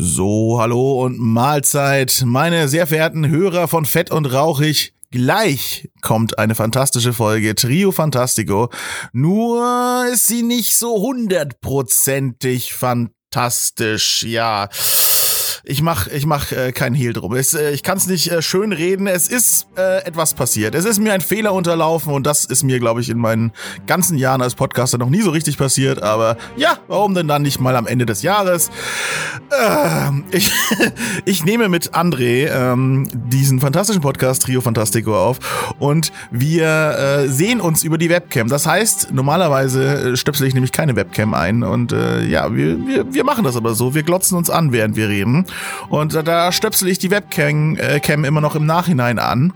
So, hallo und Mahlzeit, meine sehr verehrten Hörer von Fett und Rauchig. Gleich kommt eine fantastische Folge Trio Fantastico. Nur ist sie nicht so hundertprozentig fantastisch, ja ich mach, ich mach äh, keinen Hehl drum. Es, äh, ich kann es nicht äh, schön reden. Es ist äh, etwas passiert. Es ist mir ein Fehler unterlaufen und das ist mir, glaube ich, in meinen ganzen Jahren als Podcaster noch nie so richtig passiert. Aber ja, warum denn dann nicht mal am Ende des Jahres? Äh, ich, ich nehme mit André ähm, diesen fantastischen Podcast Trio Fantastico auf und wir äh, sehen uns über die Webcam. Das heißt, normalerweise äh, stöpsel ich nämlich keine Webcam ein und äh, ja, wir, wir, wir machen das aber so. Wir glotzen uns an, während wir reden. Und da stöpsel ich die Webcam äh, immer noch im Nachhinein an.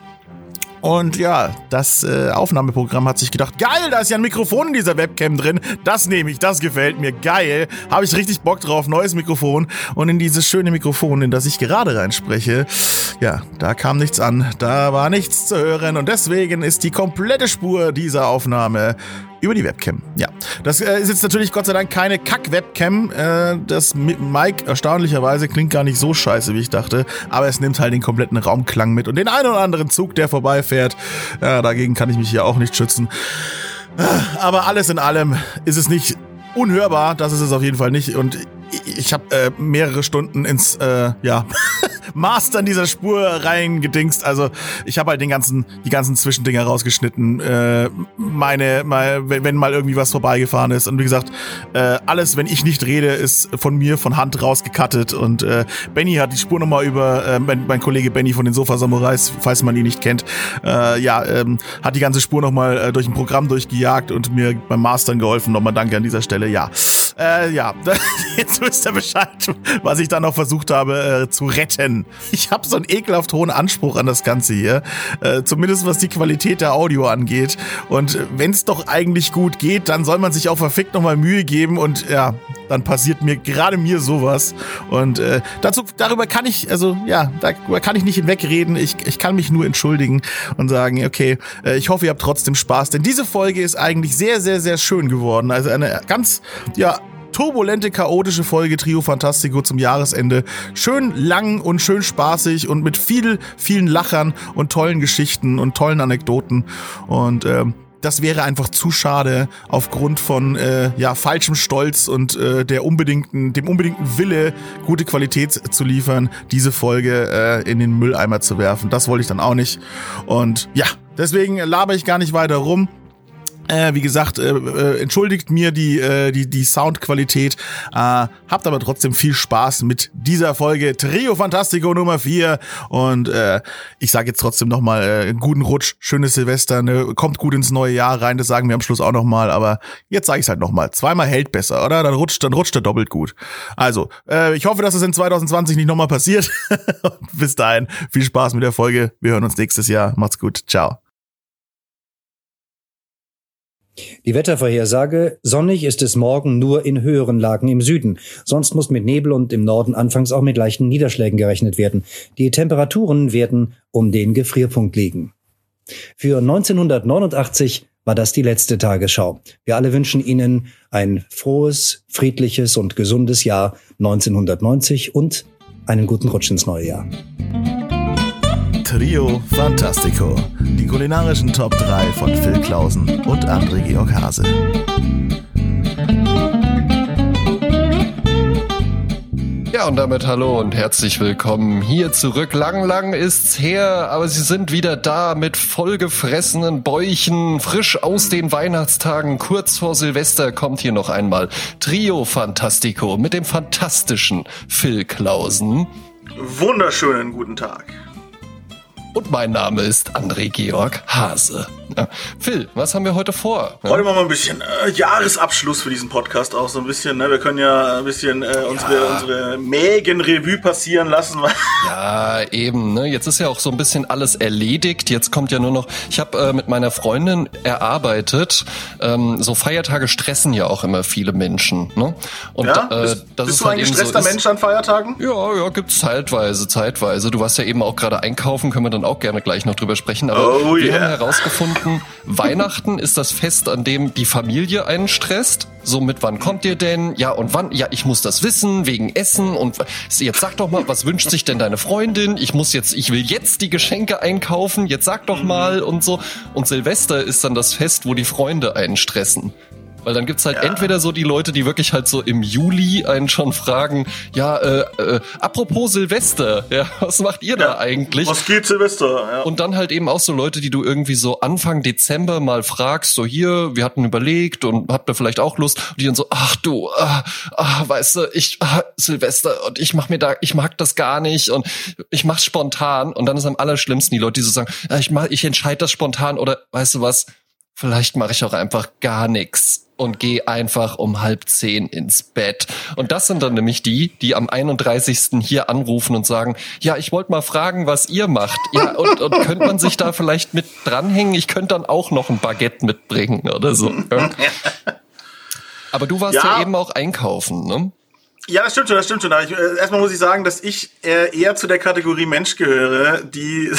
Und ja, das äh, Aufnahmeprogramm hat sich gedacht, geil, da ist ja ein Mikrofon in dieser Webcam drin. Das nehme ich, das gefällt mir, geil. Habe ich richtig Bock drauf, neues Mikrofon. Und in dieses schöne Mikrofon, in das ich gerade reinspreche, ja, da kam nichts an, da war nichts zu hören. Und deswegen ist die komplette Spur dieser Aufnahme über die Webcam. Ja, das äh, ist jetzt natürlich Gott sei Dank keine Kack-Webcam. Äh, das Mike erstaunlicherweise klingt gar nicht so scheiße, wie ich dachte. Aber es nimmt halt den kompletten Raumklang mit und den einen oder anderen Zug, der vorbeifährt. Ja, dagegen kann ich mich hier auch nicht schützen. Aber alles in allem ist es nicht unhörbar. Das ist es auf jeden Fall nicht. Und ich habe äh, mehrere Stunden ins äh, ja Master in dieser Spur reingedingst. Also ich habe halt den ganzen, die ganzen Zwischendinger rausgeschnitten. Äh, meine, mal, wenn mal irgendwie was vorbeigefahren ist. Und wie gesagt, äh, alles, wenn ich nicht rede, ist von mir von Hand rausgekattet. Und äh, Benny hat die Spur nochmal über, äh, mein, mein Kollege Benny von den Sofa Samurais, falls man ihn nicht kennt, äh, ja, ähm, hat die ganze Spur nochmal äh, durch ein Programm durchgejagt und mir beim Mastern geholfen. Nochmal danke an dieser Stelle. Ja, äh, ja, jetzt wisst ihr Bescheid, was ich da noch versucht habe äh, zu retten. Ich habe so einen ekelhaft hohen Anspruch an das Ganze hier. Äh, zumindest was die Qualität der Audio angeht. Und wenn es doch eigentlich gut geht, dann soll man sich auch verfickt nochmal Mühe geben. Und ja, dann passiert mir gerade mir sowas. Und äh, dazu, darüber kann ich, also ja, darüber kann ich nicht hinwegreden. Ich, ich kann mich nur entschuldigen und sagen, okay, äh, ich hoffe, ihr habt trotzdem Spaß. Denn diese Folge ist eigentlich sehr, sehr, sehr schön geworden. Also eine ganz, ja, turbulente, chaotische Folge Trio Fantastico zum Jahresende. Schön lang und schön spaßig und mit viel, vielen Lachern und tollen Geschichten und tollen Anekdoten. Und ähm, das wäre einfach zu schade aufgrund von äh, ja falschem Stolz und äh, der unbedingten dem unbedingten Wille gute Qualität zu liefern diese Folge äh, in den Mülleimer zu werfen das wollte ich dann auch nicht und ja deswegen laber ich gar nicht weiter rum äh, wie gesagt, äh, äh, entschuldigt mir die, äh, die, die Soundqualität. Äh, habt aber trotzdem viel Spaß mit dieser Folge Trio Fantastico Nummer 4. Und äh, ich sage jetzt trotzdem nochmal, äh, guten Rutsch, schönes Silvester, ne? kommt gut ins neue Jahr rein, das sagen wir am Schluss auch nochmal. Aber jetzt sage ich es halt nochmal. Zweimal hält besser, oder? Dann rutscht, dann rutscht er doppelt gut. Also, äh, ich hoffe, dass es in 2020 nicht nochmal passiert. Bis dahin, viel Spaß mit der Folge. Wir hören uns nächstes Jahr. Macht's gut. Ciao. Die Wettervorhersage, sonnig ist es morgen nur in höheren Lagen im Süden. Sonst muss mit Nebel und im Norden anfangs auch mit leichten Niederschlägen gerechnet werden. Die Temperaturen werden um den Gefrierpunkt liegen. Für 1989 war das die letzte Tagesschau. Wir alle wünschen Ihnen ein frohes, friedliches und gesundes Jahr 1990 und einen guten Rutsch ins neue Jahr. Trio Fantastico. Die kulinarischen Top 3 von Phil Klausen und André Georg Hase. Ja, und damit hallo und herzlich willkommen hier zurück. Lang, lang ist's her, aber sie sind wieder da mit vollgefressenen Bäuchen, frisch aus den Weihnachtstagen. Kurz vor Silvester kommt hier noch einmal Trio Fantastico mit dem fantastischen Phil Klausen. Wunderschönen guten Tag. Und mein Name ist André Georg Hase. Ja. Phil, was haben wir heute vor? Ja? Heute machen wir ein bisschen äh, Jahresabschluss für diesen Podcast auch so ein bisschen. Ne? Wir können ja ein bisschen äh, unsere, ja. unsere Mägen-Revue passieren lassen. ja, eben. Ne? Jetzt ist ja auch so ein bisschen alles erledigt. Jetzt kommt ja nur noch. Ich habe äh, mit meiner Freundin erarbeitet. Ähm, so Feiertage stressen ja auch immer viele Menschen. Ne? Und ja? Äh, bist, das bist ist du halt ein gestresster so, Mensch an Feiertagen? Ja, ja, gibt's zeitweise, zeitweise. Du warst ja eben auch gerade einkaufen, können wir dann auch gerne gleich noch drüber sprechen. Aber oh, wir yeah. haben herausgefunden Weihnachten, Weihnachten ist das Fest, an dem die Familie einen stresst. So mit wann kommt ihr denn? Ja, und wann? Ja, ich muss das wissen, wegen Essen und jetzt sag doch mal, was wünscht sich denn deine Freundin? Ich muss jetzt, ich will jetzt die Geschenke einkaufen, jetzt sag doch mal und so. Und Silvester ist dann das Fest, wo die Freunde einen stressen. Weil dann gibt's halt ja. entweder so die Leute, die wirklich halt so im Juli einen schon fragen, ja, äh, äh, apropos Silvester, ja, was macht ihr ja. da eigentlich? Was geht Silvester? Ja. Und dann halt eben auch so Leute, die du irgendwie so Anfang Dezember mal fragst, so hier, wir hatten überlegt und habt ihr vielleicht auch Lust? Und die dann so, ach du, ah, ah, weißt du, ich, ah, Silvester und ich mach mir da, ich mag das gar nicht und ich mach's spontan und dann ist am allerschlimmsten die Leute, die so sagen, ja, ich mach, ich entscheide das spontan oder weißt du was, vielleicht mache ich auch einfach gar nichts und gehe einfach um halb zehn ins Bett. Und das sind dann nämlich die, die am 31. hier anrufen und sagen, ja, ich wollte mal fragen, was ihr macht. Ja, und, und könnte man sich da vielleicht mit dranhängen? Ich könnte dann auch noch ein Baguette mitbringen oder so. Aber du warst ja, ja eben auch einkaufen, ne? Ja, das stimmt schon, das stimmt schon. Ich, äh, erstmal muss ich sagen, dass ich äh, eher zu der Kategorie Mensch gehöre, die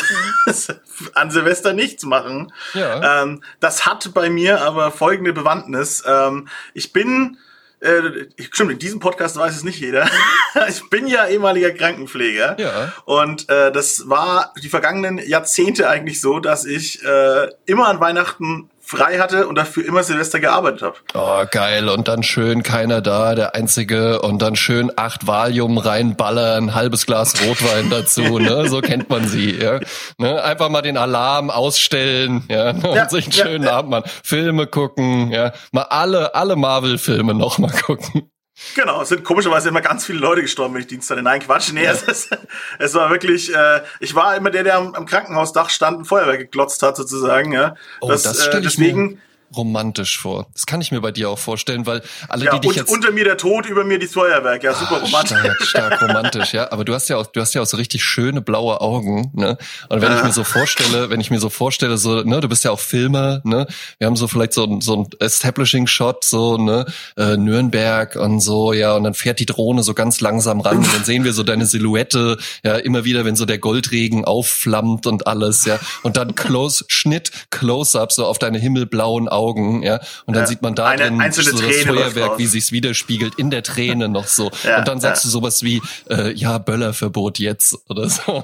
an Silvester nichts machen. Ja. Ähm, das hat bei mir aber folgende Bewandtnis. Ähm, ich bin, äh, stimmt, in diesem Podcast weiß es nicht jeder. ich bin ja ehemaliger Krankenpfleger. Ja. Und äh, das war die vergangenen Jahrzehnte eigentlich so, dass ich äh, immer an Weihnachten frei hatte und dafür immer Silvester gearbeitet habe. Oh, geil. Und dann schön keiner da, der Einzige. Und dann schön acht Valium reinballern, halbes Glas Rotwein dazu. ne? So kennt man sie. Ja? Ne? Einfach mal den Alarm ausstellen ja? und ja, sich einen schönen ja, Abend machen. Filme gucken. ja, Mal alle, alle Marvel-Filme noch mal gucken. Genau, es sind komischerweise immer ganz viele Leute gestorben, wenn ich Dienst hatte. Nein, Quatsch, nee, ja. es, ist, es war wirklich, äh, ich war immer der, der am, am Krankenhausdach stand und Feuerwehr geglotzt hat, sozusagen, ja. Oh, das, das äh, deswegen, romantisch vor. Das kann ich mir bei dir auch vorstellen, weil alle, ja, die dich und, jetzt unter mir der Tod, über mir die Feuerwerk, ja, super ah, romantisch. Stark, stark romantisch, ja. Aber du hast ja auch, du hast ja auch so richtig schöne blaue Augen, ne? Und wenn ah. ich mir so vorstelle, wenn ich mir so vorstelle, so, ne, du bist ja auch Filmer, ne? Wir haben so vielleicht so, so ein Establishing-Shot, so, ne, äh, Nürnberg und so, ja, und dann fährt die Drohne so ganz langsam ran und dann sehen wir so deine Silhouette, ja, immer wieder, wenn so der Goldregen aufflammt und alles, ja. Und dann Close, Schnitt, Close-up so auf deine himmelblauen Augen Augen, ja. Und dann ja. sieht man da Eine, drin so das Feuerwerk, wie sich's widerspiegelt in der Träne noch so. Ja, und dann sagst ja. du sowas wie, äh, ja, Böllerverbot jetzt oder so.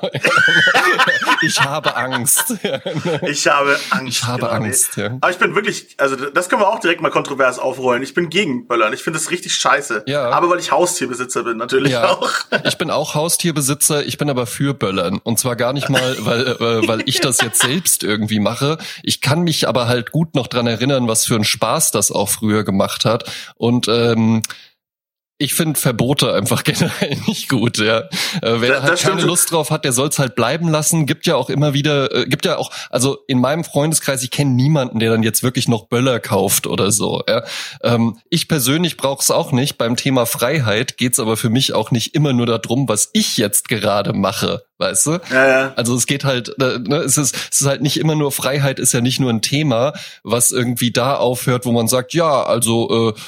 ich habe Angst. ich habe Angst. Ich habe genau. Angst, ja. Aber ich bin wirklich, also das können wir auch direkt mal kontrovers aufrollen. Ich bin gegen Böllern. Ich finde das richtig scheiße. Ja. Aber weil ich Haustierbesitzer bin, natürlich ja. auch. ich bin auch Haustierbesitzer, ich bin aber für Böllern. Und zwar gar nicht mal, weil, äh, weil ich das jetzt selbst irgendwie mache. Ich kann mich aber halt gut noch dran erinnern, erinnern, was für einen Spaß das auch früher gemacht hat. Und ähm, ich finde Verbote einfach generell nicht gut, ja. Äh, wer halt keine Lust drauf hat, der soll's halt bleiben lassen. Gibt ja auch immer wieder, äh, gibt ja auch, also in meinem Freundeskreis, ich kenne niemanden, der dann jetzt wirklich noch Böller kauft oder so. Ja. Ähm, ich persönlich brauche es auch nicht. Beim Thema Freiheit geht's aber für mich auch nicht immer nur darum, was ich jetzt gerade mache, weißt du? Ja, ja. Also es geht halt, äh, ne, es ist, es ist halt nicht immer nur Freiheit, ist ja nicht nur ein Thema, was irgendwie da aufhört, wo man sagt, ja, also äh,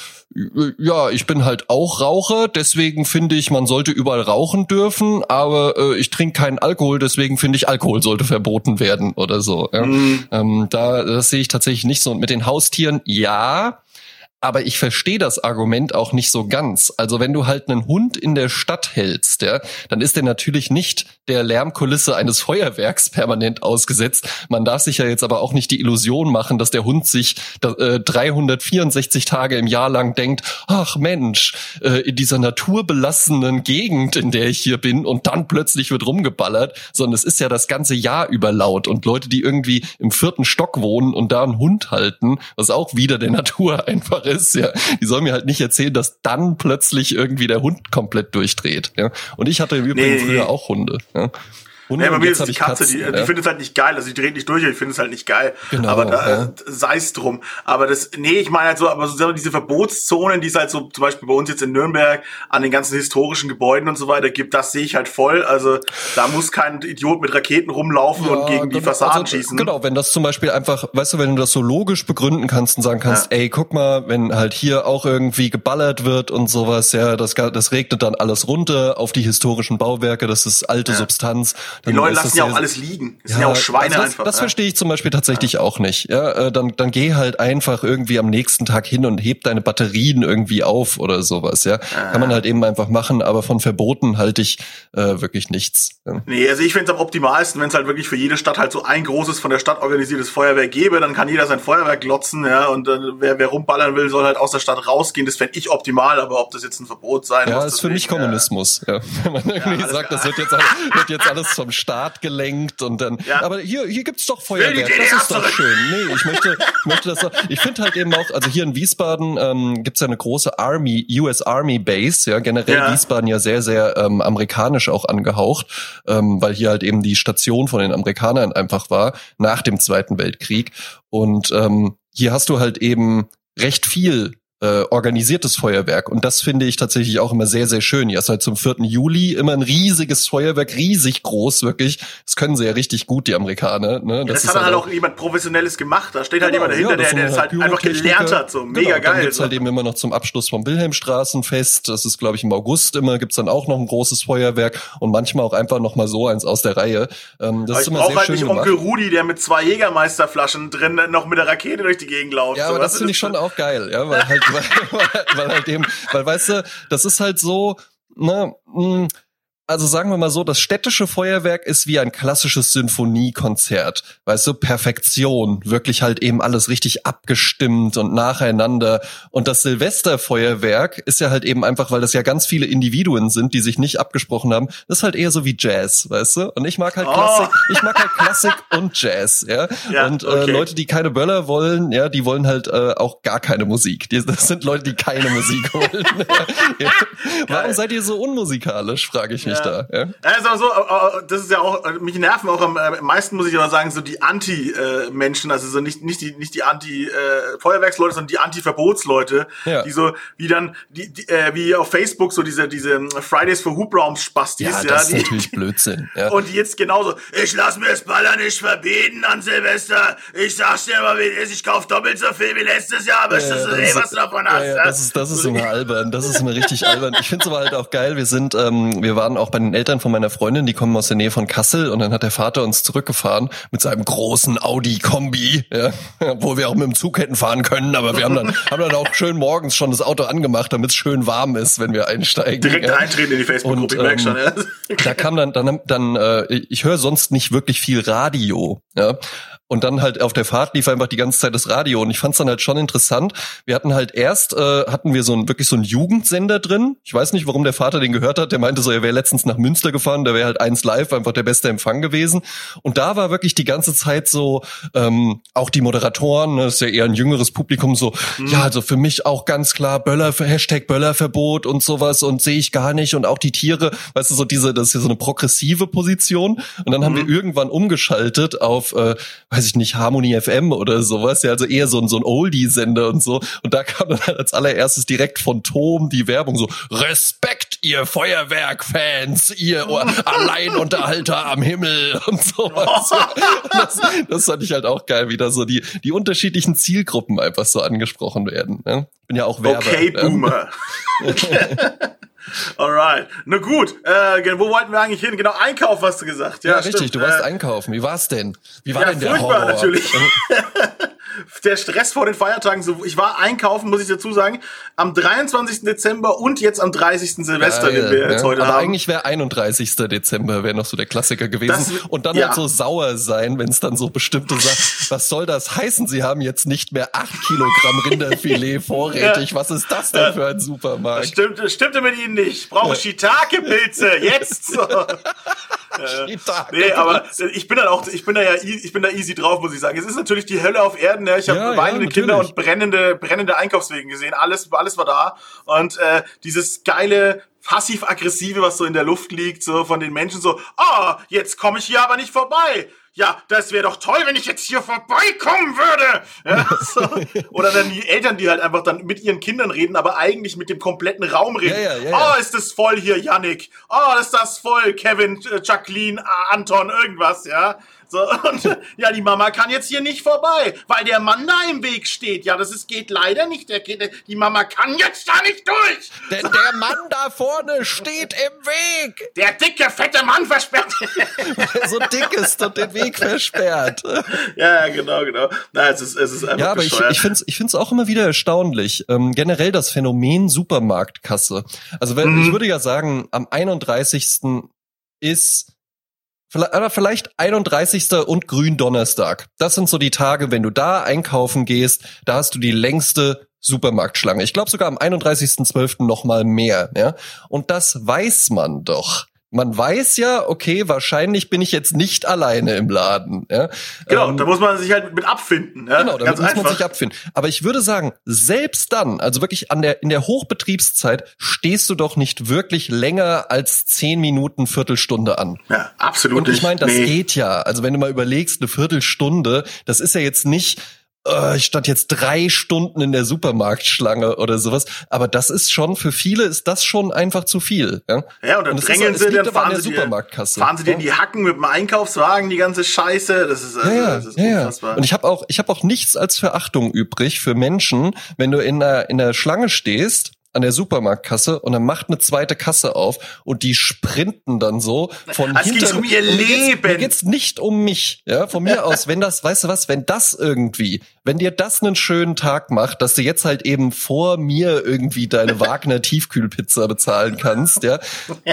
ja, ich bin halt auch Raucher, deswegen finde ich, man sollte überall rauchen dürfen, aber äh, ich trinke keinen Alkohol, deswegen finde ich, Alkohol sollte verboten werden oder so. Ja. Mhm. Ähm, da das sehe ich tatsächlich nicht so. Und mit den Haustieren, ja, aber ich verstehe das Argument auch nicht so ganz. Also wenn du halt einen Hund in der Stadt hältst, ja, dann ist der natürlich nicht der Lärmkulisse eines Feuerwerks permanent ausgesetzt. Man darf sich ja jetzt aber auch nicht die Illusion machen, dass der Hund sich äh, 364 Tage im Jahr lang denkt, ach Mensch, äh, in dieser naturbelassenen Gegend, in der ich hier bin, und dann plötzlich wird rumgeballert, sondern es ist ja das ganze Jahr über laut. Und Leute, die irgendwie im vierten Stock wohnen und da einen Hund halten, was auch wieder der Natur einfach ist, ja. Die sollen mir halt nicht erzählen, dass dann plötzlich irgendwie der Hund komplett durchdreht. Ja. Und ich hatte im Übrigen nee. früher auch Hunde. Ja. Hunde. Ja, bei mir ist die Katze, Katzen, die, ja. die findet es halt nicht geil. Also die dreht nicht durch, ich finde es halt nicht geil. Genau, aber da ja. sei es drum. Aber das, nee, ich meine halt so, aber so diese Verbotszonen, die es halt so zum Beispiel bei uns jetzt in Nürnberg an den ganzen historischen Gebäuden und so weiter gibt, das sehe ich halt voll. Also da muss kein Idiot mit Raketen rumlaufen ja, und gegen die Fassaden also, schießen. Genau, wenn das zum Beispiel einfach, weißt du, wenn du das so logisch begründen kannst und sagen kannst, ey, guck mal, wenn halt hier auch irgendwie geballert wird und sowas, ja, das, das regnet dann alles runter auf die historischen Bauwerke, das ist alte Substanz, die Leute lassen ja auch alles liegen. Das ja, sind ja auch Schweine also das, einfach. Das ja. verstehe ich zum Beispiel tatsächlich auch nicht. Ja, äh, dann, dann geh halt einfach irgendwie am nächsten Tag hin und heb deine Batterien irgendwie auf oder sowas. Ja, kann man halt eben einfach machen. Aber von Verboten halte ich äh, wirklich nichts. Ja. Nee, also ich finde es am optimalsten, wenn es halt wirklich für jede Stadt halt so ein großes von der Stadt organisiertes Feuerwerk gäbe. Dann kann jeder sein Feuerwerk glotzen. Ja, und äh, wer, wer rumballern will, soll halt aus der Stadt rausgehen. Das fände ich optimal. Aber ob das jetzt ein Verbot sein ja, muss, das ist für mich Kommunismus. Ja. Wenn man irgendwie sagt, das wird jetzt, wird jetzt alles vom Staat gelenkt und dann. Ja. Aber hier, hier gibt's doch Feuerwerk. Das ist doch schön. Nee, ich möchte, möchte das. Doch, ich finde halt eben auch, also hier in Wiesbaden ähm, gibt's ja eine große Army, US Army Base. Ja, generell ja. Wiesbaden ja sehr, sehr ähm, amerikanisch auch angehaucht, ähm, weil hier halt eben die Station von den Amerikanern einfach war nach dem Zweiten Weltkrieg. Und ähm, hier hast du halt eben recht viel äh, organisiertes Feuerwerk. Und das finde ich tatsächlich auch immer sehr, sehr schön. Ja, seit zum 4. Juli immer ein riesiges Feuerwerk, riesig groß, wirklich. Das können sie ja richtig gut, die Amerikaner. Ne? Ja, das, das hat halt auch jemand Professionelles gemacht. Da steht halt genau, jemand dahinter, ja, der, der das halt einfach gelernt hat. So mega genau, geil. Dann gibt's so. halt eben immer noch zum Abschluss vom Wilhelmstraßenfest. Das ist, glaube ich, im August immer, gibt's dann auch noch ein großes Feuerwerk und manchmal auch einfach noch mal so eins aus der Reihe. Ähm, das aber ist immer sehr halt schön nicht gemacht. Onkel Rudi, der mit zwei Jägermeisterflaschen drin noch mit der Rakete durch die Gegend läuft. Ja, aber so, das finde ich schon auch geil, ja, weil halt, weil, weil halt eben, weil weißt du, das ist halt so, ne, mh, hm, also sagen wir mal so, das städtische Feuerwerk ist wie ein klassisches Sinfoniekonzert. Weißt du, Perfektion, wirklich halt eben alles richtig abgestimmt und nacheinander. Und das Silvesterfeuerwerk ist ja halt eben einfach, weil das ja ganz viele Individuen sind, die sich nicht abgesprochen haben, das ist halt eher so wie Jazz, weißt du? Und ich mag halt Klassik, oh. ich mag halt Klassik und Jazz, ja. ja und äh, okay. Leute, die keine Böller wollen, ja, die wollen halt äh, auch gar keine Musik. Die, das sind Leute, die keine Musik wollen. ja. Warum seid ihr so unmusikalisch, frage ich mich da. Ja? Also so, äh, äh, das ist ja auch, äh, mich nerven auch am meisten, muss ich aber sagen, so die Anti-Menschen, also so nicht, nicht die, nicht die Anti-Feuerwerksleute, sondern die Anti-Verbotsleute, ja. die so, wie dann, die, die äh, wie auf Facebook so diese, diese Fridays for Hubraums Spastis, ja, ja. Das die, ist natürlich Blödsinn. Ja. Und die jetzt genauso, ich lass mir das Baller nicht verbieten an Silvester, ich sag's dir mal, wie ist, ich kauf doppelt so viel wie letztes Jahr, möchtest ja, du sehen, was du davon hast? Ja, das ist, das ist immer albern, das ist immer richtig albern. Ich find's aber halt auch geil, wir sind, ähm, wir waren auch bei den Eltern von meiner Freundin, die kommen aus der Nähe von Kassel und dann hat der Vater uns zurückgefahren mit seinem großen Audi-Kombi, ja, wo wir auch mit dem Zug hätten fahren können, aber wir haben dann, haben dann auch schön morgens schon das Auto angemacht, damit es schön warm ist, wenn wir einsteigen. Direkt ja. eintreten in die Facebook-Gruppe, ich ähm, schon, ja. Da kam dann, dann, dann äh, ich höre sonst nicht wirklich viel Radio, ja, und dann halt auf der Fahrt lief einfach die ganze Zeit das Radio. Und ich fand es dann halt schon interessant. Wir hatten halt erst, äh, hatten wir so ein, wirklich so einen Jugendsender drin. Ich weiß nicht, warum der Vater den gehört hat. Der meinte so, er wäre letztens nach Münster gefahren, da wäre halt eins live, einfach der beste Empfang gewesen. Und da war wirklich die ganze Zeit so, ähm, auch die Moderatoren, ne, das ist ja eher ein jüngeres Publikum, so, mhm. ja, also für mich auch ganz klar Böller, Hashtag Böllerverbot und sowas und sehe ich gar nicht. Und auch die Tiere, weißt du, so diese, das ist ja so eine progressive Position. Und dann mhm. haben wir irgendwann umgeschaltet auf, äh, weiß ich nicht, Harmony FM oder sowas, ja, also eher so ein, so ein Oldie-Sender und so. Und da kam dann halt als allererstes direkt von Tom die Werbung so, Respekt, ihr Feuerwerk-Fans, ihr Alleinunterhalter am Himmel und sowas. Und das, das fand ich halt auch geil, wie da so die, die unterschiedlichen Zielgruppen einfach so angesprochen werden. Ne? Bin ja auch Werber. Okay, Boomer. Alright. Na gut, äh, wo wollten wir eigentlich hin? Genau, Einkauf hast du gesagt. Ja, ja richtig, du warst äh, einkaufen. Wie war's denn? Wie war ja, denn der Horror? natürlich. der Stress vor den Feiertagen. So, ich war einkaufen, muss ich dazu sagen, am 23. Dezember und jetzt am 30. Silvester, Geil, den wir jetzt ja. heute Aber haben. eigentlich wäre 31. Dezember wäre noch so der Klassiker gewesen. Das, und dann ja. halt so sauer sein, wenn es dann so bestimmte Sachen, was soll das heißen? Sie haben jetzt nicht mehr 8 Kilogramm Rinderfilet vorrätig. Ja. Was ist das denn für ein Supermarkt? Das stimmte, stimmte mit Ihnen nicht. Ich brauche Shiitake-Pilze. Jetzt! So. Shiitake. Nee, aber ich bin dann auch, ich bin da ja, ich bin da easy drauf, muss ich sagen. Es ist natürlich die Hölle auf Erden. Ja. Ich habe ja, weinende ja, Kinder und brennende, brennende Einkaufswegen gesehen. Alles, alles war da. Und äh, dieses geile passiv-aggressive, was so in der Luft liegt, so von den Menschen so, ah, oh, jetzt komme ich hier aber nicht vorbei. ja, das wäre doch toll, wenn ich jetzt hier vorbeikommen würde. Ja, so. Oder dann die Eltern, die halt einfach dann mit ihren Kindern reden, aber eigentlich mit dem kompletten Raum reden. Ja, ja, ja, oh, ist das voll hier, Yannick. Oh, ist das voll, Kevin, äh, Jacqueline, Anton, irgendwas, ja. So, und ja, die Mama kann jetzt hier nicht vorbei, weil der Mann da im Weg steht. Ja, das ist, geht leider nicht. Der, die Mama kann jetzt da nicht durch. Denn der Mann da vorne steht im Weg. Der dicke, fette Mann versperrt. so dick ist und den Weg versperrt. Ja, genau, genau. Na, es ist, es ist einfach Ja, aber bescheuert. ich, ich finde es ich find's auch immer wieder erstaunlich. Ähm, generell das Phänomen Supermarktkasse. Also wenn, mhm. ich würde ja sagen, am 31. ist vielleicht 31. und Gründonnerstag. Das sind so die Tage, wenn du da einkaufen gehst, da hast du die längste Supermarktschlange. Ich glaube sogar am 31.12. noch mal mehr. Ja? Und das weiß man doch man weiß ja, okay, wahrscheinlich bin ich jetzt nicht alleine im Laden. Ja? Genau, ähm, da muss man sich halt mit abfinden. Ja? Genau, da muss einfach. man sich abfinden. Aber ich würde sagen, selbst dann, also wirklich an der in der Hochbetriebszeit, stehst du doch nicht wirklich länger als zehn Minuten, Viertelstunde an. Ja, absolut. Und ich meine, das nee. geht ja. Also wenn du mal überlegst, eine Viertelstunde, das ist ja jetzt nicht ich stand jetzt drei Stunden in der Supermarktschlange oder sowas. Aber das ist schon, für viele ist das schon einfach zu viel. Ja, ja und dann und drängeln ist, sie, dann fahren sie, Supermarktkasse. fahren sie dir in die Hacken mit dem Einkaufswagen, die ganze Scheiße. Das ist, also, ja, ja, das ist ja, unfassbar. Und ich habe auch, ich habe auch nichts als Verachtung übrig für Menschen, wenn du in der, in der Schlange stehst an der Supermarktkasse und dann macht eine zweite Kasse auf und die sprinten dann so von es hinter um ihr Leben. Mir geht's, nicht um mich, ja, von mir aus, wenn das, weißt du was, wenn das irgendwie, wenn dir das einen schönen Tag macht, dass du jetzt halt eben vor mir irgendwie deine Wagner Tiefkühlpizza bezahlen kannst, ja,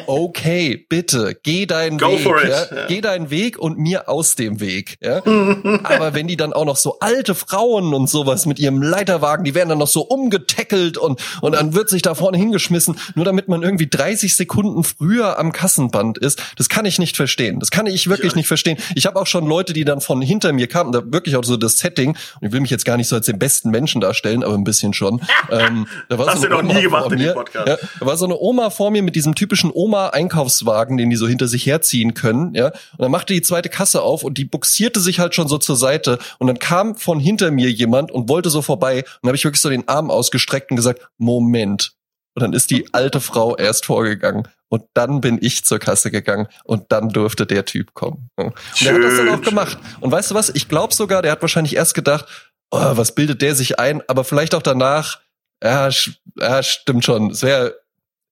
okay, bitte, geh deinen Go Weg, ja, ja. geh deinen Weg und mir aus dem Weg, ja. Aber wenn die dann auch noch so alte Frauen und sowas mit ihrem Leiterwagen, die werden dann noch so umgetackelt und und dann wird wird sich da vorne hingeschmissen, nur damit man irgendwie 30 Sekunden früher am Kassenband ist. Das kann ich nicht verstehen. Das kann ich wirklich ja. nicht verstehen. Ich habe auch schon Leute, die dann von hinter mir kamen, da wirklich auch so das Setting. Und ich will mich jetzt gar nicht so als den besten Menschen darstellen, aber ein bisschen schon. ähm, da war Hast so du noch nie gemacht in dem Podcast. Ja, da war so eine Oma vor mir mit diesem typischen Oma-Einkaufswagen, den die so hinter sich herziehen können. Ja, und dann machte die zweite Kasse auf und die buxierte sich halt schon so zur Seite. Und dann kam von hinter mir jemand und wollte so vorbei. Und dann habe ich wirklich so den Arm ausgestreckt und gesagt, Moment. Und dann ist die alte Frau erst vorgegangen. Und dann bin ich zur Kasse gegangen und dann durfte der Typ kommen. Und schön, der hat das dann auch gemacht. Und weißt du was? Ich glaube sogar, der hat wahrscheinlich erst gedacht, oh, was bildet der sich ein? Aber vielleicht auch danach, ja, ja stimmt schon. Es wäre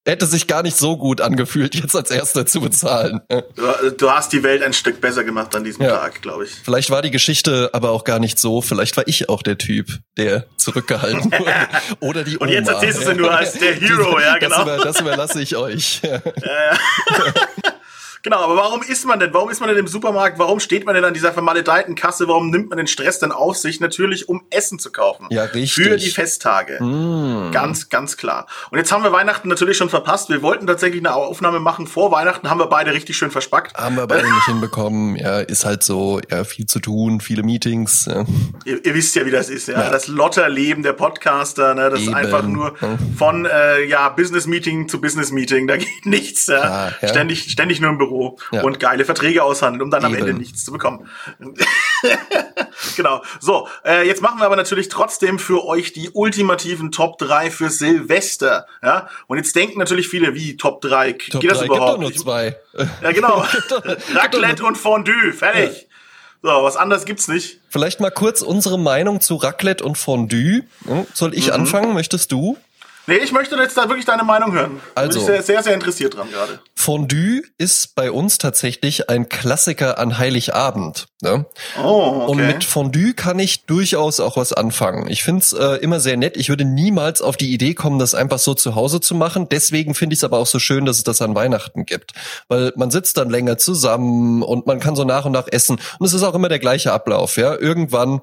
hätte sich gar nicht so gut angefühlt, jetzt als Erster zu bezahlen. Du, du hast die Welt ein Stück besser gemacht an diesem ja. Tag, glaube ich. Vielleicht war die Geschichte aber auch gar nicht so. Vielleicht war ich auch der Typ, der zurückgehalten wurde. Oder die Oma. Und jetzt erzählst du nur als der Hero, ja, genau. Das, über, das überlasse ich euch. Ja. Genau, aber warum ist man denn? Warum ist man denn im Supermarkt? Warum steht man denn an dieser vermaledeiten Kasse? Warum nimmt man den Stress denn auf sich? Natürlich, um Essen zu kaufen. Ja, richtig. Für die Festtage. Mm. Ganz, ganz klar. Und jetzt haben wir Weihnachten natürlich schon verpasst. Wir wollten tatsächlich eine Aufnahme machen vor Weihnachten, haben wir beide richtig schön verspackt. Haben wir beide nicht hinbekommen. Ja, ist halt so, ja, viel zu tun, viele Meetings. Ja. Ihr, ihr, wisst ja, wie das ist, ja. ja. Das Lotterleben der Podcaster, ne? Das Eben. ist einfach nur von äh, ja, Business Meeting zu Business Meeting. Da geht nichts. Ja. Ja. Ständig, ständig nur im Büro. Büro ja. und geile Verträge aushandeln, um dann Eben. am Ende nichts zu bekommen. genau. So, äh, jetzt machen wir aber natürlich trotzdem für euch die ultimativen Top 3 für Silvester. Ja? Und jetzt denken natürlich viele, wie Top 3? Top Geht das 3 überhaupt? Gibt doch nur zwei. Ja, genau. Raclette und Fondue, fertig. Ja. So, was anderes gibt's nicht. Vielleicht mal kurz unsere Meinung zu Raclette und Fondue. Hm, soll ich mhm. anfangen? Möchtest du? Nee, ich möchte jetzt da wirklich deine Meinung hören. Also, bin ich sehr, sehr, sehr interessiert dran gerade. Fondue ist bei uns tatsächlich ein Klassiker an Heiligabend. Ne? Oh, okay. Und mit Fondue kann ich durchaus auch was anfangen. Ich find's äh, immer sehr nett. Ich würde niemals auf die Idee kommen, das einfach so zu Hause zu machen. Deswegen finde ich es aber auch so schön, dass es das an Weihnachten gibt. Weil man sitzt dann länger zusammen und man kann so nach und nach essen. Und es ist auch immer der gleiche Ablauf. Ja, Irgendwann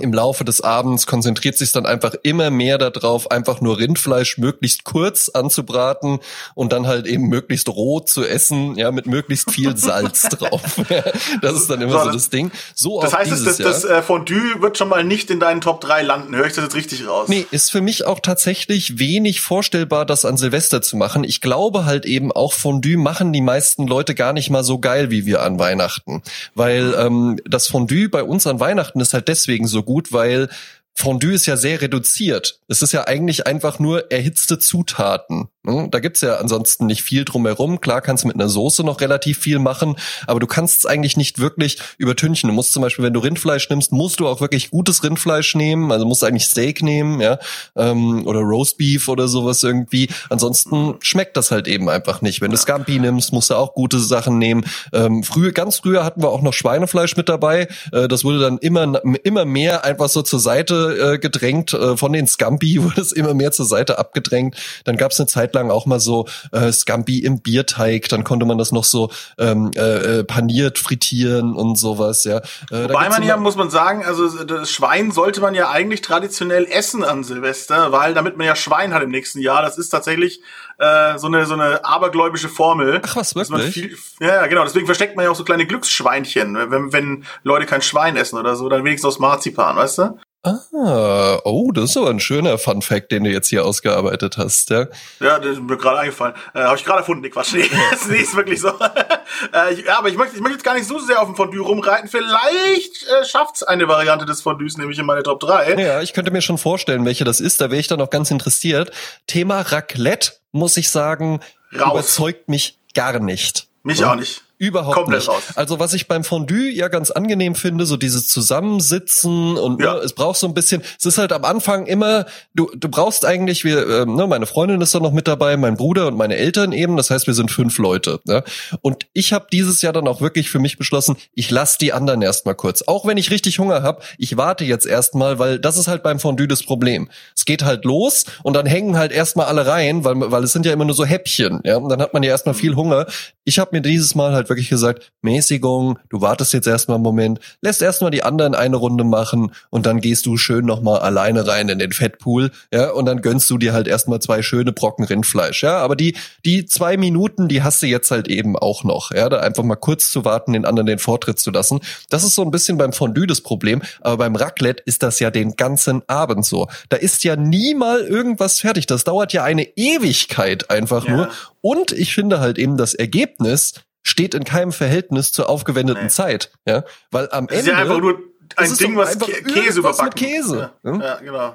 im Laufe des Abends konzentriert sich dann einfach immer mehr darauf, einfach nur Rindfleisch möglichst kurz anzubraten und dann halt eben möglichst roh zu essen, ja, mit möglichst viel Salz drauf. das ist dann immer so, so das Ding. So das heißt, dieses, das, das äh, Fondue wird schon mal nicht in deinen Top 3 landen. Höre ich das jetzt richtig raus? Nee, ist für mich auch tatsächlich wenig vorstellbar, das an Silvester zu machen. Ich glaube halt eben auch Fondue machen die meisten Leute gar nicht mal so geil wie wir an Weihnachten. Weil ähm, das Fondue bei uns an Weihnachten ist halt deswegen so gut, weil Fondue ist ja sehr reduziert. Es ist ja eigentlich einfach nur erhitzte Zutaten. Ne? Da gibt's ja ansonsten nicht viel drumherum. Klar kannst du mit einer Soße noch relativ viel machen, aber du kannst es eigentlich nicht wirklich übertünchen. Du musst zum Beispiel, wenn du Rindfleisch nimmst, musst du auch wirklich gutes Rindfleisch nehmen. Also musst du eigentlich Steak nehmen, ja, ähm, oder Roastbeef oder sowas irgendwie. Ansonsten schmeckt das halt eben einfach nicht. Wenn du Scampi nimmst, musst du auch gute Sachen nehmen. Ähm, früher, ganz früher hatten wir auch noch Schweinefleisch mit dabei. Äh, das wurde dann immer, immer mehr einfach so zur Seite äh, gedrängt. Äh, von den Scampi wurde es immer mehr zur Seite abgedrängt. Dann gab es eine Zeit lang auch mal so äh, Scampi im Bierteig. Dann konnte man das noch so ähm, äh, äh paniert frittieren und sowas. Ja. Äh, Wobei man ja, muss man sagen, also das Schwein sollte man ja eigentlich traditionell essen an Silvester, weil damit man ja Schwein hat im nächsten Jahr. Das ist tatsächlich äh, so eine so eine abergläubische Formel. Ach was wirklich? Viel, ja, genau. Deswegen versteckt man ja auch so kleine Glücksschweinchen, wenn, wenn Leute kein Schwein essen oder so, dann wenigstens aus Marzipan, weißt du? Ah, oh, das ist aber ein schöner Fun Fact, den du jetzt hier ausgearbeitet hast, ja. Ja, das ist mir gerade eingefallen. Äh, Habe ich gerade erfunden, nee, Quatsch. Nee, das ist wirklich so. äh, ich, ja, aber ich möchte, ich möchte jetzt gar nicht so sehr auf dem Fondue rumreiten. Vielleicht äh, schafft's eine Variante des Fondues, nämlich in meine Top 3. Ja, ich könnte mir schon vorstellen, welche das ist. Da wäre ich dann auch ganz interessiert. Thema Raclette, muss ich sagen, Raus. überzeugt mich gar nicht. Mich ja? auch nicht. Überhaupt Komplett nicht. Raus. Also was ich beim Fondue ja ganz angenehm finde, so dieses Zusammensitzen und ja. ne, es braucht so ein bisschen, es ist halt am Anfang immer, du, du brauchst eigentlich, wir, äh, ne, meine Freundin ist da noch mit dabei, mein Bruder und meine Eltern eben, das heißt, wir sind fünf Leute. Ne? Und ich habe dieses Jahr dann auch wirklich für mich beschlossen, ich lasse die anderen erstmal kurz. Auch wenn ich richtig Hunger habe, ich warte jetzt erstmal, weil das ist halt beim Fondue das Problem. Es geht halt los und dann hängen halt erstmal alle rein, weil, weil es sind ja immer nur so Häppchen. Ja? Und dann hat man ja erstmal viel Hunger. Ich habe mir dieses Mal halt wirklich gesagt, Mäßigung, du wartest jetzt erstmal einen Moment, lässt erstmal die anderen eine Runde machen und dann gehst du schön nochmal alleine rein in den Fettpool, ja, und dann gönnst du dir halt erstmal zwei schöne Brocken Rindfleisch, ja, aber die, die zwei Minuten, die hast du jetzt halt eben auch noch, ja, da einfach mal kurz zu warten, den anderen den Vortritt zu lassen. Das ist so ein bisschen beim Fondue das Problem, aber beim Raclette ist das ja den ganzen Abend so. Da ist ja nie mal irgendwas fertig. Das dauert ja eine Ewigkeit einfach ja. nur. Und ich finde halt eben das Ergebnis steht in keinem Verhältnis zur aufgewendeten nee. Zeit. Ja, weil am Ende. ist ja einfach nur ein Ding, was Käse überbacken. Mit Käse. Ja, ja genau.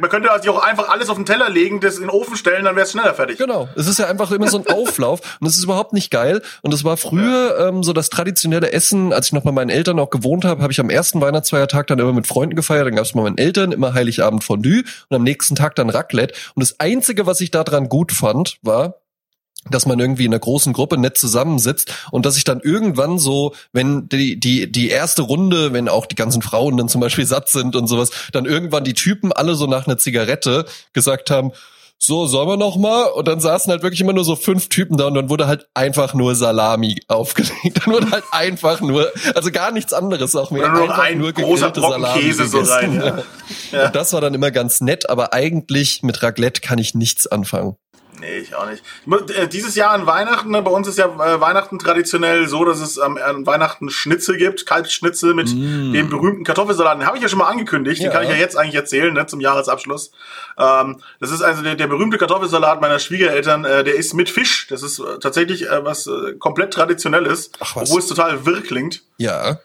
Man könnte also auch einfach alles auf den Teller legen, das in den Ofen stellen, dann wäre es schneller fertig. Genau. Es ist ja einfach immer so ein Auflauf und es ist überhaupt nicht geil. Und es war früher ja. ähm, so das traditionelle Essen, als ich noch bei meinen Eltern auch gewohnt habe, habe ich am ersten Weihnachtsfeiertag dann immer mit Freunden gefeiert. Dann gab es bei meinen Eltern immer Heiligabend Fondue und am nächsten Tag dann Raclette. Und das Einzige, was ich daran gut fand, war, dass man irgendwie in einer großen Gruppe nett zusammensitzt und dass ich dann irgendwann so, wenn die, die, die erste Runde, wenn auch die ganzen Frauen dann zum Beispiel satt sind und sowas, dann irgendwann die Typen alle so nach einer Zigarette gesagt haben, so, sollen wir noch mal? Und dann saßen halt wirklich immer nur so fünf Typen da und dann wurde halt einfach nur Salami aufgelegt. Dann wurde halt einfach nur, also gar nichts anderes auch mehr. Nur einfach ein nur großer Brocken Salami Käse so rein. Ja. Ja. Und das war dann immer ganz nett, aber eigentlich mit Raclette kann ich nichts anfangen. Nee, ich auch nicht. Äh, dieses Jahr an Weihnachten, ne, bei uns ist ja äh, Weihnachten traditionell so, dass es ähm, an Weihnachten Schnitzel gibt, Kalbsschnitzel mit mm. dem berühmten Kartoffelsalat. Den habe ich ja schon mal angekündigt, ja. den kann ich ja jetzt eigentlich erzählen, ne, zum Jahresabschluss. Ähm, das ist also der, der berühmte Kartoffelsalat meiner Schwiegereltern, äh, der ist mit Fisch. Das ist äh, tatsächlich äh, was äh, komplett traditionelles, Ach, was? obwohl es total wirr klingt. Ja.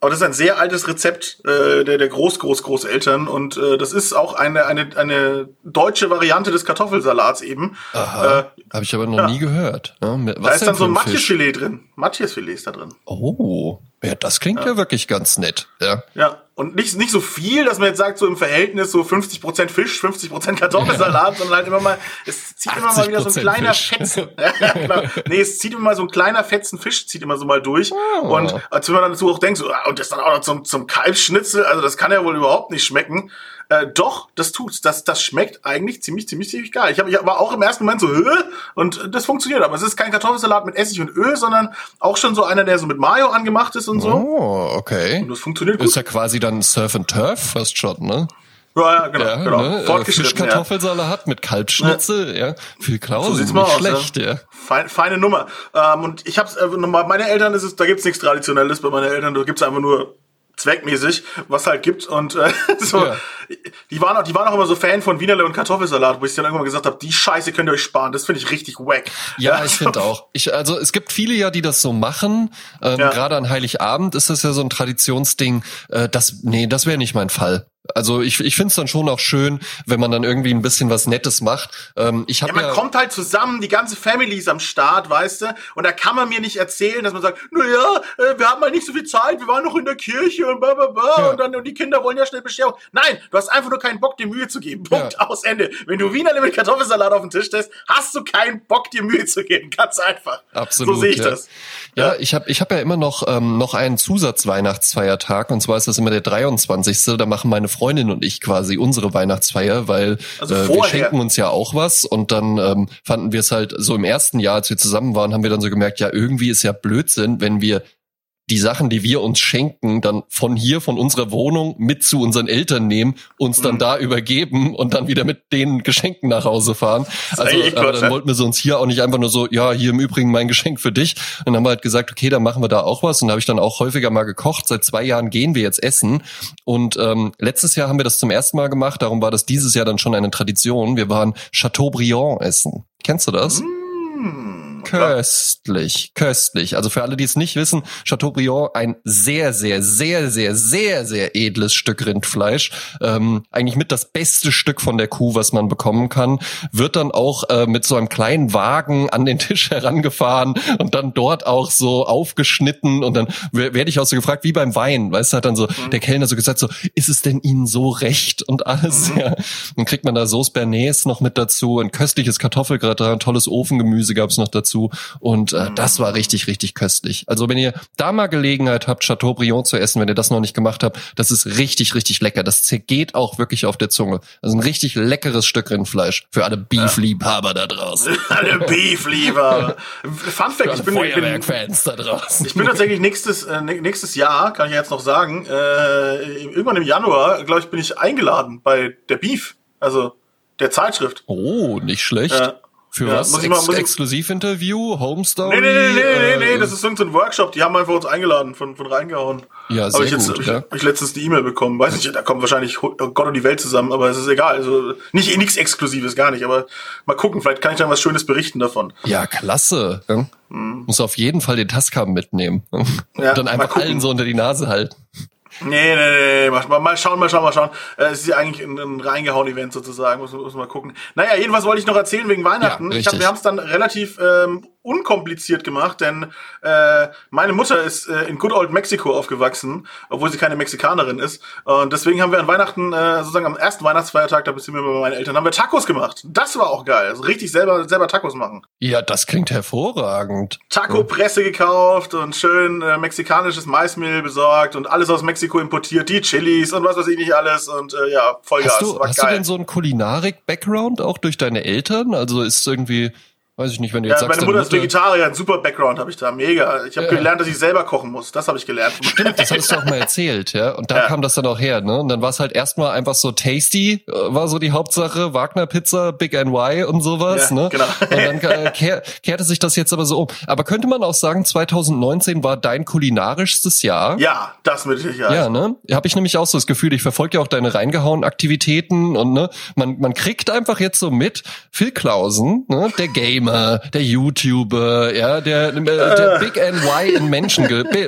Aber das ist ein sehr altes Rezept äh, der, der Groß, Groß, Großeltern und äh, das ist auch eine, eine, eine deutsche Variante des Kartoffelsalats eben. Aha, äh, Habe ich aber noch ja. nie gehört. Ja, was da ist dann so ein Matjesfilet drin. Matjesfilet ist da drin. Oh, ja, das klingt ja. ja, wirklich ganz nett. Ja. Ja, und nicht, nicht so viel, dass man jetzt sagt, so im Verhältnis so 50% Fisch, 50% Kartoffelsalat, ja. sondern halt immer mal, es zieht immer mal wieder so ein kleiner Fisch. Fetzen. ja, genau. Nee, es zieht immer mal so ein kleiner Fetzen Fisch, zieht immer so mal durch. Oh. Und als wenn man dann dazu auch denkt, so, ah, und das dann auch noch zum, zum Kalbsschnitzel, also das kann ja wohl überhaupt nicht schmecken. Äh, doch, das tut's. Das, das schmeckt eigentlich ziemlich, ziemlich, ziemlich geil. Ich, hab, ich war auch im ersten Moment so, Hö? und das funktioniert. Aber es ist kein Kartoffelsalat mit Essig und Öl, sondern auch schon so einer, der so mit Mayo angemacht ist und so. Oh, okay. Und das funktioniert gut. Ist ja quasi dann Surf and Turf fast schon, ne? Ja, ja, genau, Ja, genau. ne? Äh, Fortgeschritten, ja. Fischkartoffelsalat mit Kalbschnitzel, ja. Viel Klausen, So sieht's mal aus, schlecht, ja. Feine, feine Nummer. Ähm, und ich hab's, äh, nochmal, meine Eltern ist es, da gibt's nichts Traditionelles bei meinen Eltern, da gibt's einfach nur zweckmäßig, was halt gibt. Und äh, so, Ja. die waren auch, die waren auch immer so Fan von Wienerle und Kartoffelsalat, wo ich dann irgendwann gesagt habe, die Scheiße könnt ihr euch sparen. Das finde ich richtig wack. Ja, ich finde auch. Ich, also es gibt viele ja, die das so machen. Ähm, Ja. Gerade an Heiligabend ist das ja so ein Traditionsding. Äh, das, nee, das wäre nicht mein Fall. Also ich, ich finde es dann schon auch schön, wenn man dann irgendwie ein bisschen was Nettes macht. Ähm, ich Ja, habe man ja, kommt halt zusammen, die ganze Family ist am Start, weißt du? Und da kann man mir nicht erzählen, dass man sagt, na ja, äh, wir haben halt nicht so viel Zeit, wir waren noch in der Kirche und bla bla bla Ja. und dann und die Kinder wollen ja schnell Bescherung. Nein, du hast einfach nur keinen Bock, dir Mühe zu geben. Punkt, Ja. aus Ende. Wenn du Wienerle mit Kartoffelsalat auf den Tisch stellst, hast du keinen Bock, dir Mühe zu geben. Ganz einfach. Absolut, So sehe ich ja. das. Ja, ich habe ich hab ja immer noch ähm, noch einen Zusatzweihnachtsfeiertag und zwar ist das immer der 23. Da machen meine Freundin und ich quasi unsere Weihnachtsfeier, weil Also äh, wir schenken uns ja auch was. Und dann ähm, fanden wir es halt so im ersten Jahr, als wir zusammen waren, haben wir dann so gemerkt, ja irgendwie ist ja Blödsinn, wenn wir die Sachen, die wir uns schenken, dann von hier, von unserer Wohnung mit zu unseren Eltern nehmen, uns dann Mhm. da übergeben und dann wieder mit den Geschenken nach Hause fahren. Also, aber dann ne? wollten wir so uns hier auch nicht einfach nur so, ja, hier im Übrigen mein Geschenk für dich. Und dann haben wir halt gesagt, okay, dann machen wir da auch was. Und da habe ich dann auch häufiger mal gekocht. Seit zwei Jahren gehen wir jetzt essen. Und ähm, letztes Jahr haben wir das zum ersten Mal gemacht. Darum war das dieses Jahr dann schon eine Tradition. Wir waren Chateaubriand essen. Kennst du das? Hm, Köstlich, köstlich. Also für alle, die es nicht wissen, Chateaubriand ein sehr, sehr, sehr, sehr, sehr, sehr edles Stück Rindfleisch. Ähm, eigentlich mit das beste Stück von der Kuh, was man bekommen kann. Wird dann auch äh, mit so einem kleinen Wagen an den Tisch herangefahren und dann dort auch so aufgeschnitten und dann wer- werde ich auch so gefragt, wie beim Wein. Weißt du, hat dann so der Kellner so gesagt, so, ist es denn Ihnen so recht und alles? Ja. Dann kriegt man da Sauce Bernays noch mit dazu, ein köstliches Kartoffelgratin, tolles Ofengemüse gab's noch dazu und äh, das war richtig, richtig köstlich. Also wenn ihr da mal Gelegenheit habt, Chateaubriand zu essen, wenn ihr das noch nicht gemacht habt, das ist richtig, richtig lecker. Das zergeht auch wirklich auf der Zunge. Also ein richtig leckeres Stück Rindfleisch für alle Beef-Liebhaber da draußen. Alle Beef lieber. Fun Fact, ich bin, Feuerwerk-Fans da draußen. Ich bin tatsächlich nächstes, äh, nä- nächstes Jahr, kann ich jetzt noch sagen, äh, irgendwann im Januar, glaube ich, bin ich eingeladen bei der Beef, also der Zeitschrift. Oh, nicht schlecht. Ja. Für Ja, was? muss ich mal- Ex muss ich- Exklusivinterview? Homestory? Nee, nee, nee, nee, nee, nee, äh, das ist irgendein Workshop, die haben einfach uns eingeladen, von, von reingehauen. Ja, sehr ich jetzt, gut, hab ich, ja. hab ich letztens die E-Mail bekommen. Weiß nicht, da kommt wahrscheinlich oh Gott und die Welt zusammen, aber es ist egal. Also nicht nichts Exklusives, gar nicht. Aber mal gucken, vielleicht kann ich dann was Schönes berichten davon. Ja, klasse. Ja. Muss auf jeden Fall den Tascam mitnehmen. Mhm. Ja, Und dann einfach allen so unter die Nase halten. Nee, nee, nee. Mal, mal schauen, mal schauen, mal schauen. Äh, es ist ja eigentlich ein, ein reingehauen-Event sozusagen, muss, muss mal gucken. Naja, jedenfalls wollte ich noch erzählen wegen Weihnachten. Ja, ich hab, wir haben es dann relativ ähm, unkompliziert gemacht, denn äh, meine Mutter ist äh, in Good Old Mexico aufgewachsen, obwohl sie keine Mexikanerin ist. Und deswegen haben wir an Weihnachten, äh, sozusagen am ersten Weihnachtsfeiertag, da sind wir bei meinen Eltern, haben wir Tacos gemacht. Das war auch geil. Also richtig selber, selber Tacos machen. Ja, das klingt hervorragend. Taco-Presse gekauft und schön äh, mexikanisches Maismehl besorgt und alles aus Mexiko importiert, die Chilis und was weiß ich nicht alles und äh, ja, Vollgas. Hast du, hast du geil. denn so einen Kulinarik-Background auch durch deine Eltern? Also ist irgendwie, weiß ich nicht, wenn du jetzt ja, sagst, meine Mutter ist Vegetarier, ein super Background habe ich da, mega. Ich habe Ja. gelernt, dass ich selber kochen muss. Das habe ich gelernt. Stimmt, das hattest du auch mal erzählt, ja. Und da Ja. kam das dann auch her, ne? Und dann war es halt erstmal einfach so tasty, äh, war so die Hauptsache, Wagner Pizza, Big NY und sowas, Ja, ne? genau. Und dann äh, kehr, kehrte sich das jetzt aber so um. Aber könnte man auch sagen, 2019 war dein kulinarischstes Jahr? Ja, das mit Sicherheit. Ja, ne? Habe ich nämlich auch so das Gefühl, ich verfolge ja auch deine reingehauen Aktivitäten und ne, man, man kriegt einfach jetzt so mit, Phil Klausen, ne, der Gamer, der YouTuber, ja, der, äh, der Big NY in Menschen,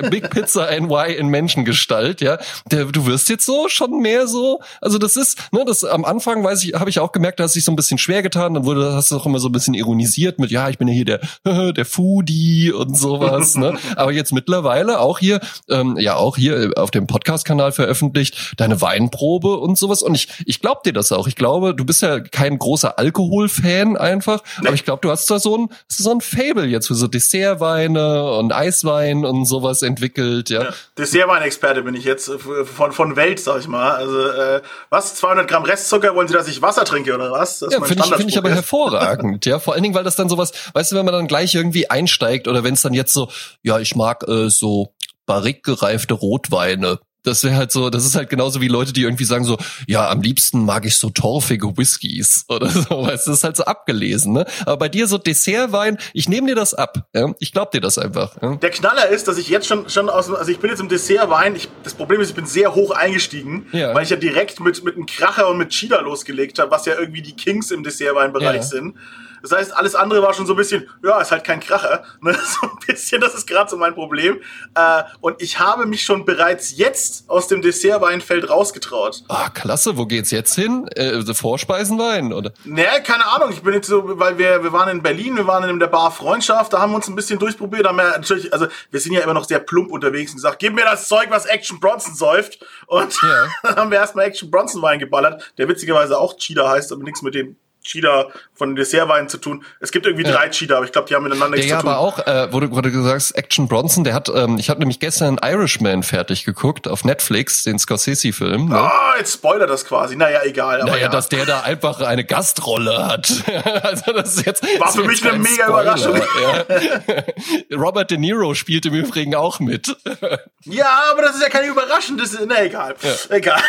Big Pizza NY in Menschengestalt, ja, der, du wirst jetzt so schon mehr so, also das ist, ne, das am Anfang weiß ich, habe ich auch gemerkt, da hast du dich so ein bisschen schwer getan, dann wurde, hast du auch immer so ein bisschen ironisiert mit, ja, ich bin ja hier der, der Foodie und sowas, ne, aber jetzt mittlerweile auch hier, ähm, ja, auch hier auf dem Podcast-Kanal veröffentlicht, deine Weinprobe und sowas. Und ich, ich glaube dir das auch, ich glaube, du bist ja kein großer Alkoholfan einfach, aber ich glaube, du hast hast du so ein, so ein Fable jetzt für so Dessertweine und Eiswein und sowas entwickelt, ja. ja Dessertwein-Experte bin ich jetzt äh, von, von Welt, sag ich mal. Also, äh, was? 200 Gramm Restzucker? Wollen Sie, dass ich Wasser trinke oder was? Das ja, finde ich, find ich aber hervorragend, ja. Vor allen Dingen, weil das dann sowas, weißt du, wenn man dann gleich irgendwie einsteigt oder wenn es dann jetzt so, ja, ich mag äh, so barrikgereifte Rotweine das wäre halt so, das ist halt genauso wie Leute, die irgendwie sagen so, ja, am liebsten mag ich so torfige Whiskys oder so, weißt das ist halt so abgelesen, ne? Aber bei dir so Dessertwein, ich nehme dir das ab, ja? Ich glaub dir das einfach. Ja? Der Knaller ist, dass ich jetzt schon schon aus also ich bin jetzt im Dessertwein, ich, das Problem ist, ich bin sehr hoch eingestiegen, ja. weil ich ja direkt mit mit einem Kracher und mit Cheetah losgelegt habe, was ja irgendwie die Kings im Dessertweinbereich sind. Das heißt, alles andere war schon so ein bisschen, ja, ist halt kein Kracher. Ne? So ein bisschen, das ist gerade so mein Problem. Äh, und ich habe mich schon bereits jetzt aus dem Dessertweinfeld rausgetraut. Ah, klasse. Wo geht's jetzt hin? Äh, Vorspeisenwein, oder? Naja, keine Ahnung. Ich bin jetzt so, weil wir, wir waren in Berlin, wir waren in der Bar Freundschaft, da haben wir uns ein bisschen durchprobiert. Haben wir natürlich, also wir sind ja immer noch sehr plump unterwegs und gesagt, gib mir das Zeug, was Action Bronson säuft. Und ja. dann haben wir erstmal Action Bronson Wein geballert, der witzigerweise auch Cheetah heißt, aber nichts mit dem Cheetah von Dessertwein zu tun. Es gibt irgendwie ja. drei Cheetah, aber ich glaube, die haben miteinander nichts ja, zu tun. Ja, aber auch, äh, wo du gesagt Action Bronson, der hat, ähm, ich habe nämlich gestern Irishman fertig geguckt auf Netflix, den Scorsese-Film. Ne? Ah, jetzt spoilert das quasi. Naja, egal. Aber naja, ja. dass der da einfach eine Gastrolle hat. also das ist jetzt war für mich eine mega Spoiler. Überraschung. Ja. Robert De Niro spielt im Übrigen auch mit. ja, aber das ist ja keine Überraschung. Das ist, na egal, egal.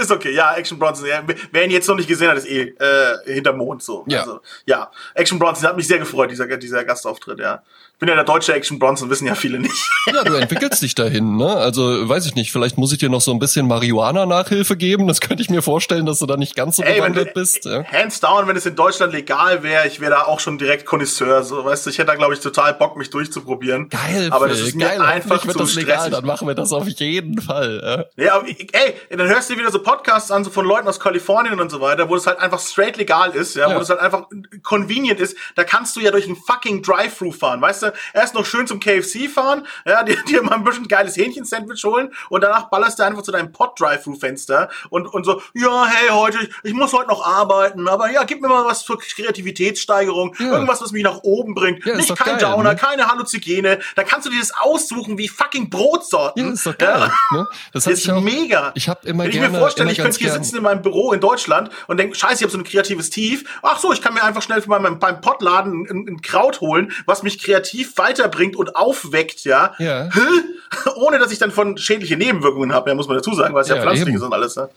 ist okay. Ja, Action Bronson. Ja, wer ihn jetzt noch nicht gesehen hat, ist eh äh, hinterm Mond so. Ja. Also, ja. Action Bronson hat mich sehr gefreut, dieser, dieser Gastauftritt, ja bin ja der deutsche Action Bronson, wissen ja viele nicht. Ja, du entwickelst dich dahin, ne? Also, weiß ich nicht, vielleicht muss ich dir noch so ein bisschen Marihuana-Nachhilfe geben. Das könnte ich mir vorstellen, dass du da nicht ganz so Ey, bewandert bist. Ja? Hands down, wenn es in Deutschland legal wäre, ich wäre da auch schon direkt Connoisseur. So, weißt du, ich hätte da, glaube ich, total Bock, mich durchzuprobieren. Geil, Aber das ist geil. einfach wird zu das legal, dann machen wir das auf jeden Fall. Ja, ja aber, ey, dann hörst du dir wieder so Podcasts an, so von Leuten aus Kalifornien und so weiter, wo es halt einfach straight legal ist, ja, ja. wo es halt einfach convenient ist. Da kannst du ja durch einen fucking Drive-Thru fahren, weißt du? Erst noch schön zum KFC fahren, ja, dir, dir mal ein bisschen geiles Hähnchen-Sandwich holen und danach ballerst du einfach zu deinem Pod-Drive-Thru-Fenster und, und so, ja, hey, heute, ich, ich muss heute noch arbeiten, aber ja, gib mir mal was zur Kreativitätssteigerung, ja. irgendwas, was mich nach oben bringt. Ja, Nicht kein geil, Downer, ne? keine Halluzigene. Da kannst du dir das aussuchen wie fucking Brotsorten. Ja, ist doch geil. Ja. Ne? Das, das ist auch, mega. Ich habe immer Wenn gerne, ich mir vorstelle, ich könnte hier gern. sitzen in meinem Büro in Deutschland und denke, scheiße, ich habe so ein kreatives Tief. Ach so, ich kann mir einfach schnell beim, beim Pottladen ein, ein Kraut holen, was mich kreativ weiterbringt und aufweckt, ja. Ja. Ohne dass ich dann von schädliche Nebenwirkungen habe, ja, muss man dazu sagen, weil es ja, ja pflanzlich ist und alles. Ne?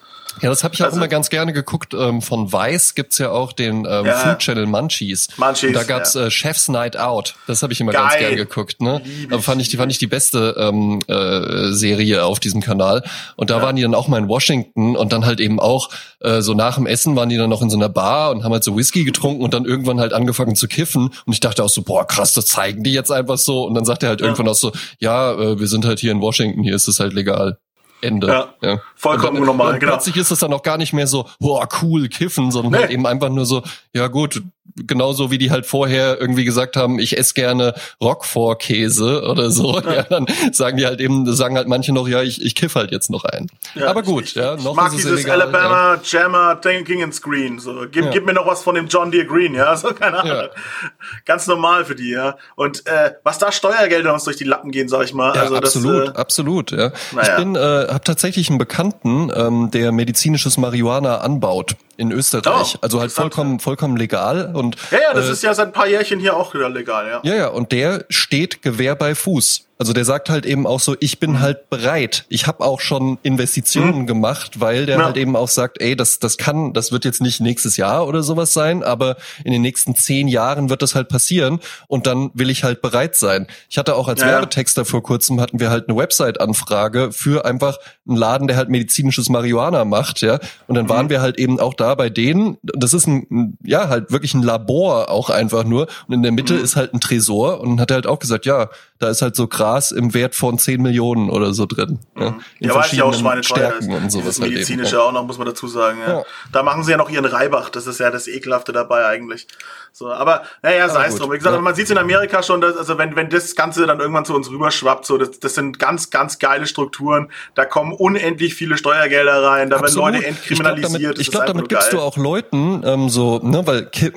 Ja, das habe ich auch also, immer ganz gerne geguckt. Ähm, von Weiß gibt's ja auch den ähm, ja. Food Channel Munchies. Munchies. Und da gab's ja. äh, Chef's Night Out. Das habe ich immer Geil. ganz gerne geguckt. Ne? Aber fand ich, die fand ich die beste ähm, äh, Serie auf diesem Kanal. Und da ja. waren die dann auch mal in Washington und dann halt eben auch äh, so nach dem Essen waren die dann noch in so einer Bar und haben halt so Whisky getrunken und dann irgendwann halt angefangen zu kiffen. Und ich dachte auch so, boah, krass, das zeigen die jetzt einfach so. Und dann sagt er halt irgendwann auch so, ja, äh, wir sind halt hier in Washington, hier ist es halt legal. Ende. Ja, ja. vollkommen dann, normal. Genau. Plötzlich ist es dann auch gar nicht mehr so, boah, cool, kiffen, sondern nee. halt eben einfach nur so, ja gut, genauso wie die halt vorher irgendwie gesagt haben, ich esse gerne Roquefort-Käse oder so. Ja. ja. dann sagen die halt eben, sagen halt manche noch, ja, ich, ich kiff halt jetzt noch ein. Ja, Aber gut, ich, ja, noch ich mag ist dieses illegal, Alabama ja. Jammer Thinking and Screen. So, gib, gib mir noch was von dem John Deere Green, ja, so keine Ahnung. Ganz normal für die, ja. Und äh, was da Steuergelder uns durch die Lappen gehen, sag ich mal. Ja, also absolut, das, äh, absolut. Ja. Naja. Ich bin, äh, habe tatsächlich einen Bekannten, ähm, der medizinisches Marihuana anbaut in Österreich. Oh, also halt vollkommen, vollkommen legal. Und, ja, ja, das äh, ist ja seit ein paar Jährchen hier auch wieder legal, ja. Ja, ja, und der steht Gewehr bei Fuß. Also der sagt halt eben auch so, ich bin mhm. halt bereit. Ich habe auch schon Investitionen mhm. gemacht, weil der ja. halt eben auch sagt, ey, das, das kann, das wird jetzt nicht nächstes Jahr oder sowas sein, aber in den nächsten zehn Jahren wird das halt passieren und dann will ich halt bereit sein. Ich hatte auch als ja. Werbetexter vor kurzem hatten wir halt eine Website-Anfrage für einfach einen Laden, der halt medizinisches Marihuana macht, ja. Und dann mhm. waren wir halt eben auch da bei denen. Das ist ein, ja, halt wirklich ein Labor auch einfach nur. Und in der Mitte mhm. ist halt ein Tresor und hat er halt auch gesagt, ja, da ist halt so Gras im Wert von 10 Millionen oder so drin. Mhm. Ja, in ja weiß ich auch Stärken ist. und sowas. Das medizinische halt auch noch, muss man dazu sagen. Ja. ja. Da machen sie ja noch ihren Reibach, das ist ja das Ekelhafte dabei eigentlich. So, aber naja, sei es drum. Wie gesagt, ja. man sieht es in Amerika schon, dass, also wenn, wenn das Ganze dann irgendwann zu uns rüberschwappt, so, das, das sind ganz, ganz geile Strukturen. Da kommen unendlich viele Steuergelder rein, da werden Leute entkriminalisiert. Ich glaube, damit, glaub, damit gibst du auch Leuten ähm, so, ne, weil Ki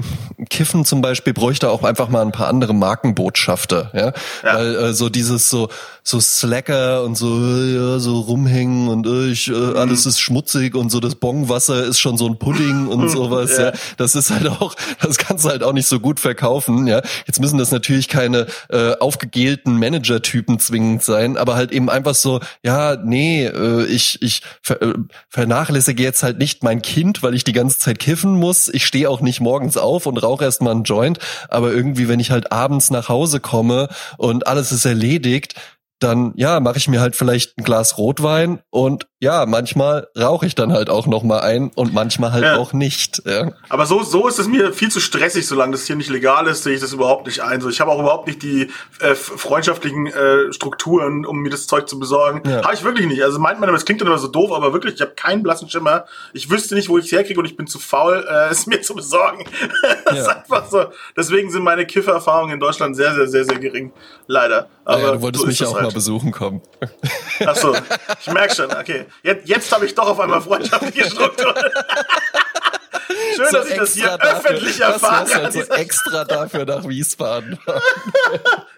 Kiffen zum Beispiel bräuchte auch einfach mal ein paar andere Markenbotschafter, ja, Ja. weil äh, so dieses so so Slacker und so äh, ja, so rumhängen und äh, ich, äh, Mhm. alles ist schmutzig und so das Bongwasser ist schon so ein Pudding und sowas, ja. Ja. Das ist halt auch, das kannst du halt auch nicht so gut verkaufen, ja. Jetzt müssen das natürlich keine äh, aufgegelten Manager-Typen zwingend sein, aber halt eben einfach so, ja, nee, äh, ich, ich ver äh, vernachlässige jetzt halt nicht mein Kind, weil ich die ganze Zeit kiffen muss. Ich stehe auch nicht morgens auf und rauche erstmal einen Joint, aber irgendwie, wenn ich halt abends nach Hause komme und alles ist erledigt, dann ja, mache ich mir halt vielleicht ein Glas Rotwein und ja, manchmal rauche ich dann halt auch noch mal ein und manchmal halt Ja. auch nicht. Ja. Aber so, so ist es mir viel zu stressig, solange das hier nicht legal ist, sehe ich das überhaupt nicht ein. So, ich habe auch überhaupt nicht die äh, freundschaftlichen äh, Strukturen, um mir das Zeug zu besorgen. Ja. Habe ich wirklich nicht. Also meint man, das klingt dann immer so doof, aber wirklich, ich habe keinen blassen Schimmer. Ich wüsste nicht, wo ich es herkriege und ich bin zu faul, äh, es mir zu besorgen. das ist Ja. einfach so. Deswegen sind meine Kiffererfahrungen in Deutschland sehr, sehr, sehr, sehr gering. Leider. Aber ja, du wolltest so mich ist ja auch mal halt. besuchen kommen. Ach so, ich merk schon. Okay, jetzt, jetzt habe ich doch auf einmal freundschaftliche Strukturen. Schön, dass ich das hier öffentlich das erfahre. an halt so extra dafür nach Wiesbaden.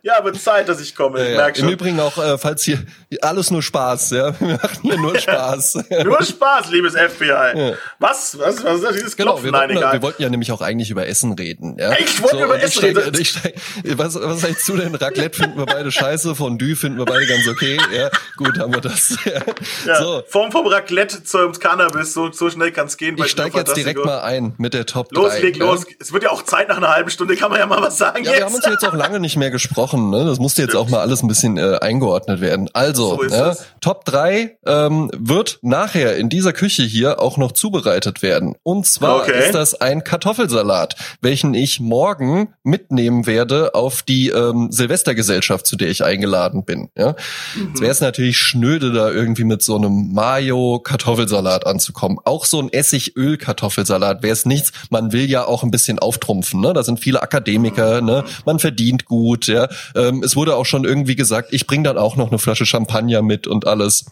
Ja, aber Zeit, dass ich komme. Ja, Ich ja. Im. Übrigen auch, äh, falls hier alles nur Spaß, ja, wir machen hier nur Spaß. Nur Spaß, liebes FBI. Was? Was? Was ist das? Dieses Genau, wir Nein, wollten, egal. wir wollten ja nämlich auch eigentlich über Essen reden. Ja? Ich wollte über und Essen steig- reden. Steig, was, was sagst du denn? Raclette finden wir beide scheiße, Fondue finden wir beide ganz okay. Ja, gut, haben wir das. Ja. ja, So, vom, vom Raclette zum Cannabis, so, so schnell kann's gehen. bei ich steige jetzt direkt mal ein mit der Top 3. Los, leg ja? los. Es wird ja auch Zeit nach einer halben Stunde, kann man ja mal was sagen Ja, wir haben jetzt. uns jetzt auch lange nicht mehr gesprochen. Ne? Das musste jetzt auch mal alles ein bisschen äh, eingeordnet werden. Also, So ne? Top 3 ähm, wird nachher in dieser Küche hier auch noch zubereitet werden. Und zwar Okay. ist das ein Kartoffelsalat, welchen ich morgen mitnehmen werde auf die ähm, Silvestergesellschaft, zu der ich eingeladen bin. Ja? Mhm. Jetzt wäre es natürlich schnöde, da irgendwie mit so einem Mayo-Kartoffelsalat anzukommen. Auch so ein Essigöl-Kartoffelsalat wäre es nichts. Man will ja auch ein bisschen auftrumpfen. Ne? Da sind viele Akademiker, ne? man verdient gut. Ja? Ähm, es wurde auch schon irgendwie gesagt, ich bringe dann auch noch eine Flasche Champagner mit und alles.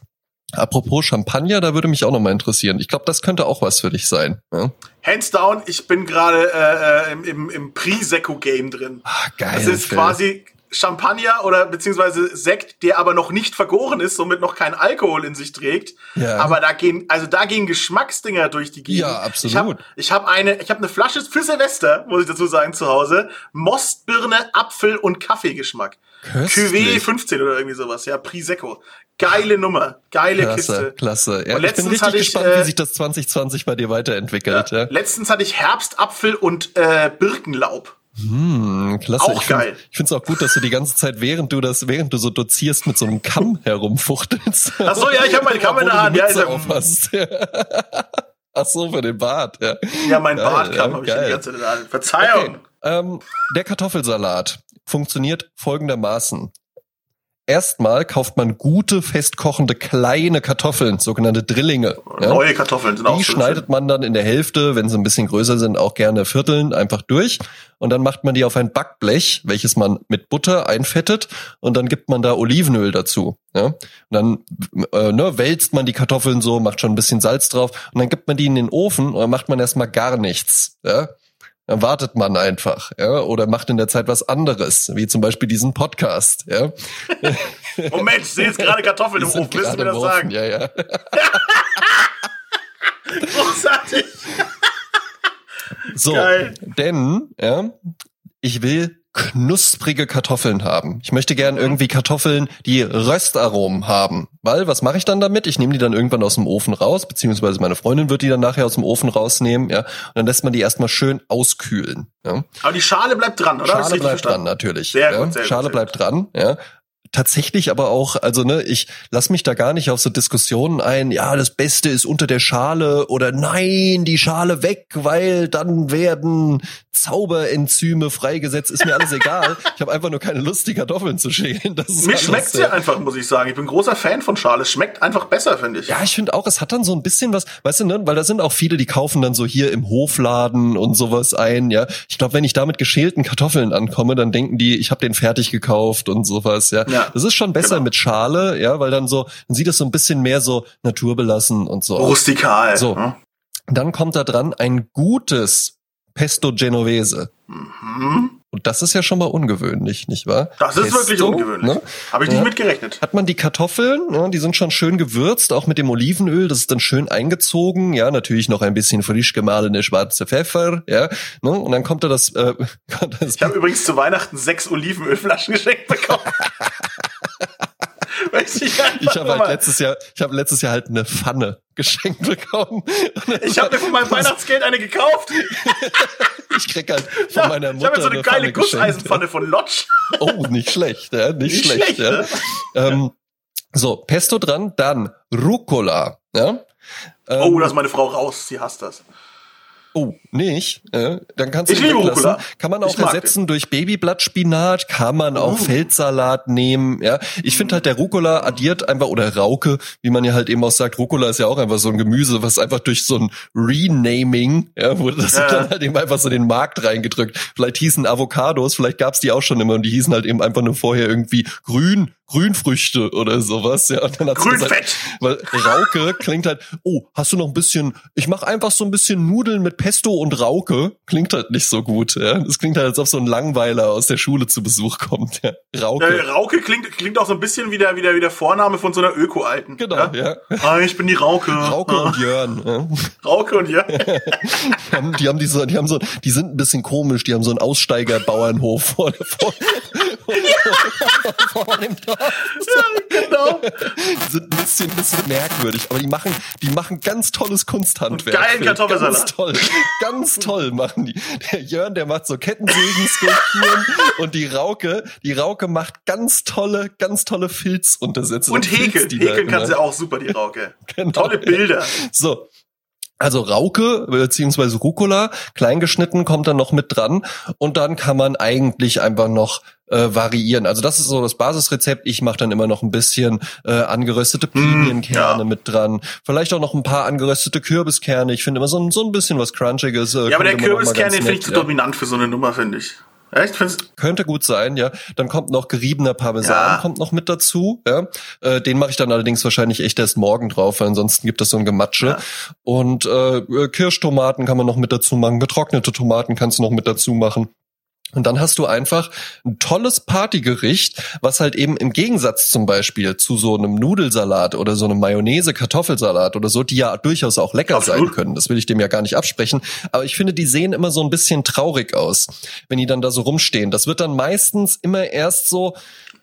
Apropos Champagner, da würde mich auch noch mal interessieren. Ich glaube, das könnte auch was für dich sein. Ja? Hands down, ich bin gerade äh, äh, im, im, im Pre-Secco-Game drin. Ah, geil. Das ist Phil. quasi Champagner oder beziehungsweise Sekt, der aber noch nicht vergoren ist, somit noch kein Alkohol in sich trägt. Ja. Aber da gehen, also da gehen Geschmacksdinger durch die Gegend. Ja, absolut. Ich habe ich hab eine, ich habe eine Flasche für Silvester, muss ich dazu sagen, zu Hause. Mostbirne, Apfel und Kaffeegeschmack. Köstlich. Cuvée 15 oder irgendwie sowas, ja, Prisecco. Geile Nummer, geile Klasse, Kiste. klasse. Ja, Und ich bin letztens richtig hatte ich, gespannt, äh, wie sich das 2020 bei dir weiterentwickelt. Ja. Letztens hatte ich Herbstapfel und äh, Birkenlaub. Hm, klasse. Auch ich find- geil. Ich finde es auch gut, dass du die ganze Zeit, während du das, während du so dozierst, mit so einem Kamm herumfuchtelst. Ach so, ja, ich habe meine Kamera in der Hand. Ja, ja, aufhast. Ach so, für den Bart. Ja, ja mein Geil, Bartkram ja, habe ich die ganze Zeit in der Hand. Verzeihung. Okay. Ähm, der Kartoffelsalat funktioniert folgendermaßen. Erstmal kauft man gute, festkochende kleine Kartoffeln, sogenannte Drillinge. Ja? Neue Kartoffeln sind auch Die schneidet man dann in der Hälfte, wenn sie ein bisschen größer sind, auch gerne vierteln, einfach durch. Und dann macht man die auf ein Backblech, welches man mit Butter einfettet und dann gibt man da Olivenöl dazu. Ja? Und dann äh, ne, wälzt man die Kartoffeln so, macht schon ein bisschen Salz drauf und dann gibt man die in den Ofen und dann macht man erstmal gar nichts. Ja? Dann wartet man einfach, ja, oder macht in der Zeit was anderes, wie zum Beispiel diesen Podcast, ja. Moment, ich sehe jetzt gerade Kartoffeln im Ofen. Willst du mir das Ofen, sagen? Ja, ja. Großartig. So, Geil. denn ja, ich will knusprige Kartoffeln haben. Ich möchte gern irgendwie Kartoffeln, die Röstaromen haben. Weil, was mache ich dann damit? Ich nehme die dann irgendwann aus dem Ofen raus, beziehungsweise meine Freundin wird die dann nachher aus dem Ofen rausnehmen, ja. Und dann lässt man die erstmal schön auskühlen. Ja. Aber die Schale bleibt dran, oder? Schale bleibt dran, natürlich. Sehr ja. gut, sehr gut, Schale sehr bleibt dran, ja. Tatsächlich aber auch, also ne, ich lass mich da gar nicht auf so Diskussionen ein, ja, das Beste ist unter der Schale oder nein, die Schale weg, weil dann werden Zauberenzyme freigesetzt, ist mir alles egal. Ich habe einfach nur keine Lust, die Kartoffeln zu schälen. Das ist Mir schmeckt's ja einfach, muss ich sagen. Ich bin großer Fan von Schale. Es schmeckt einfach besser, finde ich. Ja, ich finde auch, es hat dann so ein bisschen was, weißt du, ne, weil da sind auch viele, die kaufen dann so hier im Hofladen und sowas ein, ja. Ich glaube, wenn ich da mit geschälten Kartoffeln ankomme, dann denken die, ich habe den fertig gekauft und sowas, ja. Ja, das ist schon besser genau. mit Schale, ja, weil dann so, dann sieht es so ein bisschen mehr so naturbelassen und so. aus. Rustikal. So. ne? Dann kommt da dran ein gutes Pesto Genovese. Mhm. Und das ist ja schon mal ungewöhnlich, nicht wahr? Das ist wirklich Pesto, ungewöhnlich. Ne? Habe ich nicht Ja. mitgerechnet. hat man die Kartoffeln, ja, die sind schon schön gewürzt, auch mit dem Olivenöl, das ist dann schön eingezogen, ja, natürlich noch ein bisschen frisch gemahlene schwarze Pfeffer, ja, ne, und dann kommt da das, äh, das Ich habe übrigens zu Weihnachten sechs Olivenölflaschen geschenkt bekommen. Weiß ich ich habe halt letztes Jahr, ich habe letztes Jahr halt eine Pfanne geschenkt bekommen. ich habe mir von meinem Weihnachtsgeld eine gekauft. ich krieg halt von Ja, meiner ich Mutter habe jetzt so eine geile Pfanne geschenkt, Gusseisenpfanne von Lodge. Oh, nicht schlecht, ja, nicht, Nicht schlecht, schlecht, ja. ne? Ähm, so, Pesto dran, dann Rucola, ja. Ähm, Oh, da ist meine Frau raus. Sie hasst das. Oh, nicht? Äh, dann kannst du Ich liebe. Rucola. Kann man auch ersetzen durch Babyblattspinat, kann man auch Oh. Feldsalat nehmen. Ja, ich finde halt der Rucola addiert einfach oder Rauke, wie man ja halt eben auch sagt. Rucola ist ja auch einfach so ein Gemüse, was einfach durch so ein Renaming, ja, wurde das Ja. dann halt eben einfach so in den Markt reingedrückt. Vielleicht hießen Avocados, vielleicht gab's die auch schon immer und die hießen halt eben einfach nur vorher irgendwie grün. Grünfrüchte oder sowas, ja. Und dann gesagt, Grünfett. weil Rauke klingt halt, oh, hast du noch ein bisschen, ich mache einfach so ein bisschen Nudeln mit Pesto und Rauke. Klingt halt nicht so gut, ja. Das klingt halt, als ob so ein Langweiler aus der Schule zu Besuch kommt, ja. Rauke. Äh, Rauke klingt, klingt auch so ein bisschen wie der, wie der, wie der Vorname von so einer Öko-Alten. Genau, Ja? ja. Ah, ich bin die Rauke. Rauke Ah, und Jörn. Ja. Rauke und ja. Die haben, die haben diese, die haben so, die sind ein bisschen komisch, die haben so einen Aussteigerbauernhof vor, vor, vor, vor dem Dorf. genau. Die sind ein bisschen, bisschen merkwürdig, aber die machen, die machen ganz tolles Kunsthandwerk. Geilen. Kartoffelsalat. Ganz toll, ganz toll machen die. Der Jörn, der macht so Kettensägen-Skulpturen und die Rauke, die Rauke macht ganz tolle, ganz tolle Filzuntersätze. Und häkeln. Häkeln kann sie auch super, die Rauke. Genau, Tolle ja. Bilder. So. Also Rauke beziehungsweise Rucola, kleingeschnitten, kommt dann noch mit dran und dann kann man eigentlich einfach noch äh, variieren. Also das ist so das Basisrezept. Ich mache dann immer noch ein bisschen äh, angeröstete Pinienkerne Mm, ja. mit dran. Vielleicht auch noch ein paar angeröstete Kürbiskerne. Ich finde immer so ein, so ein bisschen was Crunchiges. Äh, Ja, aber der Kürbiskern, den finde ich zu ja. dominant für so eine Nummer, finde ich. Echt? Findest Könnte gut sein, ja. Dann kommt noch geriebener Parmesan Ja. kommt noch mit dazu. Ja. Äh, den mache ich dann allerdings wahrscheinlich echt erst morgen drauf, weil ansonsten gibt es so ein Gematsche. Ja. Und äh, Kirschtomaten kann man noch mit dazu machen. Getrocknete Tomaten kannst du noch mit dazu machen. Und dann hast du einfach ein tolles Partygericht, was halt eben im Gegensatz zum Beispiel zu so einem Nudelsalat oder so einem Mayonnaise-Kartoffelsalat oder so, die ja durchaus auch lecker Absolut. sein können. Das will ich dem ja gar nicht absprechen. Aber ich finde, die sehen immer so ein bisschen traurig aus, wenn die dann da so rumstehen. Das wird dann meistens immer erst so,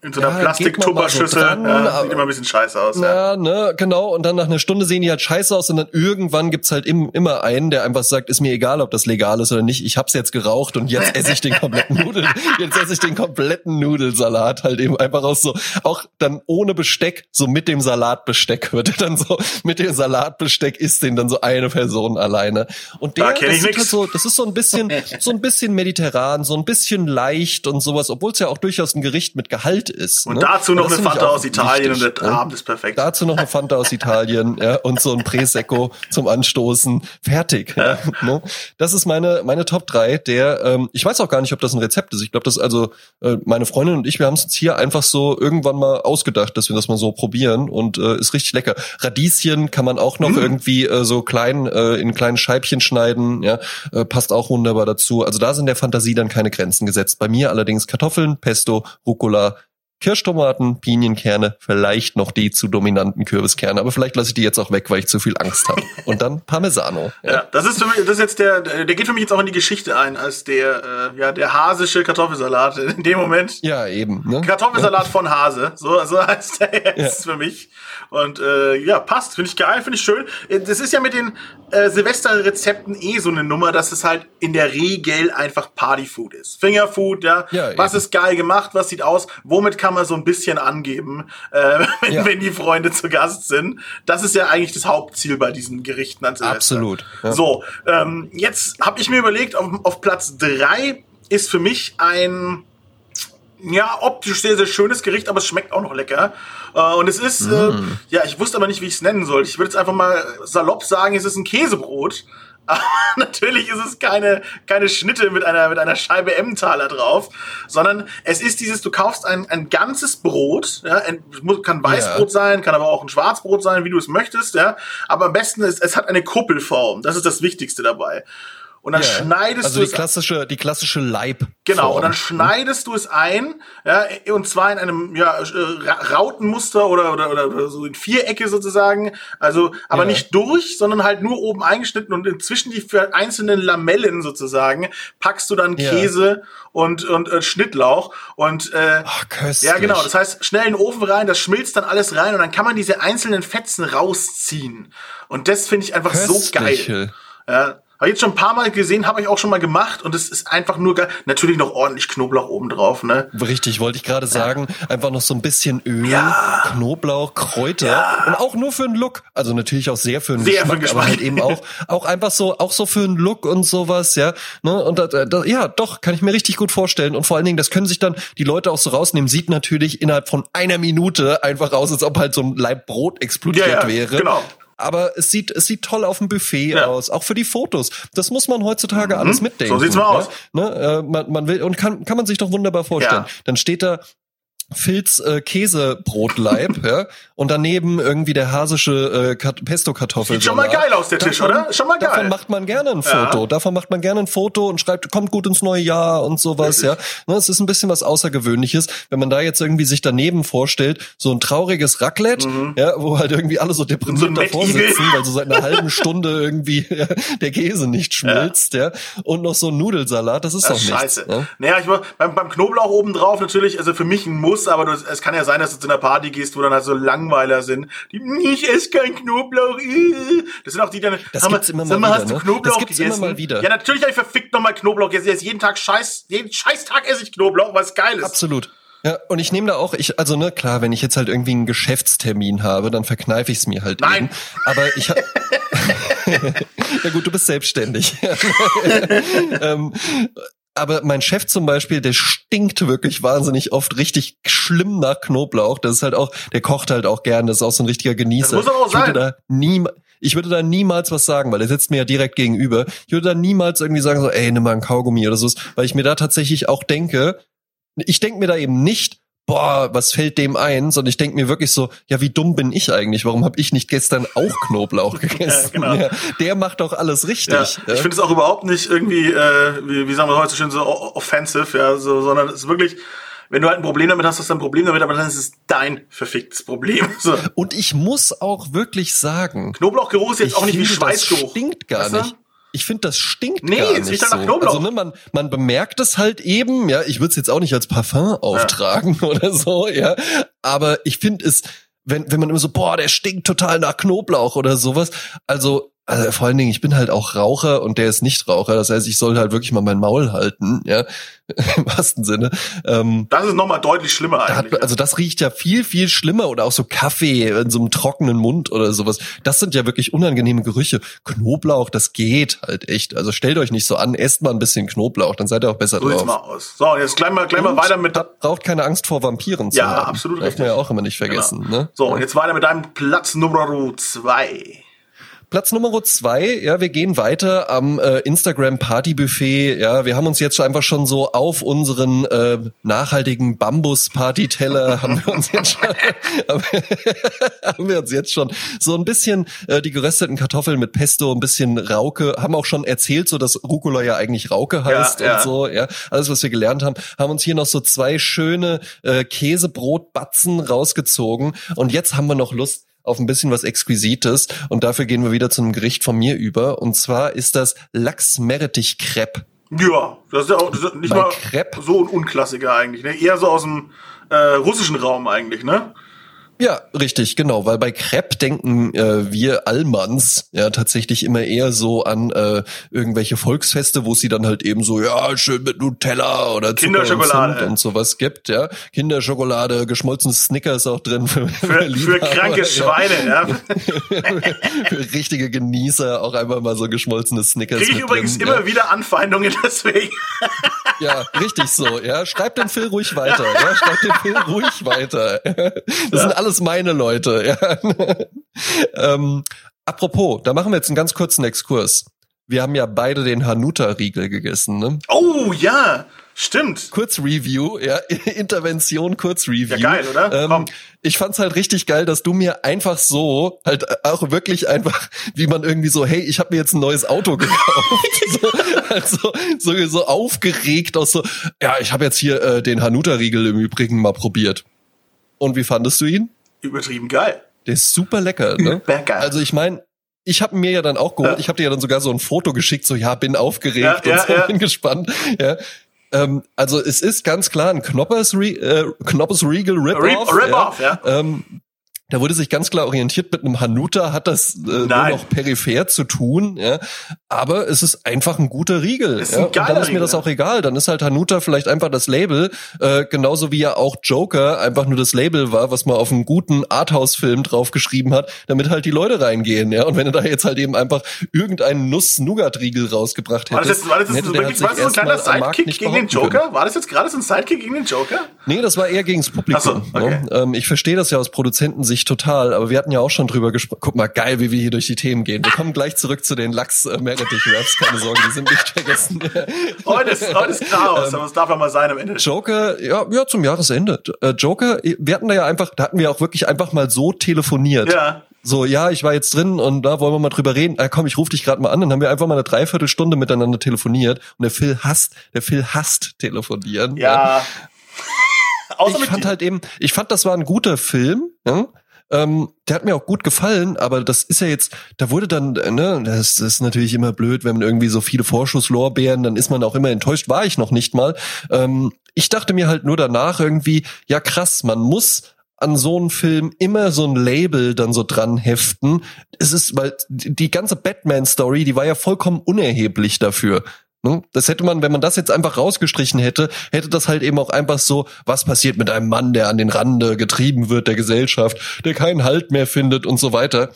in so einer Ja, so Plastik-Tupperschüssel. dran, ja, sieht immer ein bisschen scheiße aus. Ja. ja, ne, genau. Und dann nach einer Stunde sehen die halt scheiße aus und dann irgendwann gibt's halt im, immer einen, der einfach sagt, ist mir egal, ob das legal ist oder nicht. Ich hab's jetzt geraucht und jetzt esse ich den kompletten Nudeln, jetzt esse ich den kompletten Nudelsalat halt eben einfach aus so, auch dann ohne Besteck, so mit dem Salatbesteck wird dann so, mit dem Salatbesteck isst den dann so eine Person alleine. Und der, Da das, halt so, das ist so ein bisschen, so ein bisschen mediterran, so ein bisschen leicht und sowas, obwohl es ja auch durchaus ein Gericht mit Gehalt ist. Und ne? dazu noch eine Fanta aus Italien wichtig, und der? Abend ist perfekt. Dazu noch eine Fanta aus Italien ja, und so ein Prosecco zum Anstoßen. Fertig. Ja, ne? Das ist meine meine Top 3. Der, ähm, ich weiß auch gar nicht, ob das ein Rezept ist. Ich glaube, das ist also äh, meine Freundin und ich, wir haben es uns hier einfach so irgendwann mal ausgedacht, dass wir das mal so probieren und äh, ist richtig lecker. Radieschen kann man auch noch Mm. irgendwie äh, so klein äh, in kleinen Scheibchen schneiden. Ja, äh, passt auch wunderbar dazu. Also da sind der Fantasie dann keine Grenzen gesetzt. Bei mir allerdings Kartoffeln, Pesto, Rucola, Kirschtomaten, Pinienkerne, vielleicht noch die zu dominanten Kürbiskerne, aber vielleicht lasse ich die jetzt auch weg, weil ich zu viel Angst habe. Und dann Parmesano. Ja, das ist für mich, das ist jetzt der, der geht für mich jetzt auch in die Geschichte ein, als der, äh, ja, der hasische Kartoffelsalat in dem Moment. Ja, eben. Ne? Kartoffelsalat von Hase, so, so heißt der jetzt für mich. Und äh, ja, passt, finde ich geil, finde ich schön. Äh, Das ist ja mit den äh, Silvesterrezepten eh so eine Nummer, dass es halt in der Regel einfach Partyfood ist. Fingerfood, ja. Ja, was eben. ist geil gemacht, was sieht aus, womit kann man so ein bisschen angeben, äh, wenn, Ja. wenn die Freunde zu Gast sind. Das ist ja eigentlich das Hauptziel bei diesen Gerichten an Silvester. Absolut. Ja. So, ähm, jetzt habe ich mir überlegt, auf, auf Platz drei ist für mich ein ja, optisch sehr, sehr schönes Gericht, aber es schmeckt auch noch lecker. Äh, und es ist, äh, Mm. ja, ich wusste aber nicht, wie ich es nennen soll. Ich würde jetzt einfach mal salopp sagen, es ist ein Käsebrot. Aber natürlich ist es keine, keine Schnitte mit einer, mit einer Scheibe Emmentaler drauf, sondern es ist dieses, du kaufst ein, ein ganzes Brot, ja, ein, kann Weißbrot sein, kann aber auch ein Schwarzbrot sein, wie du es möchtest, ja. Aber am besten ist, es hat eine Kuppelform. Das ist das Wichtigste dabei. Und dann Ja. schneidest also du die es klassische, die klassische Leib. Genau, und dann schneidest du es ein, ja, und zwar in einem ja, äh, Ra- Rautenmuster oder, oder, oder, so in Vierecke sozusagen. Also, aber Ja. nicht durch, sondern halt nur oben eingeschnitten und inzwischen die einzelnen Lamellen sozusagen packst du dann. Käse und, und äh, Schnittlauch und äh, Ach, köstlich. ja, genau. Das heißt, schnell in den Ofen rein, das schmilzt dann alles rein und dann kann man diese einzelnen Fetzen rausziehen. Und das finde ich einfach so geil. Köstlich. Ja. Ich jetzt schon ein paar Mal gesehen, habe ich auch schon mal gemacht und es ist einfach nur geil. Natürlich noch ordentlich Knoblauch oben drauf, ne? Richtig, wollte ich gerade sagen. Einfach noch so ein bisschen Öl, Ja. Knoblauch, Kräuter und auch nur für den Look. Also natürlich auch sehr für den Sehr Geschmack, für den Geschmack. aber halt eben auch auch einfach so auch so für den Look und sowas, ja. Ne? Und da, da, ja, doch kann ich mir richtig gut vorstellen. Und vor allen Dingen, das können sich dann die Leute auch so rausnehmen. Sieht natürlich innerhalb von einer Minute einfach aus, als ob halt so ein Laib Brot explodiert Ja, ja, wäre. genau. Aber es sieht, es sieht toll auf dem Buffet Ja. aus, auch für die Fotos. Das muss man heutzutage alles mitdenken. So sieht's mal aus. Ja? Ne? Äh, man, man will und kann, kann man sich doch wunderbar vorstellen. Ja. Dann steht da Filz äh, Käsebrotleib, ja, und daneben irgendwie der hasische äh, Kat Pesto Kartoffel. Sieht schon mal geil aus, der Tisch, oder? Schon mal geil. Davon macht man gerne ein Ja. Foto. Davon macht man gerne ein Foto und schreibt, kommt gut ins neue Jahr und sowas, ja. Ne, es ist ein bisschen was Außergewöhnliches, wenn man da jetzt irgendwie sich daneben vorstellt, so ein trauriges Raclette, ja, wo halt irgendwie alle so deprimiert So davor sitzen, weil so seit einer halben Stunde irgendwie ja, der Käse nicht schmilzt, ja. Und noch so ein Nudelsalat, das ist Das doch ist nichts. scheiße. Ne? Naja, ich, war- beim, beim Knoblauch oben drauf natürlich, also für mich ein Muss, aber du, es kann ja sein, dass du zu einer Party gehst, wo dann halt so Langweiler sind. Die, ich esse kein Knoblauch. äh." Das sind auch die, die dann, Das gibt's immer mal hast wieder, du ne? Knoblauch Das gibt's immer gegessen? mal wieder. Ja, natürlich habe ich verfickt nochmal Knoblauch gegessen. Jetzt jeden Tag Scheiß, jeden Scheißtag esse ich Knoblauch, was geil ist. Absolut. Ja, und ich nehme da auch, ich, also ne, klar, wenn ich jetzt halt irgendwie einen Geschäftstermin habe, dann verkneife ich es mir halt Nein. eben. Aber ich hab, Ja gut, du bist selbstständig. ähm, aber mein Chef zum Beispiel, der stinkt wirklich wahnsinnig oft richtig schlimm nach Knoblauch. Das ist halt auch, der kocht halt auch gern, das ist auch so ein richtiger Genießer. Das muss auch ich würde sein. da nie, ich würde da niemals was sagen, weil er sitzt mir ja direkt gegenüber. Ich würde da niemals irgendwie sagen so, ey, nimm mal ein Kaugummi oder so, weil ich mir da tatsächlich auch denke, ich denke mir da eben nicht, boah, was fällt dem ein, sondern ich denke mir wirklich so, ja, wie dumm bin ich eigentlich? Warum habe ich nicht gestern auch Knoblauch gegessen? genau. ja, der macht doch alles richtig. Ja, ja. ich finde es auch überhaupt nicht irgendwie, äh, wie, wie sagen wir heute so schön, so offensive, ja, so, sondern es ist wirklich, wenn du halt ein Problem damit hast, hast du ein Problem damit, aber dann ist es dein verficktes Problem. So. Und ich muss auch wirklich sagen, Knoblauchgeruch ist jetzt auch nicht wie finde, das Schweißgeruch. stinkt gar Weißt du? nicht. Ich finde, das stinkt Nee, gar es nicht so. Knoblauch. Also ne, man, man bemerkt es halt eben, ja, ich würde es jetzt auch nicht als Parfum auftragen oder so, ja, aber ich finde es, wenn, wenn man immer so, boah, der stinkt total nach Knoblauch oder sowas, also also vor allen Dingen, ich bin halt auch Raucher und der ist nicht Raucher. Das heißt, ich soll halt wirklich mal mein Maul halten, ja, im wahrsten Sinne. Ähm, Das ist nochmal deutlich schlimmer eigentlich. hat, also das riecht ja viel, viel schlimmer oder auch so Kaffee in so einem trockenen Mund oder sowas. Das sind ja wirklich unangenehme Gerüche. Knoblauch, das geht halt echt. Also stellt euch nicht so an, esst mal ein bisschen Knoblauch, dann seid ihr auch besser so drauf. mal aus. So, jetzt gleich mal, gleich mal Und weiter mit, braucht keine Angst vor Vampiren zu Ja, haben. absolut Darf man ja richtig. auch immer nicht vergessen. Genau. Ne? so, und jetzt weiter mit deinem Platz Nummer zwei. Platz Nummer zwei, ja, wir gehen weiter am äh, Instagram Party Buffet. Ja, wir haben uns jetzt einfach schon so auf unseren äh, nachhaltigen Bambus Party Teller haben wir uns jetzt schon, haben wir uns jetzt schon so ein bisschen äh, die gerösteten Kartoffeln mit Pesto, ein bisschen Rauke, haben auch schon erzählt, so dass Rucola ja eigentlich Rauke heißt Ja, ja. und so. Ja, alles was wir gelernt haben, haben uns hier noch so zwei schöne äh, Käsebrotbatzen rausgezogen und jetzt haben wir noch Lust auf ein bisschen was Exquisites und dafür gehen wir wieder zu einem Gericht von mir über und zwar ist das Lachs-Meerrettich-Crepe. Ja, das ist ja auch ist nicht Bei mal Crepe? so ein Unklassiker eigentlich, ne? Eher so aus dem äh, russischen Raum eigentlich, ne? Ja, richtig, genau, weil bei Crepe denken äh, wir Allmanns ja tatsächlich immer eher so an äh, irgendwelche Volksfeste, wo sie dann halt eben so, ja, schön mit Nutella oder Kinderschokolade. und, und sowas gibt, ja. Kinderschokolade, geschmolzenes Snickers auch drin für, Für, für kranke ja. Schweine, ja. für richtige Genießer auch einfach mal so geschmolzenes Snickers Kriege ich übrigens drin, immer wieder Anfeindungen deswegen. Ja, richtig so, ja. Schreibt den Phil ruhig weiter, ja. Schreibt den Phil ruhig weiter. Das sind alles meine Leute, ja. ähm, apropos, da machen wir jetzt einen ganz kurzen Exkurs. Wir haben ja beide den Hanuta-Riegel gegessen, ne? Oh, ja. Stimmt. Kurzreview, ja, Intervention, Kurzreview. Ja, geil, oder? Ähm, Komm. ich fand's halt richtig geil, dass du mir einfach so, halt auch wirklich einfach, wie man irgendwie so, hey, ich habe mir jetzt ein neues Auto gekauft, so, also so, so aufgeregt aus so, ja, ich habe jetzt hier äh, den Hanuta-Riegel im Übrigen mal probiert. Und wie fandest du ihn? Übertrieben geil. Der ist super lecker, ne? Übergeil. Also ich meine, ich habe mir ja dann auch geholt, Ja. ich habe dir ja dann sogar so ein Foto geschickt, so ja, bin aufgeregt Ja, ja, und so, ja. bin gespannt. Ja. Ähm, also es ist ganz klar ein Knoppers, Re äh, Knoppers Regal Rip-Off. Rip- Rip-Off, ja. Ähm, da wurde sich ganz klar orientiert mit einem Hanuta, hat das äh, nur noch peripher zu tun, ja. Aber es ist einfach ein guter Riegel. Ist ja. Und dann ist mir das auch egal. Dann ist halt Hanuta vielleicht einfach das Label, äh, genauso wie ja auch Joker einfach nur das Label war, was man auf einen guten Arthouse-Film draufgeschrieben hat, damit halt die Leute reingehen, ja. Und wenn er da jetzt halt eben einfach irgendeinen Nuss-Nougat-Riegel rausgebracht hätte, War das jetzt, war das jetzt hätte der wirklich, war sich das so ein kleiner Sidekick gegen den Joker? können. War das jetzt gerade so ein Sidekick gegen den Joker? Nee, das war eher gegens Publikum. Ach so, okay. ne? ähm, ich verstehe das ja aus Produzentensicht total, aber wir hatten ja auch schon drüber gesprochen. Guck mal, geil, wie wir hier durch die Themen gehen. Wir kommen gleich zurück zu den lachs äh, meredith raps keine Sorge, die sind nicht vergessen. Heute ist, heute ist Chaos, Ähm, aber es darf ja mal sein am Ende. Joker, ja, ja, zum Jahresende. Äh, Joker, wir hatten da ja einfach, da hatten wir auch wirklich einfach mal so telefoniert. Ja. So, ja, ich war jetzt drin und da wollen wir mal drüber reden. Ah, komm, ich rufe dich gerade mal an. Dann haben wir einfach mal eine Dreiviertelstunde miteinander telefoniert. Und der Phil hasst, der Phil hasst telefonieren. Ja. Außer ich fand dir. halt eben, ich fand, das war ein guter Film. Ja? Ähm, der hat mir auch gut gefallen, aber das ist ja jetzt, da wurde dann, äh, ne, das, ist natürlich immer blöd, wenn man irgendwie so viele Vorschusslorbeeren, dann ist man auch immer enttäuscht, war ich noch nicht mal. Ähm, ich dachte mir halt nur danach irgendwie, ja krass, man muss an so einen Film immer so ein Label dann so dran heften. Es ist, weil die ganze Batman-Story, die war ja vollkommen unerheblich dafür. Ne? Das hätte man, wenn man das jetzt einfach rausgestrichen hätte, hätte das halt eben auch einfach so, was passiert mit einem Mann, der an den Rande getrieben wird der Gesellschaft, der keinen Halt mehr findet und so weiter.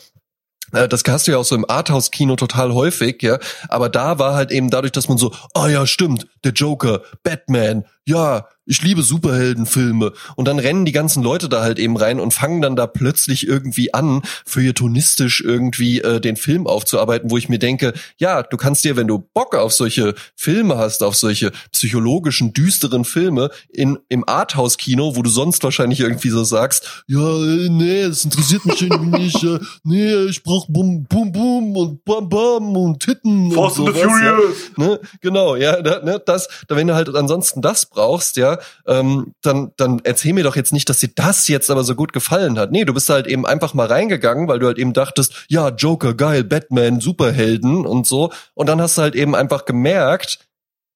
Äh, Das hast du ja auch so im Arthouse-Kino total häufig, ja. Aber da war halt eben dadurch, dass man so, ah ja, stimmt, der Joker, Batman, ja, ich liebe Superheldenfilme. Und dann rennen die ganzen Leute da halt eben rein und fangen dann da plötzlich irgendwie an, feuilletonistisch irgendwie äh, den Film aufzuarbeiten, wo ich mir denke, ja, du kannst dir, wenn du Bock auf solche Filme hast, auf solche psychologischen, düsteren Filme in, im Arthouse-Kino, wo du sonst wahrscheinlich irgendwie so sagst, ja, nee, das interessiert mich irgendwie nicht, äh, nee, ich brauch Bum, Bum, Bum und Bam, Bam und Titten Fast und and the. Furious. Ne? Genau, ja, da, ne, das, da, wenn du halt ansonsten das brauchst, ja, ähm, dann, dann erzähl mir doch jetzt nicht, dass dir das jetzt aber so gut gefallen hat. Nee, du bist halt eben einfach mal reingegangen, weil du halt eben dachtest, ja, Joker, geil, Batman, Superhelden und so. Und dann hast du halt eben einfach gemerkt,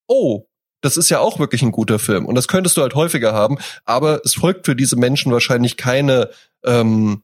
oh, das ist ja auch wirklich ein guter Film. Und das könntest du halt häufiger haben, aber es folgt für diese Menschen wahrscheinlich keine, ähm,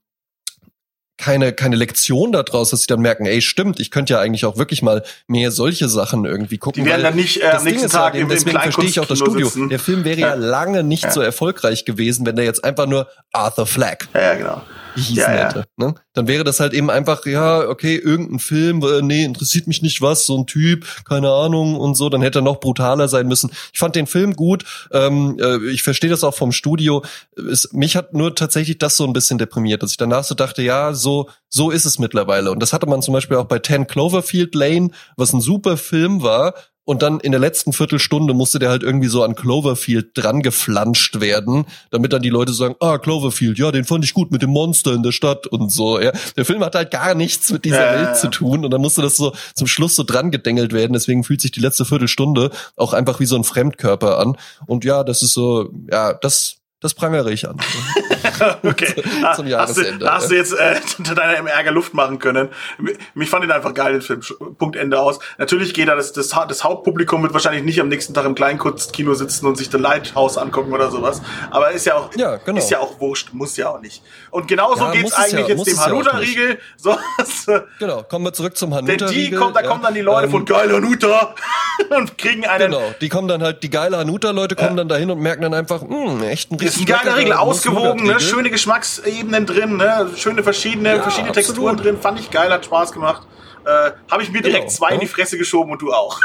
keine, keine Lektion daraus, dass sie dann merken, ey, stimmt, ich könnte ja eigentlich auch wirklich mal mehr solche Sachen irgendwie gucken. Die werden dann nicht, äh, am Ding nächsten ja Tag eben, im- im deswegen verstehe ich auch das Studio. sitzen. Der Film wäre ja, Ja. lange nicht Ja. so erfolgreich gewesen, wenn der jetzt einfach nur Arthur Flack Ja, ja, genau. Hießen Ja, ja. hätte. Ne? Dann wäre das halt eben einfach, ja, okay, irgendein Film, äh, nee, interessiert mich nicht was, so ein Typ, keine Ahnung und so, dann hätte er noch brutaler sein müssen. Ich fand den Film gut, ähm, äh, ich verstehe das auch vom Studio. Es, mich hat nur tatsächlich das so ein bisschen deprimiert, dass ich danach so dachte, ja, so, so ist es mittlerweile. Und das hatte man zum Beispiel auch bei 10 Cloverfield Lane, was ein super Film war, und dann in der letzten Viertelstunde musste der halt irgendwie so an Cloverfield dran geflanscht werden, damit dann die Leute sagen, ah, Cloverfield, ja, den fand ich gut mit dem Monster in der Stadt und so. Ja. Der Film hat halt gar nichts mit dieser Ja, Welt zu tun und dann musste das so zum Schluss so dran gedengelt werden. Deswegen fühlt sich die letzte Viertelstunde auch einfach wie so ein Fremdkörper an. Und ja, das ist so, ja, das das prangere ich an. okay. Zum Jahresende. Hast du, hast du jetzt äh, deiner Ärger Luft machen können? Mich fand ihn einfach geil, den Film. Punkt Ende aus. Natürlich geht da das, das, das Hauptpublikum wird wahrscheinlich nicht am nächsten Tag im Kleinkunstkino sitzen und sich The Lighthouse angucken oder sowas. Aber ist ja auch, ja, genau. ist ja auch wurscht, muss ja auch nicht. Und genauso ja, geht's eigentlich ja, jetzt dem Hanuta-Riegel. So, genau, kommen wir zurück zum Hanuta-Riegel. Denn die kommt, da kommen dann die Leute ähm, von geil Hanuta und kriegen einen. Genau, die kommen dann halt, die geile Hanuta-Leute kommen dann dahin und merken dann einfach, mh, echt ein Ist ein geiler Riegel, ausgewogen, ne? schöne Geschmacksebenen drin, ne? schöne verschiedene, ja, verschiedene Texturen drin, fand ich geil, hat Spaß gemacht. Äh, habe ich mir direkt genau. zwei in die Fresse geschoben und du auch.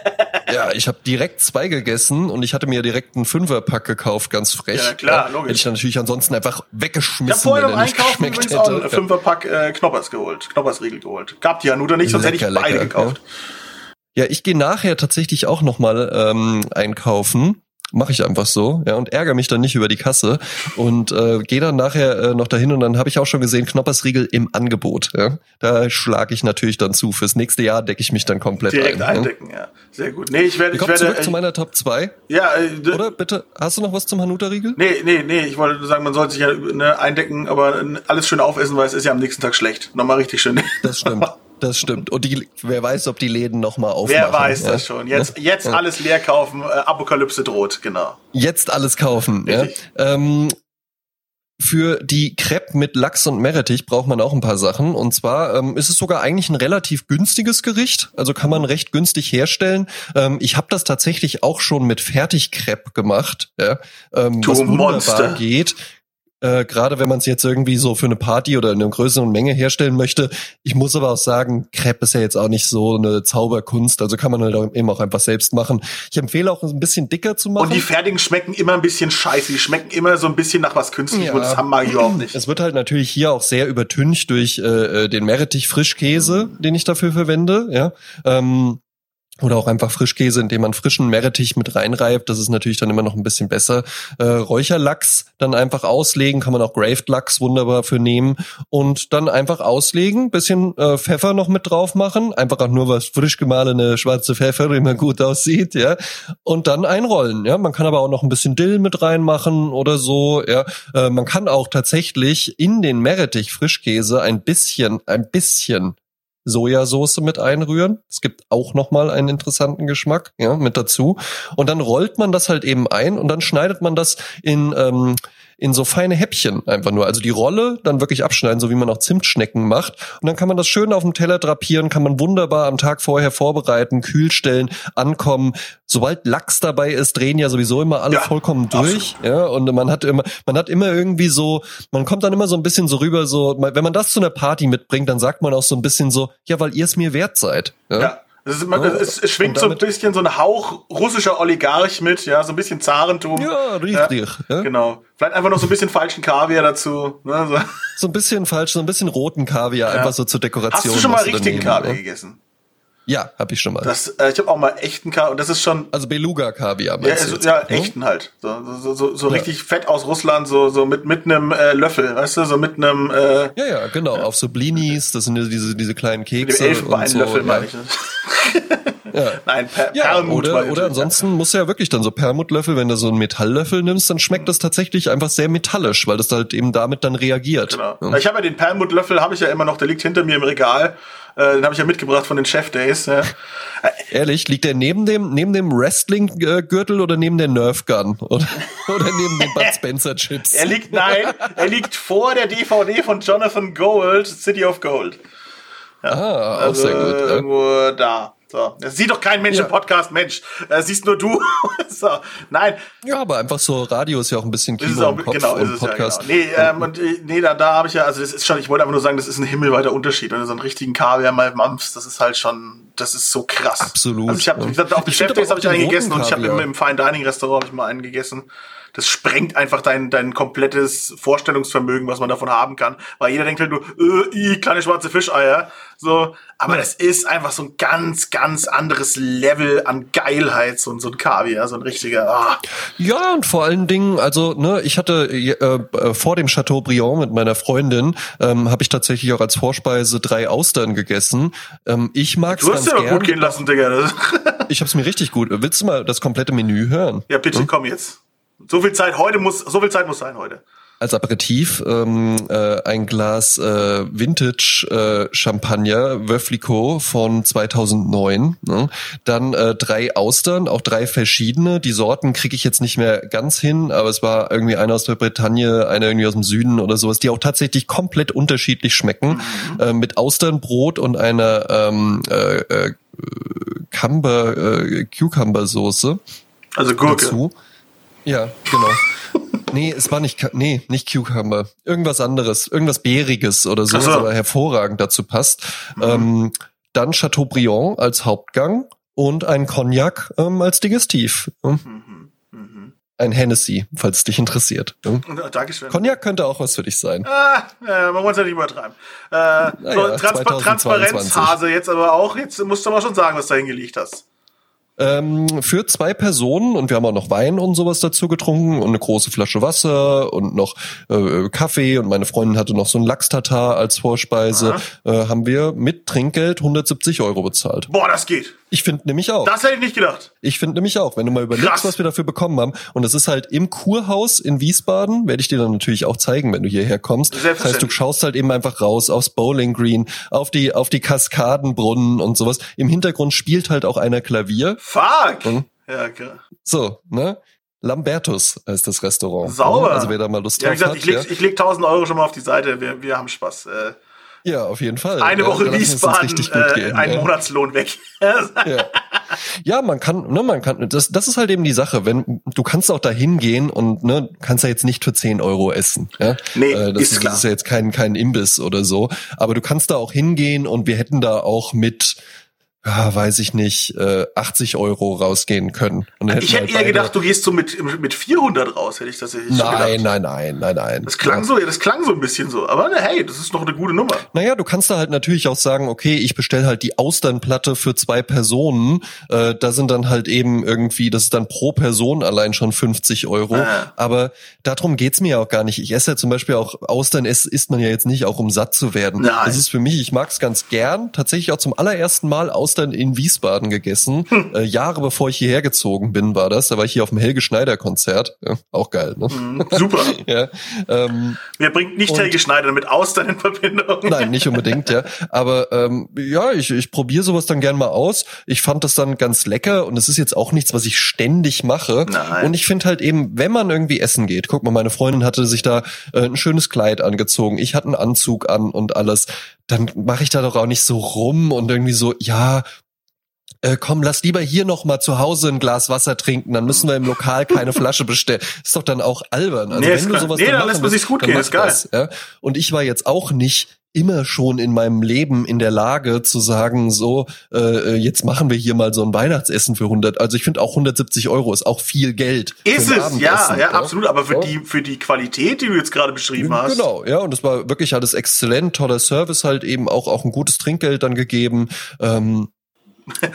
ja, ich habe direkt zwei gegessen und ich hatte mir direkt einen Fünferpack gekauft, ganz frech. Ja, klar, logisch. Hätte ich dann natürlich ansonsten einfach weggeschmissen. Ich habe vorher beim Einkaufen übrigens hätte. auch einen Fünferpack äh, Knoppers geholt, Knoppersriegel geholt. Gab die ja nur nicht, sonst lecker, hätte ich beide lecker, gekauft. Ja, ja ich gehe nachher tatsächlich auch nochmal ähm, einkaufen mache ich einfach so, ja, und ärgere mich dann nicht über die Kasse und äh, gehe dann nachher äh, noch dahin und dann habe ich auch schon gesehen, Knoppersriegel im Angebot. Ja. Da schlage ich natürlich dann zu. Fürs nächste Jahr decke ich mich dann komplett Direkt ein. eindecken, ja. ja. Sehr gut. Nee, ich werde. Ich werde zurück äh, zu meiner Top 2. Ja, äh, Oder bitte, hast du noch was zum Hanuta-Riegel? Nee, nee, nee, ich wollte nur sagen, man sollte sich ja ne, eindecken, aber alles schön aufessen, weil es ist ja am nächsten Tag schlecht. Nochmal richtig schön. Das stimmt. Das stimmt. Und die, wer weiß, ob die Läden noch mal aufmachen. Wer weiß ja? das schon. Jetzt, jetzt ja. alles leer kaufen. Äh, Apokalypse droht, genau. Jetzt alles kaufen. Ja? Ähm, für die Crepe mit Lachs und Meerrettich braucht man auch ein paar Sachen. Und zwar ähm, ist es sogar eigentlich ein relativ günstiges Gericht. Also kann man recht günstig herstellen. Ähm, ich habe das tatsächlich auch schon mit Fertigcrepe gemacht, ja, ähm, was wunderbar Monster. geht. Äh, Gerade wenn man es jetzt irgendwie so für eine Party oder in einer größeren Menge herstellen möchte. Ich muss aber auch sagen, Crepe ist ja jetzt auch nicht so eine Zauberkunst, also kann man halt eben auch einfach selbst machen. Ich empfehle auch ein bisschen dicker zu machen. Und die fertigen schmecken immer ein bisschen scheiße, die schmecken immer so ein bisschen nach was künstlich ja. und das haben mag ich überhaupt nicht. Es wird halt natürlich hier auch sehr übertüncht durch äh, äh den Meerrettich Frischkäse, den ich dafür verwende, ja. Ähm, oder auch einfach Frischkäse, indem man frischen Meerrettich mit reinreibt. Das ist natürlich dann immer noch ein bisschen besser. Äh, Räucherlachs dann einfach auslegen, kann man auch Graved Lachs wunderbar für nehmen. Und dann einfach auslegen, bisschen äh, Pfeffer noch mit drauf machen. Einfach auch nur was frisch gemahlene schwarze Pfeffer, die immer gut aussieht, ja. Und dann einrollen, ja. Man kann aber auch noch ein bisschen Dill mit reinmachen oder so, ja. Äh, man kann auch tatsächlich in den Meerrettich Frischkäse ein bisschen, ein bisschen Sojasauce mit einrühren. Es gibt auch nochmal einen interessanten Geschmack, ja, mit dazu. Und dann rollt man das halt eben ein und dann schneidet man das in, ähm, in so feine Häppchen einfach nur. Also die Rolle dann wirklich abschneiden, so wie man auch Zimtschnecken macht. Und dann kann man das schön auf dem Teller drapieren, kann man wunderbar am Tag vorher vorbereiten, kühlstellen, ankommen. Sobald Lachs dabei ist, drehen ja sowieso immer alle ja, vollkommen durch. Absolut. Ja, und man hat immer, man hat immer irgendwie so, man kommt dann immer so ein bisschen so rüber, so, wenn man das zu einer Party mitbringt, dann sagt man auch so ein bisschen so, ja, weil ihr es mir wert seid. ja. ja. Das ist, man, es, es schwingt so ein bisschen so ein Hauch russischer Oligarch mit, ja, so ein bisschen Zarentum. Ja, richtig. Ja, ja. Genau. Vielleicht einfach noch so ein bisschen falschen Kaviar dazu. Ne, so. so ein bisschen falsch, so ein bisschen roten Kaviar, ja. einfach so zur Dekoration. Hast du schon mal richtigen Kaviar gegessen? Ja, habe ich schon mal. Das, äh, ich habe auch mal echten Kaviar und das ist schon. Also Beluga-Kaviar. Ja, also, ja, echten halt. So, so, so, so ja. richtig fett aus Russland, so so mit mit einem äh, Löffel, weißt du, so mit einem. Äh, ja, ja, genau. Ja. Auf so Blinis, das sind diese diese kleinen Kekse. Mit dem so, meine ich. Ja. Nein, per ja, Perlmut. Oder, oder ansonsten muss ja wirklich dann so Perlmutlöffel, wenn du so einen Metalllöffel nimmst, dann schmeckt das tatsächlich einfach sehr metallisch, weil das halt eben damit dann reagiert. Genau. Ja. Ich habe ja den Perlmutlöffel, habe ich ja immer noch, der liegt hinter mir im Regal. Äh, den habe ich ja mitgebracht von den Chef Days. Ja. Ehrlich, liegt der neben dem neben dem Wrestling Gürtel oder neben der Nerf Gun oder, oder neben den Bud Spencer Chips? Er liegt nein, er liegt vor der DVD von Jonathan Gold, City of Gold. Ja, ah, auch also, sehr gut. Irgendwo da. So, das sieht doch kein Mensch ja. im Podcast, Mensch. Das siehst nur du. so, nein. Ja, aber einfach so Radio ist ja auch ein bisschen Kino auch, im Kopf genau, und Podcast. Ja, genau. Nee, ähm, und, äh, nee, da, da habe ich ja, also das ist schon, ich wollte einfach nur sagen, das ist ein himmelweiter Unterschied. Wenn du so einen richtigen Kaviar mal mampfst, das ist halt schon, das ist so krass. Absolut. Also ich habe, wie gesagt, auf Geschäfte habe ich einen gegessen und ich habe im, im Fine Dining Restaurant habe ich mal einen gegessen das sprengt einfach dein, dein komplettes Vorstellungsvermögen, was man davon haben kann. Weil jeder denkt halt nur, äh, kleine schwarze Fischeier. So, aber das ist einfach so ein ganz, ganz anderes Level an Geilheit, so, so ein Kaviar, so ein richtiger. Ah. Ja, und vor allen Dingen, also, ne, ich hatte äh, äh, vor dem Chateaubriand mit meiner Freundin, ähm, habe ich tatsächlich auch als Vorspeise drei Austern gegessen. Ähm, ich mag Du hast ja gern. gut gehen lassen, Digga. ich hab's mir richtig gut. Willst du mal das komplette Menü hören? Ja, bitte, hm? komm jetzt. So viel Zeit heute muss, so viel Zeit muss sein heute als Aperitif ähm, äh, ein Glas äh, Vintage äh, Champagner Wöflico von 2009. Ne? Dann äh, drei Austern, auch drei verschiedene. Die Sorten kriege ich jetzt nicht mehr ganz hin, aber es war irgendwie eine aus der Bretagne, eine irgendwie aus dem Süden oder sowas, die auch tatsächlich komplett unterschiedlich schmecken. Mhm. Äh, mit Austernbrot und einer ähm, äh, äh, Camber, äh, Cucumber Soße. Also Gurke. Dazu. Ja, genau. Nee, es war nicht, nee, nicht Cucumber. Irgendwas anderes, irgendwas Bäriges oder so, so. was aber hervorragend dazu passt. Mhm. Ähm, dann Chateaubriand als Hauptgang und ein Cognac ähm, als Digestiv. Mhm. Mhm. Ein Hennessy, falls es dich interessiert. Mhm. Dankeschön. Cognac könnte auch was für dich sein. Ah, äh, man muss ja nicht übertreiben. Äh, naja, so, Transpa Transparenzhase jetzt aber auch. Jetzt musst du aber schon sagen, was du hingelegt hast ähm, für zwei Personen und wir haben auch noch Wein und sowas dazu getrunken und eine große Flasche Wasser und noch äh, Kaffee und meine Freundin hatte noch so ein Lachs-Tatar als Vorspeise, äh, haben wir mit Trinkgeld 170 Euro bezahlt. Boah, das geht. Ich finde nämlich auch. Das hätte ich nicht gedacht. Ich finde nämlich auch, wenn du mal überlegst, Krass. was wir dafür bekommen haben. Und das ist halt im Kurhaus in Wiesbaden, werde ich dir dann natürlich auch zeigen, wenn du hierher kommst. Das heißt, du schaust halt eben einfach raus aufs Bowling Green, auf die, auf die Kaskadenbrunnen und sowas. Im Hintergrund spielt halt auch einer Klavier. Fuck! Und ja, klar. So, ne? Lambertus heißt das Restaurant. Sauber. Also wer da mal Lust ja, drauf gesagt, hat. Ich leg, ja. ich leg 1000 Euro schon mal auf die Seite. Wir, wir haben Spaß. Äh, ja, auf jeden Fall. Eine Woche ja, Wiesbaden, äh, gehen, ein ja. Monatslohn weg. ja. ja, man kann, ne, man kann, das, das ist halt eben die Sache, wenn, du kannst auch da hingehen und, ne, kannst ja jetzt nicht für 10 Euro essen, ja. Nee, äh, das ist, ist, klar. das ist ja jetzt kein, kein Imbiss oder so, aber du kannst da auch hingehen und wir hätten da auch mit, ja, weiß ich nicht, äh, 80 Euro rausgehen können. ich hätte halt eher gedacht, du gehst so mit, mit 400 raus, hätte ich das tatsächlich Nein, nein, nein, nein, nein. Das klang ja. so, das klang so ein bisschen so. Aber ne, hey, das ist noch eine gute Nummer. Naja, du kannst da halt natürlich auch sagen, okay, ich bestell halt die Austernplatte für zwei Personen. Äh, da sind dann halt eben irgendwie, das ist dann pro Person allein schon 50 Euro. Ah. Aber darum geht's mir auch gar nicht. Ich esse ja zum Beispiel auch Austern, es isst man ja jetzt nicht auch, um satt zu werden. Nein. Das ist für mich, ich mag's ganz gern. Tatsächlich auch zum allerersten Mal Austern Austern in Wiesbaden gegessen. Hm. Äh, Jahre bevor ich hierher gezogen bin, war das. Da war ich hier auf dem Helge Schneider Konzert. Ja, auch geil, ne? Hm, super. ja, ähm, Wer bringt nicht Helge Schneider mit Austern in Verbindung? Nein, nicht unbedingt, ja. Aber ähm, ja, ich, ich probiere sowas dann gern mal aus. Ich fand das dann ganz lecker und es ist jetzt auch nichts, was ich ständig mache. Nein. Und ich finde halt eben, wenn man irgendwie essen geht, guck mal, meine Freundin hatte sich da äh, ein schönes Kleid angezogen, ich hatte einen Anzug an und alles dann mache ich da doch auch nicht so rum und irgendwie so, ja, äh, komm, lass lieber hier noch mal zu Hause ein Glas Wasser trinken, dann müssen wir im Lokal keine Flasche bestellen. Ist doch dann auch albern. Also nee, wenn du sowas nee, dann, dann lässt man sich's gut gehen, ist geil. Das, ja? Und ich war jetzt auch nicht immer schon in meinem Leben in der Lage zu sagen, so, äh, äh jetzt machen wir hier mal so ein Weihnachtsessen für 100. Also ich finde auch 170 Euro ist auch viel Geld. Ist es, ja, ja, absolut. Aber für ja. die, für die Qualität, die du jetzt gerade beschrieben hast. Genau, ja. Und es war wirklich alles exzellent, toller Service halt eben auch, auch ein gutes Trinkgeld dann gegeben. Ähm,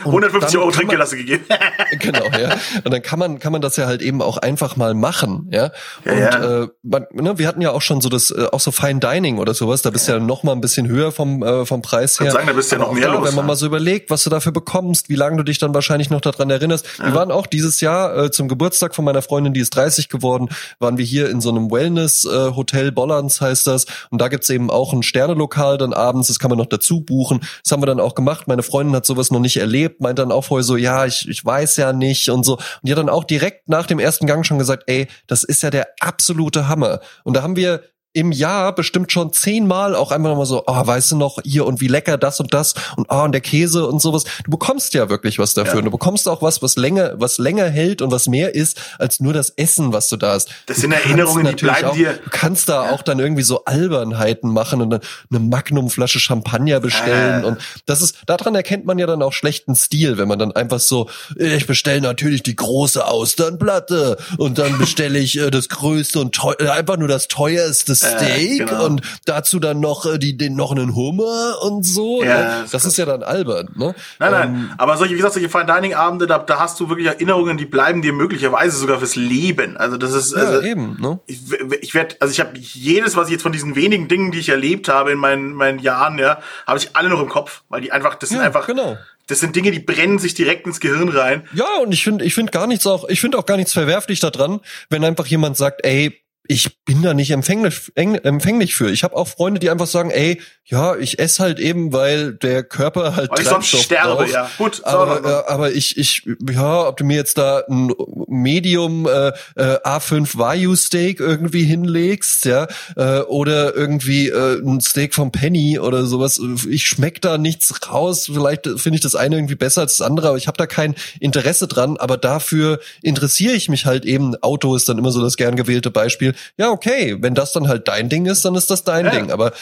150 Euro Trinkgelasse gegeben. genau, ja. Und dann kann man kann man das ja halt eben auch einfach mal machen, ja. ja und ja. Äh, man, ne, wir hatten ja auch schon so das äh, auch so Fine Dining oder sowas, da bist du ja. ja noch mal ein bisschen höher vom äh, vom Preis her. Ich sagen, da bist ja noch mehr los. Wenn man mal so überlegt, was du dafür bekommst, wie lange du dich dann wahrscheinlich noch daran erinnerst. Wir waren auch dieses Jahr äh, zum Geburtstag von meiner Freundin, die ist 30 geworden, waren wir hier in so einem Wellness äh, Hotel Bollands heißt das und da gibt's eben auch ein Sternelokal dann abends, das kann man noch dazu buchen. Das haben wir dann auch gemacht. Meine Freundin hat sowas noch nicht erlebt, meint dann auch vorher so, ja, ich, ich weiß ja nicht und so. Und die hat dann auch direkt nach dem ersten Gang schon gesagt, ey, das ist ja der absolute Hammer. Und da haben wir im Jahr bestimmt schon zehnmal auch einfach nochmal so, oh, weißt du noch, hier und wie lecker das und das und oh, und der Käse und sowas. Du bekommst ja wirklich was dafür. Ja. Du bekommst auch was, was länger, was länger hält und was mehr ist, als nur das Essen, was du da hast. Das sind Erinnerungen, die bleiben auch, dir. Du kannst da ja. auch dann irgendwie so Albernheiten machen und eine Magnumflasche Champagner bestellen. Äh. Und das ist, daran erkennt man ja dann auch schlechten Stil, wenn man dann einfach so, ich bestelle natürlich die große Austernplatte und dann bestelle ich äh, das größte und teuer, einfach nur das teuerste Steak genau. und dazu dann noch äh, die den noch einen Hummer und so. Ja, ne? das ist ja dann albern, ne? Nein, nein, Ähm, aber solche, wie gesagt, solche Fine Dining Abende, da, da hast du wirklich Erinnerungen, die bleiben dir möglicherweise sogar fürs Leben. Also das ist, ja, also, eben, ne? ich, ich werde, also ich habe jedes, was ich jetzt von diesen wenigen Dingen, die ich erlebt habe in meinen, meinen Jahren, ja, habe ich alle noch im Kopf, weil die einfach, das sind Ja, einfach, genau. das sind Dinge, die brennen sich direkt ins Gehirn rein. Ja, und ich finde, ich finde gar nichts auch, ich finde auch gar nichts verwerflich daran, wenn einfach jemand sagt, ey, ich bin da nicht empfänglich, empfänglich für. Ich habe auch Freunde, die einfach sagen, ey, ja, ich esse halt eben, weil der Körper halt Weil ich sonst Treibstoff sterbe, braucht. ja. Gut, auch in aber, äh, aber ich, ich, ja, ob du mir jetzt da ein Medium äh, äh, A5 Wagyu Steak irgendwie hinlegst, ja, äh, oder irgendwie äh, ein Steak vom Penny oder sowas, ich schmeck da nichts raus. Vielleicht finde ich das eine irgendwie besser als das andere, aber ich habe da kein Interesse dran. Aber dafür interessiere ich mich halt eben. Auto ist dann immer so das gern gewählte Beispiel. Ja, okay, wenn das dann halt dein Ding ist, dann ist das dein Ja. Ding. Aber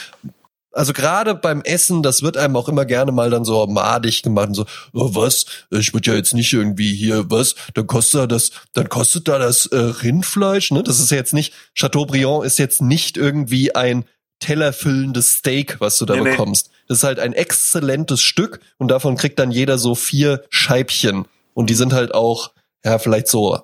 also gerade beim Essen, das wird einem auch immer gerne mal dann so madig gemacht und so, oh, was? Ich würde ja jetzt nicht irgendwie hier, was? Dann kostet da das, dann kostet da das äh, Rindfleisch, ne? Das ist ja jetzt nicht, Chateaubriand ist jetzt nicht irgendwie ein tellerfüllendes Steak, was du da Nee, nee. bekommst. Das ist halt ein exzellentes Stück und davon kriegt dann jeder so vier Scheibchen. Und die sind halt auch, ja, vielleicht so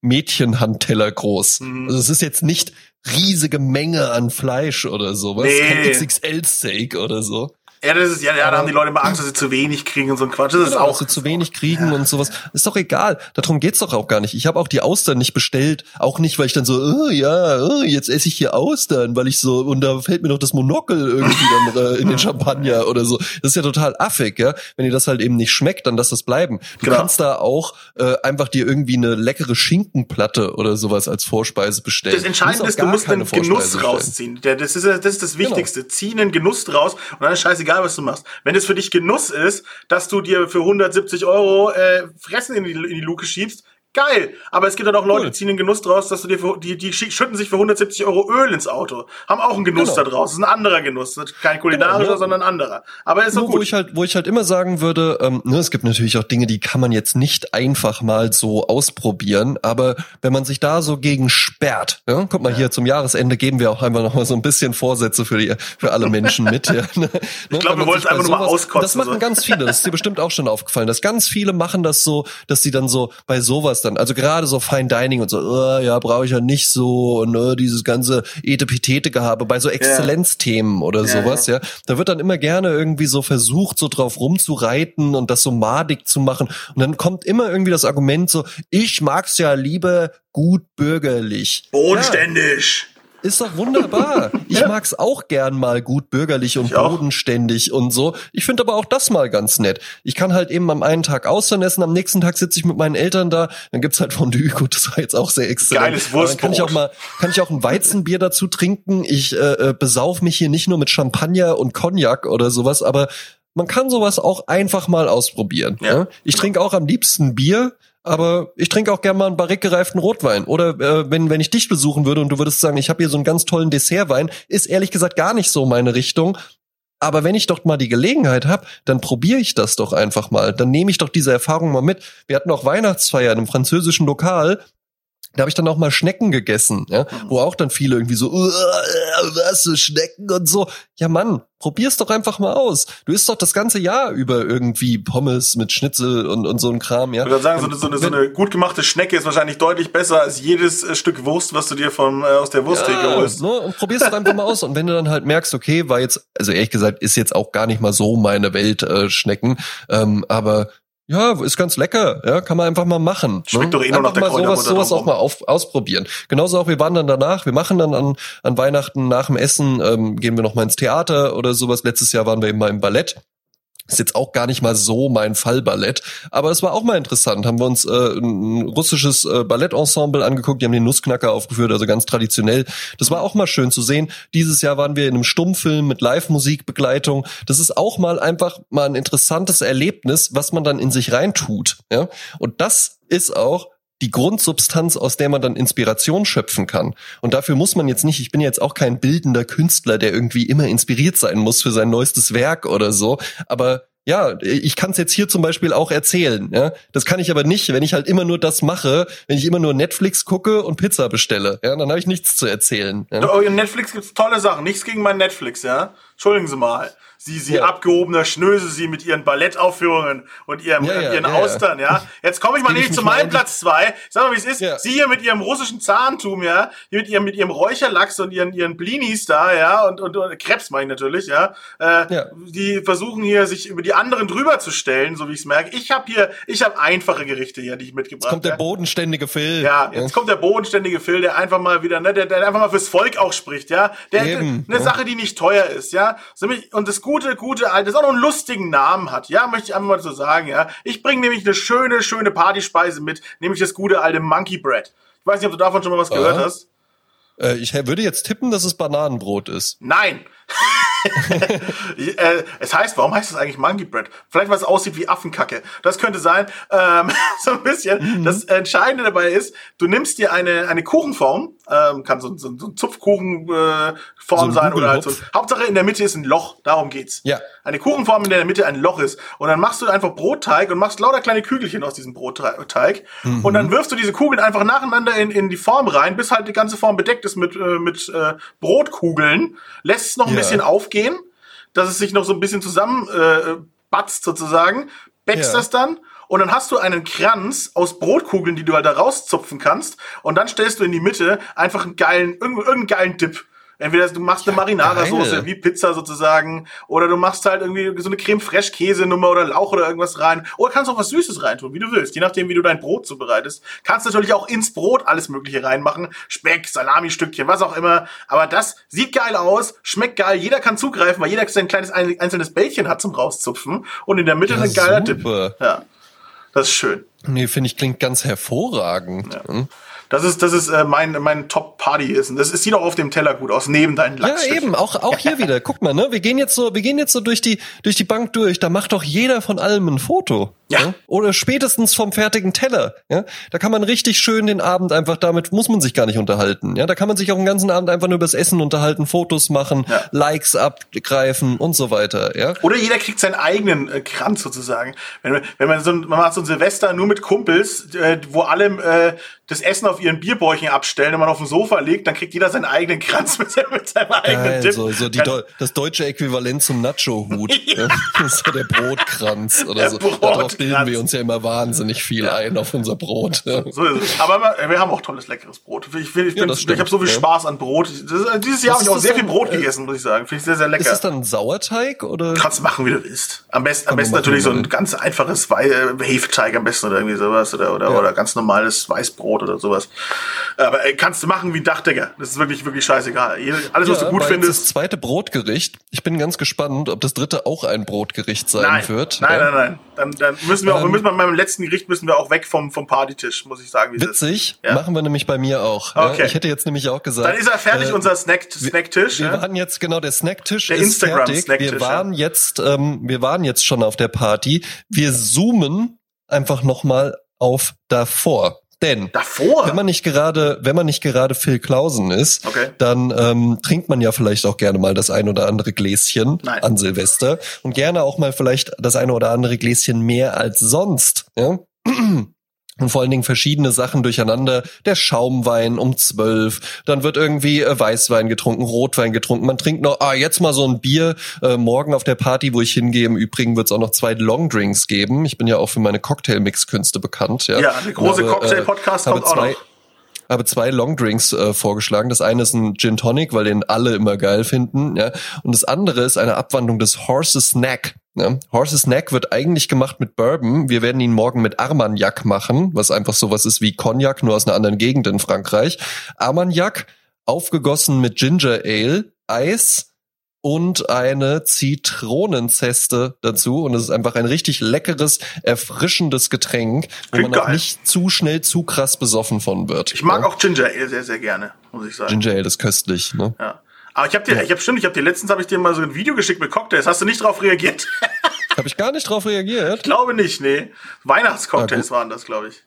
Mädchenhandteller groß. Mhm. Also es ist jetzt nicht riesige Menge an Fleisch oder sowas. Nee. Kein XXL-Steak oder so. Ja, das ist, ja, ja, da haben die Leute immer Angst, dass sie zu wenig kriegen und so ein Quatsch. Das ist Genau, auch, dass sie zu wenig kriegen und sowas. Ist doch egal. Darum geht's doch auch gar nicht. Ich habe auch die Austern nicht bestellt. Auch nicht, weil ich dann so, oh, ja, oh, jetzt esse ich hier Austern, weil ich so, und da fällt mir doch das Monokel irgendwie dann äh, in den Champagner oder so. Das ist ja total affig, ja. Wenn dir das halt eben nicht schmeckt, dann lass das bleiben. Du Genau. kannst da auch äh, einfach dir irgendwie eine leckere Schinkenplatte oder sowas als Vorspeise bestellen. das Entscheidende ist, du musst keine den Genuss bestellen. rausziehen. Das, ist, das ist das Genau. Wichtigste. Zieh einen Genuss draus und dann ist scheißegal, was du machst. Wenn es für dich Genuss ist, dass du dir für 170 Euro äh, Fressen in die, in die Luke schiebst, geil. Aber es gibt dann auch Leute, Cool. die ziehen den Genuss draus, dass du dir für, die, die schütten sich für 170 Euro Öl ins Auto. Haben auch einen Genuss Genau. da draus. Das ist ein anderer Genuss. Kein kulinarischer, Genau, sondern ein anderer. Aber ist Nur, wo gut. ich halt, wo ich halt immer sagen würde, ähm, ne, es gibt natürlich auch Dinge, die kann man jetzt nicht einfach mal so ausprobieren, aber wenn man sich da so gegen sperrt, ja, guck mal hier zum Jahresende geben wir auch einfach noch mal so ein bisschen Vorsätze für die, für alle Menschen mit. Ja, ne? Ich glaube, wir wollen es einfach nur mal auskotzen, Das machen so. ganz viele. Das ist dir bestimmt auch schon aufgefallen, dass ganz viele machen das so, dass sie dann so bei sowas dann, also gerade so Fine Dining und so, äh, ja, brauche ich ja nicht so und äh, dieses ganze Etepetete-Gehabe bei so Exzellenzthemen oder Ja, sowas, ja. Da wird dann immer gerne irgendwie so versucht, so drauf rumzureiten und das so madig zu machen. Und dann kommt immer irgendwie das Argument so, ich mag's ja lieber gut bürgerlich. Bodenständig. Ist doch wunderbar. Ich Ja. mag's auch gern mal gut bürgerlich und Ich auch. bodenständig und so. Ich finde aber auch das mal ganz nett. Ich kann halt eben am einen Tag Austern essen, am nächsten Tag sitze ich mit meinen Eltern da, dann gibt's halt Fondue, gut, das war jetzt auch sehr exzellent. Geiles Aber Dann kann ich auch Wurstbrot. mal, kann ich auch ein Weizenbier dazu trinken. Ich äh, äh, besauf mich hier nicht nur mit Champagner und Cognac oder sowas, aber man kann sowas auch einfach mal ausprobieren. Ja. Ja. Ich trinke auch am liebsten Bier, aber ich trinke auch gerne mal einen barrikgereiften Rotwein. Oder äh, wenn, wenn ich dich besuchen würde und du würdest sagen, ich habe hier so einen ganz tollen Dessertwein, ist ehrlich gesagt gar nicht so meine Richtung. Aber wenn ich doch mal die Gelegenheit habe, dann probiere ich das doch einfach mal. Dann nehme ich doch diese Erfahrung mal mit. Wir hatten auch Weihnachtsfeier in einem französischen Lokal. Da habe ich dann auch mal Schnecken gegessen, ja, wo auch dann viele irgendwie so, "Uh, äh, was so Schnecken und so. Ja, Mann, probier's doch einfach mal aus. Du isst doch das ganze Jahr über irgendwie Pommes mit Schnitzel und, und so ein Kram, ja. Ich würde sagen, so eine, so, eine, so eine gut gemachte Schnecke ist wahrscheinlich deutlich besser als jedes äh, Stück Wurst, was du dir vom, äh, aus der Wursttheke Ja, holst. ne, und probier's doch einfach mal aus. Und wenn du dann halt merkst, okay, war jetzt, also ehrlich gesagt, ist jetzt auch gar nicht mal so meine Welt äh, Schnecken, ähm, aber ja, ist ganz lecker, ja, kann man einfach mal machen. Schmeckt ne? doch eh nur nach der mal sowas, sowas auch mal auf, ausprobieren. Genauso auch, wir waren dann danach, wir machen dann an, an Weihnachten nach dem Essen, ähm, gehen wir noch mal ins Theater oder sowas. Letztes Jahr waren wir eben mal im Ballett. Ist jetzt auch gar nicht mal so mein Fallballett, aber es war auch mal interessant. Haben wir uns äh, ein russisches äh, Ballettensemble angeguckt, die haben den Nussknacker aufgeführt, also ganz traditionell. Das war auch mal schön zu sehen. Dieses Jahr waren wir in einem Stummfilm mit Live-Musikbegleitung. Das ist auch mal einfach mal ein interessantes Erlebnis, was man dann in sich reintut. Ja? Und das ist auch die Grundsubstanz, aus der man dann Inspiration schöpfen kann. Und dafür muss man jetzt nicht, ich bin jetzt auch kein bildender Künstler, der irgendwie immer inspiriert sein muss für sein neuestes Werk oder so, aber ja, ich kann es jetzt hier zum Beispiel auch erzählen. Ja? Das kann ich aber nicht, wenn ich halt immer nur das mache, wenn ich immer nur Netflix gucke und Pizza bestelle. Ja, dann habe ich nichts zu erzählen. Ja? Oh, in Netflix gibt's tolle Sachen. Nichts gegen mein Netflix, ja. Entschuldigen Sie mal. Sie, sie Ja. abgehobener Schnöse, sie mit ihren Ballettaufführungen und ihrem, Ja, ja, ihren ja, ja. Austern, ja. Jetzt komme ich mal ich nämlich zu meinem Platz zwei. Sag mal, wie es ist. Sie hier mit ihrem russischen Zahntum, ja. Hier mit ihrem, mit ihrem Räucherlachs und ihren, ihren Blinis da, ja. Und, und, und Krebs meine ich natürlich, ja. Äh. Die versuchen hier, sich über die anderen drüber zu stellen, so wie ich es merke. Ich habe hier, ich habe einfache Gerichte hier, die ich mitgebracht Jetzt kommt der bodenständige Phil. Ja, jetzt kommt der bodenständige Phil, der einfach mal wieder, ne, der, der einfach mal fürs Volk auch spricht, ja. Der, Eben, eine. Sache, die nicht teuer ist, ja. Und das gute, gute, alte, das auch noch einen lustigen Namen hat, ja, möchte ich einfach mal so sagen, ja. Ich bringe nämlich eine schöne, schöne Partyspeise mit, nämlich das gute alte Monkey Bread. Ich weiß nicht, ob du davon schon mal was gehört Aha. hast. Äh, ich würde jetzt tippen, dass es Bananenbrot ist. Nein. äh, es heißt, warum heißt es eigentlich Monkey Bread? Vielleicht, weil es aussieht wie Affenkacke. Das könnte sein. Ähm, so ein bisschen. Das Entscheidende dabei ist, du nimmst dir eine, eine Kuchenform, ähm, kann so, so, so ein Zupfkuchenform äh, Form So ein sein oder halt so. Hauptsache in der Mitte ist ein Loch. Darum geht's. Ja. Eine Kuchenform, in der in der Mitte ein Loch ist. Und dann machst du einfach Brotteig und machst lauter kleine Kügelchen aus diesem Brotteig. Und dann wirfst du diese Kugeln einfach nacheinander in, in die Form rein, bis halt die ganze Form bedeckt ist mit, äh, mit äh, Brotkugeln. Lässt es noch ein Ja. Bisschen aufgehen, dass es sich noch so ein bisschen zusammen äh, batzt sozusagen. Backst das dann. Und dann hast du einen Kranz aus Brotkugeln, die du halt da rauszupfen kannst. Und dann stellst du in die Mitte einfach einen geilen, irgendeinen geilen Dip. Entweder du machst eine Marinara-Soße wie Pizza sozusagen, oder du machst halt irgendwie so eine Creme Fraiche Käse-Nummer oder Lauch oder irgendwas rein. Oder kannst auch was Süßes reintun, wie du willst, je nachdem, wie du dein Brot zubereitest. Kannst natürlich auch ins Brot alles Mögliche reinmachen. Speck, Salami-Stückchen, was auch immer. Aber das sieht geil aus, schmeckt geil, jeder kann zugreifen, weil jeder sein kleines ein- einzelnes Bällchen hat zum rauszupfen. Und in der Mitte Ja, ein geiler Dip. super. Ja. Das ist schön. Nee, finde ich klingt ganz hervorragend. Hm? Das ist, das ist äh, mein, mein Top-Party-Essen. Das ist, sieht auch auf dem Teller gut aus, neben deinen Ja, Lachsstückchen. eben, auch, auch hier wieder. Guck mal, ne? Wir gehen jetzt so, wir gehen jetzt so durch die, durch die Bank durch. Da macht doch jeder von allem ein Foto. Ja. Oder spätestens vom fertigen Teller. Ja? Da kann man richtig schön den Abend einfach, damit muss man sich gar nicht unterhalten. Ja, da kann man sich auch den ganzen Abend einfach nur übers Essen unterhalten, Fotos machen, Ja. Likes abgreifen und so weiter. Ja. Oder jeder kriegt seinen eigenen äh, Kranz sozusagen. Wenn, wenn man so ein, man macht so ein Silvester nur mit Kumpels, äh, wo alle äh, das Essen auf ihren Bierbäuchen abstellen und man auf dem Sofa liegt, dann kriegt jeder seinen eigenen Kranz mit, seinem- mit seinem eigenen Geil, Dip. so, so die Deu das deutsche Äquivalent zum Nacho-Hut. ja. Das ist so der Brotkranz oder Der so. Darauf bilden wir uns ja immer wahnsinnig viel ein auf unser Brot. Ja. so ist es. Aber wir- haben auch tolles, leckeres Brot. Ich, ich, Ja, das ich habe so viel ja. Spaß an Brot. Das, dieses Jahr habe ich auch das sehr dann? viel Brot Äh, gegessen, muss ich sagen. Finde ich sehr, sehr lecker. Ist es dann Sauerteig oder? Kannst machen, wie du willst. Am besten, am besten natürlich so ein ganz einfaches Wei äh, Hefeteig am besten oder irgendwie sowas oder oder, Ja. oder ganz normales Weißbrot oder sowas. Aber äh, kannst du machen wie ein Dachdecker. Das ist wirklich wirklich scheißegal. Alles was du gut findest. Das zweite Brotgericht. Ich bin ganz gespannt, ob das dritte auch ein Brotgericht sein Nein, wird. nein, Ja. nein, nein. Dann, dann müssen wir auch, wir Ähm, müssen bei meinem letzten Gericht müssen wir auch weg vom vom Partytisch, muss ich sagen. Witzig, Ja. machen wir nämlich bei mir auch. Okay. Ja, ich hätte jetzt nämlich auch gesagt. Dann ist er fertig, äh, unser Snack Snacktisch. Wir ja? waren jetzt genau der Snacktisch Der ist Instagram fertig. Snacktisch, wir waren jetzt, ähm, wir waren jetzt schon auf der Party. Wir zoomen einfach noch mal auf davor, denn Davor. wenn man nicht gerade, wenn man nicht gerade Phil Klausen ist, Okay. dann ähm, trinkt man ja vielleicht auch gerne mal das ein oder andere Gläschen Nein. an Silvester und gerne auch mal vielleicht das eine oder andere Gläschen mehr als sonst. Ja? Und vor allen Dingen verschiedene Sachen durcheinander. Der Schaumwein um zwölf, dann wird irgendwie äh, Weißwein getrunken, Rotwein getrunken. Man trinkt noch, ah, jetzt mal so ein Bier. Äh, morgen auf der Party, wo ich hingehe, im Übrigen wird es auch noch zwei Longdrinks geben. Ich bin ja auch für meine Cocktail-Mix-Künste bekannt. Ja, Ja, der große habe, Cocktail-Podcast habe kommt auch zwei, noch. habe zwei Longdrinks äh, vorgeschlagen. Das eine ist ein Gin Tonic, weil den alle immer geil finden. Ja, und das andere ist eine Abwandlung des Horses Snack. Ja? Horses Snack wird eigentlich gemacht mit Bourbon. Wir werden ihn morgen mit Armagnac machen, was einfach sowas ist wie Cognac, nur aus einer anderen Gegend in Frankreich. Armagnac aufgegossen mit Ginger Ale, Eis und eine Zitronenzeste dazu. Und es ist einfach ein richtig leckeres, erfrischendes Getränk, wo Klingt man auch geil. nicht zu schnell zu krass besoffen von wird. Ich mag ja? auch Ginger Ale sehr sehr gerne, muss ich sagen. Ginger Ale ist köstlich, ne? Ja. Aber ich habe dir, ich habe stimmt, ich habe dir letztens habe ich dir mal so ein Video geschickt mit Cocktails. Hast du nicht drauf reagiert? Habe ich gar nicht drauf reagiert. glaube nicht, nee. Weihnachtscocktails waren das, glaube ich.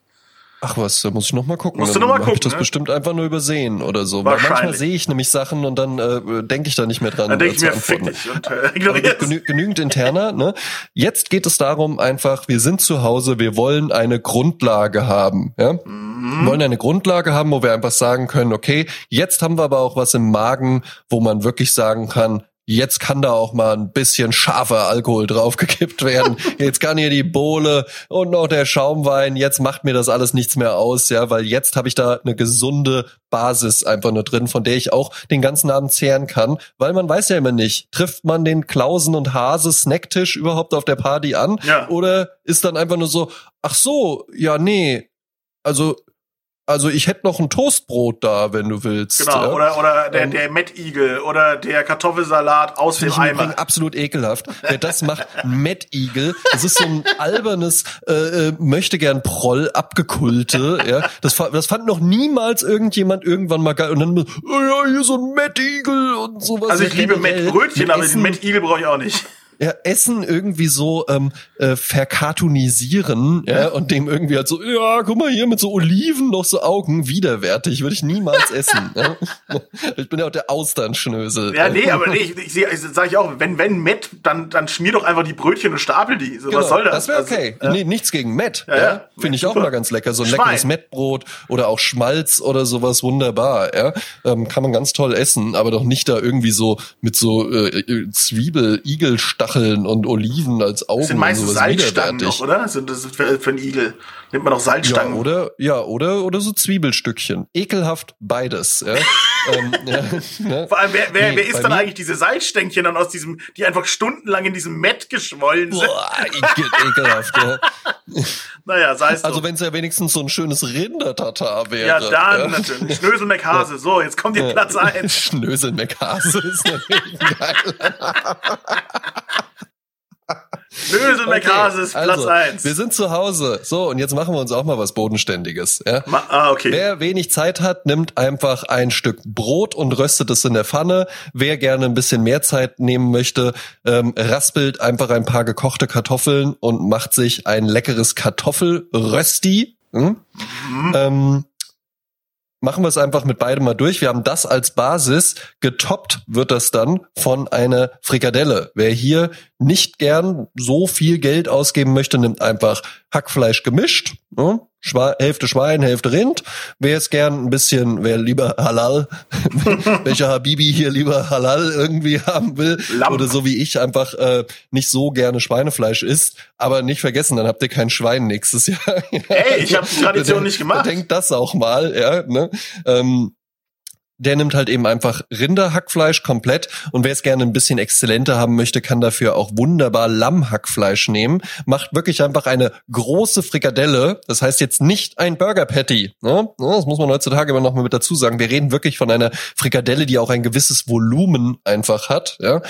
Ach was, da muss ich noch mal gucken. Musst du noch mal hab ich gucken, das ne? bestimmt einfach nur übersehen oder so. Weil manchmal sehe ich nämlich Sachen und dann äh, denke ich da nicht mehr dran. Dann denke ich mir, fick dich und äh, ignoriert genü genügend interner. Ne? Jetzt geht es darum, einfach, wir sind zu Hause, wir wollen eine Grundlage haben. Ja? Mhm. Wir wollen eine Grundlage haben, wo wir einfach sagen können, okay, jetzt haben wir aber auch was im Magen, wo man wirklich sagen kann, Jetzt kann da auch mal ein bisschen scharfer Alkohol draufgekippt werden. Jetzt kann hier die Bohle und noch der Schaumwein. Jetzt macht mir das alles nichts mehr aus, ja, weil jetzt habe ich da eine gesunde Basis einfach nur drin, von der ich auch den ganzen Abend zehren kann, weil man weiß ja immer nicht, trifft man den Klausen und Hase Snacktisch überhaupt auf der Party an Ja. oder ist dann einfach nur so, ach so, ja, nee, also also ich hätte noch ein Toastbrot da, wenn du willst. Genau, ja? oder, oder der, Ähm, der Mettigel oder der Kartoffelsalat aus dem ich Eimer. Übrigen absolut ekelhaft. Wer das macht, Matt Eagle, das ist so ein albernes, äh, äh, möchte gern Proll, abgekulte, ja. Das, das fand noch niemals irgendjemand irgendwann mal geil. Und dann, oh ja, hier so ein Matt Eagle und sowas. Also ich liebe Mettbrötchen, mit aber den Mettigel brauche ich auch nicht. Ja, Essen irgendwie so ähm, äh, verkartonisieren, ja, und dem irgendwie halt so, ja, guck mal hier mit so Oliven noch so Augen, widerwärtig, würde ich niemals essen. Ja. Ich bin ja auch der Austernschnösel. Ja, nee, aber nee, ich, ich, ich sage ich auch, wenn, wenn Met, dann, dann schmier doch einfach die Brötchen und stapel die. So, Genau, was soll das? Das wäre Also, okay. ja. Nee, nichts gegen Met. Ja, Ja. Finde ich auch mal ganz lecker. So ein Schwein. leckeres Mettbrot oder auch Schmalz oder sowas wunderbar. Ja, ähm, kann man ganz toll essen, aber doch nicht da irgendwie so mit so äh, äh, Zwiebel, Igelstacheln und Oliven als Augen Das sind meistens Salzstangen noch, oder? Das sind- Das ist für, für einen Igel. Nimmt man noch Ja, Salzstangen. oder ja, oder oder so Zwiebelstückchen. Ekelhaft beides. Ja. ähm, ja, ne? Vor allem, wer, wer, Nee, wer isst dann mir- eigentlich diese Salzstängchen dann aus diesem, die einfach stundenlang in diesem Met geschwollen sind? Boah, ekel, ekelhaft. Ja. Naja, sei es Also so. wenn es ja wenigstens so ein schönes Rindertatar wäre. Ja, dann natürlich. Schnösel McHase. So, jetzt kommt hier Platz 1. Schnösel McHase ist natürlich geil. Schnösel McHase ist Platz also, 1. Wir sind zu Hause. So, und jetzt machen wir uns auch mal was Bodenständiges. Ja? Ma ah, okay. Wer wenig Zeit hat, nimmt einfach ein Stück Brot und röstet es in der Pfanne. Wer gerne ein bisschen mehr Zeit nehmen möchte, ähm, raspelt einfach ein paar gekochte Kartoffeln und macht sich ein leckeres Kartoffelrösti. Hm? Ähm, machen wir es einfach mit beidem mal durch. Wir haben das als Basis. Getoppt wird das dann von einer Frikadelle. Wer hier nicht gern so viel Geld ausgeben möchte, nimmt einfach Hackfleisch gemischt. Ne? Schwa Hälfte Schwein, Hälfte Rind. Wer es gern ein bisschen, wer lieber Halal, welcher Habibi hier lieber Halal irgendwie haben will, Lamm. oder so wie ich einfach äh, nicht so gerne Schweinefleisch isst, aber nicht vergessen, dann habt ihr kein Schwein nächstes Jahr. Ey, ich habe die Tradition nicht gemacht. Denkt das auch mal, ja. Ne? Ähm, der nimmt halt eben einfach Rinderhackfleisch komplett und wer es gerne ein bisschen exzellenter haben möchte, kann dafür auch wunderbar Lammhackfleisch nehmen. Macht wirklich einfach eine große Frikadelle. Das heißt jetzt nicht ein Burger Patty. Ne? Das muss man heutzutage immer noch mal mit dazu sagen. Wir reden wirklich von einer Frikadelle, die auch ein gewisses Volumen einfach hat. Ja?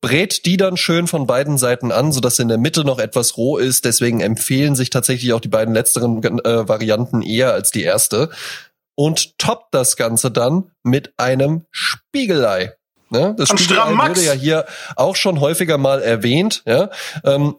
brät die dann schön von beiden Seiten an, sodass in der Mitte noch etwas roh ist. Deswegen empfehlen sich tatsächlich auch die beiden letzteren äh, Varianten eher als die erste. Und toppt das Ganze dann mit einem Spiegelei. Ne? Das Am Spiegelei wurde ja hier auch schon häufiger mal erwähnt. Ja? Ähm,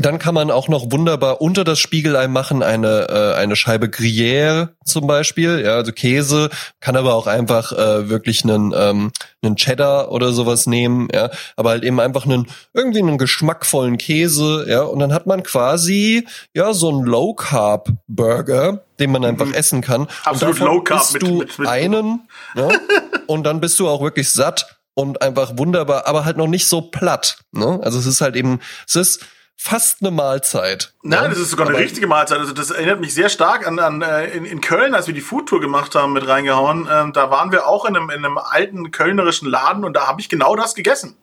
dann kann man auch noch wunderbar unter das Spiegelei machen eine äh, eine Scheibe Gruyère zum Beispiel, ja, also Käse. Kann aber auch einfach äh, wirklich einen ähm, einen Cheddar oder sowas nehmen, ja, aber halt eben einfach einen irgendwie einen geschmackvollen Käse, ja, und dann hat man quasi ja so einen Low Carb Burger, den man einfach essen kann. Mhm. Absolut und Low Carb mit- du mit- mit- einen, ja, und dann bist du auch wirklich satt und einfach wunderbar, aber halt noch nicht so platt. Ne? Also es ist halt eben, es ist fast eine Mahlzeit. Nein, ne? das ist sogar eine Aber- richtige Mahlzeit. Also das erinnert mich sehr stark an, an äh, in, in Köln, als wir die Foodtour gemacht haben mit reingehauen. Ähm, da waren wir auch in einem, in einem alten kölnerischen Laden und da habe ich genau das gegessen.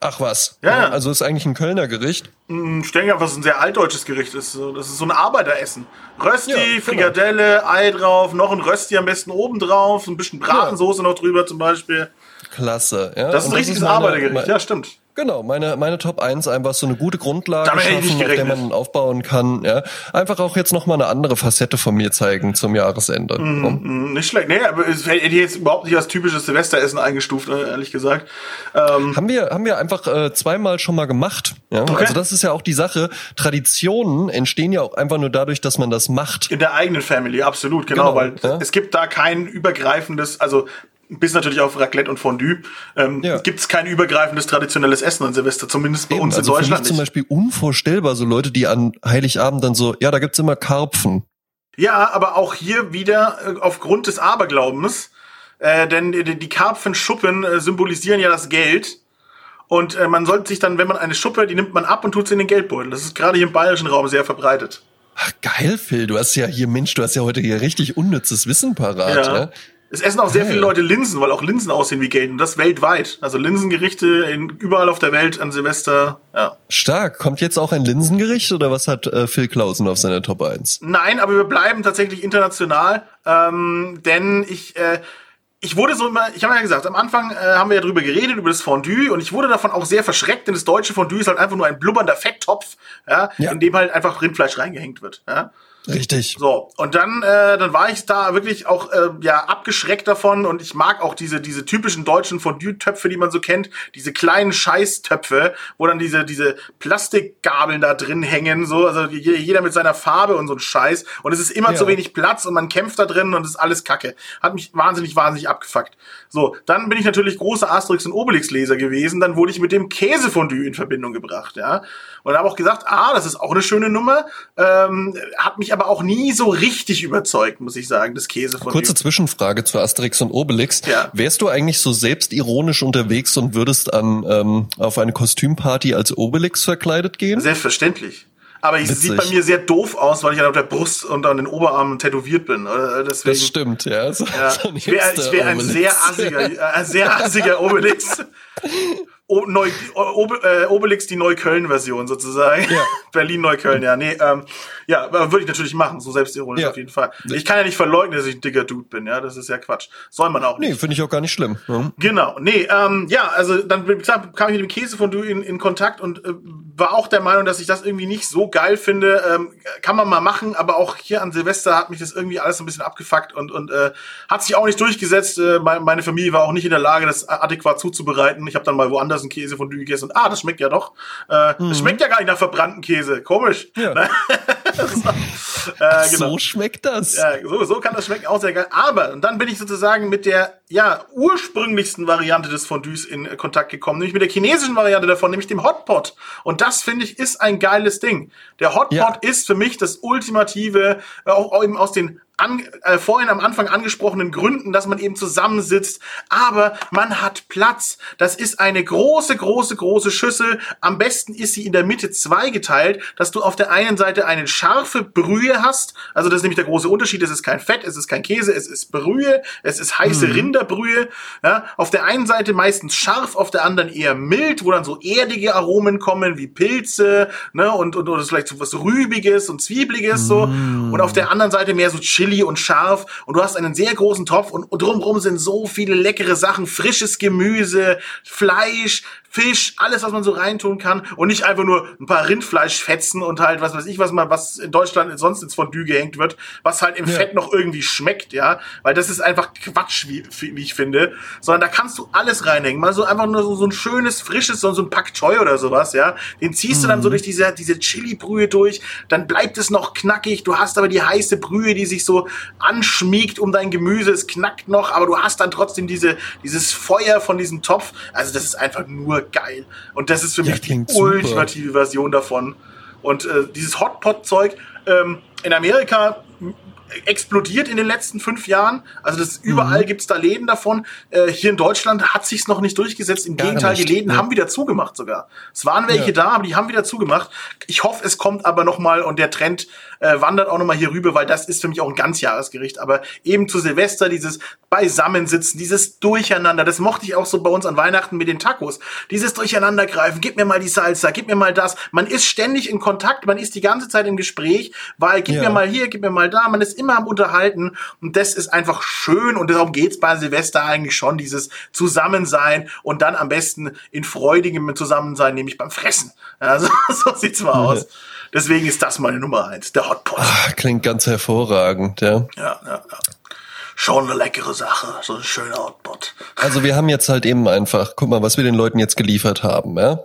Ach was. Ja, ja. Also ist eigentlich ein Kölner Gericht. Ich denke einfach, es ein sehr altdeutsches Gericht ist. So, Das ist so ein Arbeiteressen. Rösti, Ja, genau. Frikadelle, Ei drauf, noch ein Rösti am besten oben drauf, ein bisschen Bratensoße noch drüber zum Beispiel. Klasse. Ja. Das ist Und ein richtiges Arbeitergericht. Ja, stimmt. Genau, meine, meine Top 1 einfach so eine gute Grundlage schaffen, auf der man aufbauen kann. Ja. Einfach auch jetzt nochmal eine andere Facette von mir zeigen zum Jahresende. Mm, Nicht schlecht. Nee, aber es hätte jetzt überhaupt nicht als typisches Silvesteressen eingestuft, äh, ehrlich gesagt. Ähm, Haben wir, haben wir einfach äh, zweimal schon mal gemacht. Ja? Also das ist ja auch die Sache. Traditionen entstehen ja auch einfach nur dadurch, dass man das macht. in der eigenen Family, absolut, genau, Genau, weil ja. es gibt da kein übergreifendes, also bis natürlich auf Raclette und Fondue, ähm, Ja. gibt es kein übergreifendes traditionelles Essen an Silvester, zumindest bei Eben, uns also in für mich Deutschland zum. Beispiel unvorstellbar, so Leute, die an Heiligabend dann so, ja, da gibt's immer Karpfen. Ja, aber auch hier wieder äh, aufgrund des Aberglaubens, äh, denn die, die Karpfenschuppen äh, symbolisieren ja das Geld. Und äh, man sollte sich dann, wenn man eine Schuppe, die nimmt man ab und tut sie in den Geldbeutel. Das ist gerade hier im bayerischen Raum sehr verbreitet. Ach, geil, Phil, du hast ja hier, Mensch, du hast ja heute hier richtig unnützes Wissen parat. Ja. Ja. Es essen auch sehr Geil. viele Leute Linsen, weil auch Linsen aussehen wie Geld und das weltweit. Also Linsengerichte in, überall auf der Welt an Silvester. Ja. Stark. Kommt jetzt auch ein Linsengericht oder was hat äh, Phil Klausen auf seiner Top 1? Nein, aber wir bleiben tatsächlich international, ähm, denn ich äh, ich wurde so immer, ich habe ja gesagt, am Anfang äh, haben wir ja drüber geredet über das Fondue und ich wurde davon auch sehr verschreckt, denn das deutsche Fondue ist halt einfach nur ein blubbernder Fetttopf, ja, Ja. in dem halt einfach Rindfleisch reingehängt wird. Ja. Richtig. So, und dann, äh, dann war ich da wirklich auch äh, ja abgeschreckt davon und ich mag auch diese, diese typischen deutschen Fondue-Töpfe, die man so kennt, diese kleinen Scheißtöpfe, wo dann diese, diese Plastikgabeln da drin hängen, so, also je- jeder mit seiner Farbe und so ein Scheiß. Und es ist immer Ja. zu wenig Platz und man kämpft da drin und es ist alles Kacke. Hat mich wahnsinnig, wahnsinnig abgefuckt. So, dann bin ich natürlich großer Asterix und Obelix-Leser gewesen, dann wurde ich mit dem Käsefondue in Verbindung gebracht, ja. Und habe auch gesagt, ah, das ist auch eine schöne Nummer. Ähm, hat mich aber auch nie so richtig überzeugt, muss ich sagen, das Käsefondue. Kurze Zwischenfrage zu Asterix und Obelix. Ja. Wärst du eigentlich so selbstironisch unterwegs und würdest an ähm, auf eine Kostümparty als Obelix verkleidet gehen? Selbstverständlich. Aber es Witzig. sieht bei mir sehr doof aus, weil ich dann auf der Brust und an den Oberarmen tätowiert bin. Oder? Deswegen, Das stimmt, ja. So, ja, so ich wäre ich wär ein sehr assiger, äh, ein sehr assiger Obelix. O, Neu, Obe, äh, Obelix die Neukölln-Version sozusagen. Ja. Berlin-Neukölln, ja. Nee, ähm, ja, würde ich natürlich machen, so selbstironisch Ja. auf jeden Fall. Ich kann ja nicht verleugnen, dass ich ein dicker Dude bin, ja. Das ist ja Quatsch. Soll man auch nicht. Nee, finde ich auch gar nicht schlimm. Ja. Genau, nee, ähm, ja, also dann kam ich mit dem Käsefondue in, in Kontakt und äh, war auch der Meinung, dass ich das irgendwie nicht so geil finde. Ähm, kann man mal machen, aber auch hier an Silvester hat mich das irgendwie alles so ein bisschen abgefuckt und, und äh, hat sich auch nicht durchgesetzt. Äh, meine, Familie war auch nicht in der Lage, das adäquat zuzubereiten. Ich habe dann mal woanders ein Käsefondue gegessen und ah, das schmeckt ja doch. Äh, Das schmeckt ja gar nicht nach verbrannten Käse. Komisch. Ja. äh, genau. So schmeckt das. Ja, so, so kann das schmecken, auch sehr geil. Aber, und dann bin ich sozusagen mit der, ja, ursprünglichsten Variante des Fondues in äh, Kontakt gekommen, nämlich mit der chinesischen Variante davon, nämlich dem Hotpot. Und das, finde ich, ist ein geiles Ding. Der Hotpot Ja. ist für mich das ultimative, äh, auch, auch eben aus den an, äh, vorhin am Anfang angesprochenen Gründen, dass man eben zusammensitzt, aber man hat Platz. Das ist eine große, große, große Schüssel. Am besten ist sie in der Mitte zweigeteilt, dass du auf der einen Seite eine scharfe Brühe hast. Also das ist nämlich der große Unterschied. Es ist kein Fett, es ist kein Käse, es ist Brühe, es ist heiße Rinderbrühe. Ja, auf der einen Seite meistens scharf, auf der anderen eher mild, wo dann so erdige Aromen kommen, wie Pilze, ne, und, und, oder vielleicht so was Rübiges und Zwiebliges, so. Und auf der anderen Seite mehr so Chili und scharf. Und du hast einen sehr großen Topf und, und drumherum sind so viele leckere Sachen, frisches Gemüse, Fleisch, Fisch, alles, was man so reintun kann. Und nicht einfach nur ein paar Rindfleischfetzen und halt, was weiß ich, was man, was in Deutschland sonst ins Fondue gehängt wird, was halt im Ja. Fett noch irgendwie schmeckt, ja, weil das ist einfach Quatsch, wie, wie ich finde, sondern da kannst du alles reinhängen, mal so einfach nur so, so ein schönes, frisches, so, so ein Pak Choi oder sowas, ja, den ziehst du dann so durch diese, diese Chili-Brühe durch, dann bleibt es noch knackig, du hast aber die heiße Brühe, die sich so anschmiegt um dein Gemüse, es knackt noch, aber du hast dann trotzdem diese, dieses Feuer von diesem Topf, also das ist einfach nur geil und das ist für Ja, mich die klingt super. ultimative Version davon und äh, dieses Hotpot-Zeug ähm, in Amerika explodiert in den letzten fünf Jahren. Also das überall gibt's da Läden davon. Äh, hier in Deutschland hat sich's noch nicht durchgesetzt. Im Gar Gegenteil, nicht, die Läden ja. haben wieder zugemacht sogar. Es waren welche Ja. da, aber die haben wieder zugemacht. Ich hoffe, es kommt aber noch mal und der Trend äh, wandert auch noch mal hier rüber, weil das ist für mich auch ein Ganzjahresgericht. Aber eben zu Silvester dieses Beisammensitzen, dieses Durcheinander, das mochte ich auch so bei uns an Weihnachten mit den Tacos. Dieses Durcheinandergreifen, gib mir mal die Salsa, gib mir mal das. Man ist ständig in Kontakt, man ist die ganze Zeit im Gespräch, weil gib Ja. mir mal hier, gib mir mal da. Man ist immer am Unterhalten und das ist einfach schön und darum geht's bei Silvester eigentlich schon, dieses Zusammensein und dann am besten in freudigem Zusammensein, nämlich beim Fressen. Ja, so, sieht's mal aus. Deswegen ist das meine Nummer eins, der Hotpot. Ach, klingt ganz hervorragend, ja. Ja, ja, ja. Schon eine leckere Sache, so ein schöner Hotpot. Also wir haben jetzt halt eben einfach, guck mal, was wir den Leuten jetzt geliefert haben, ja.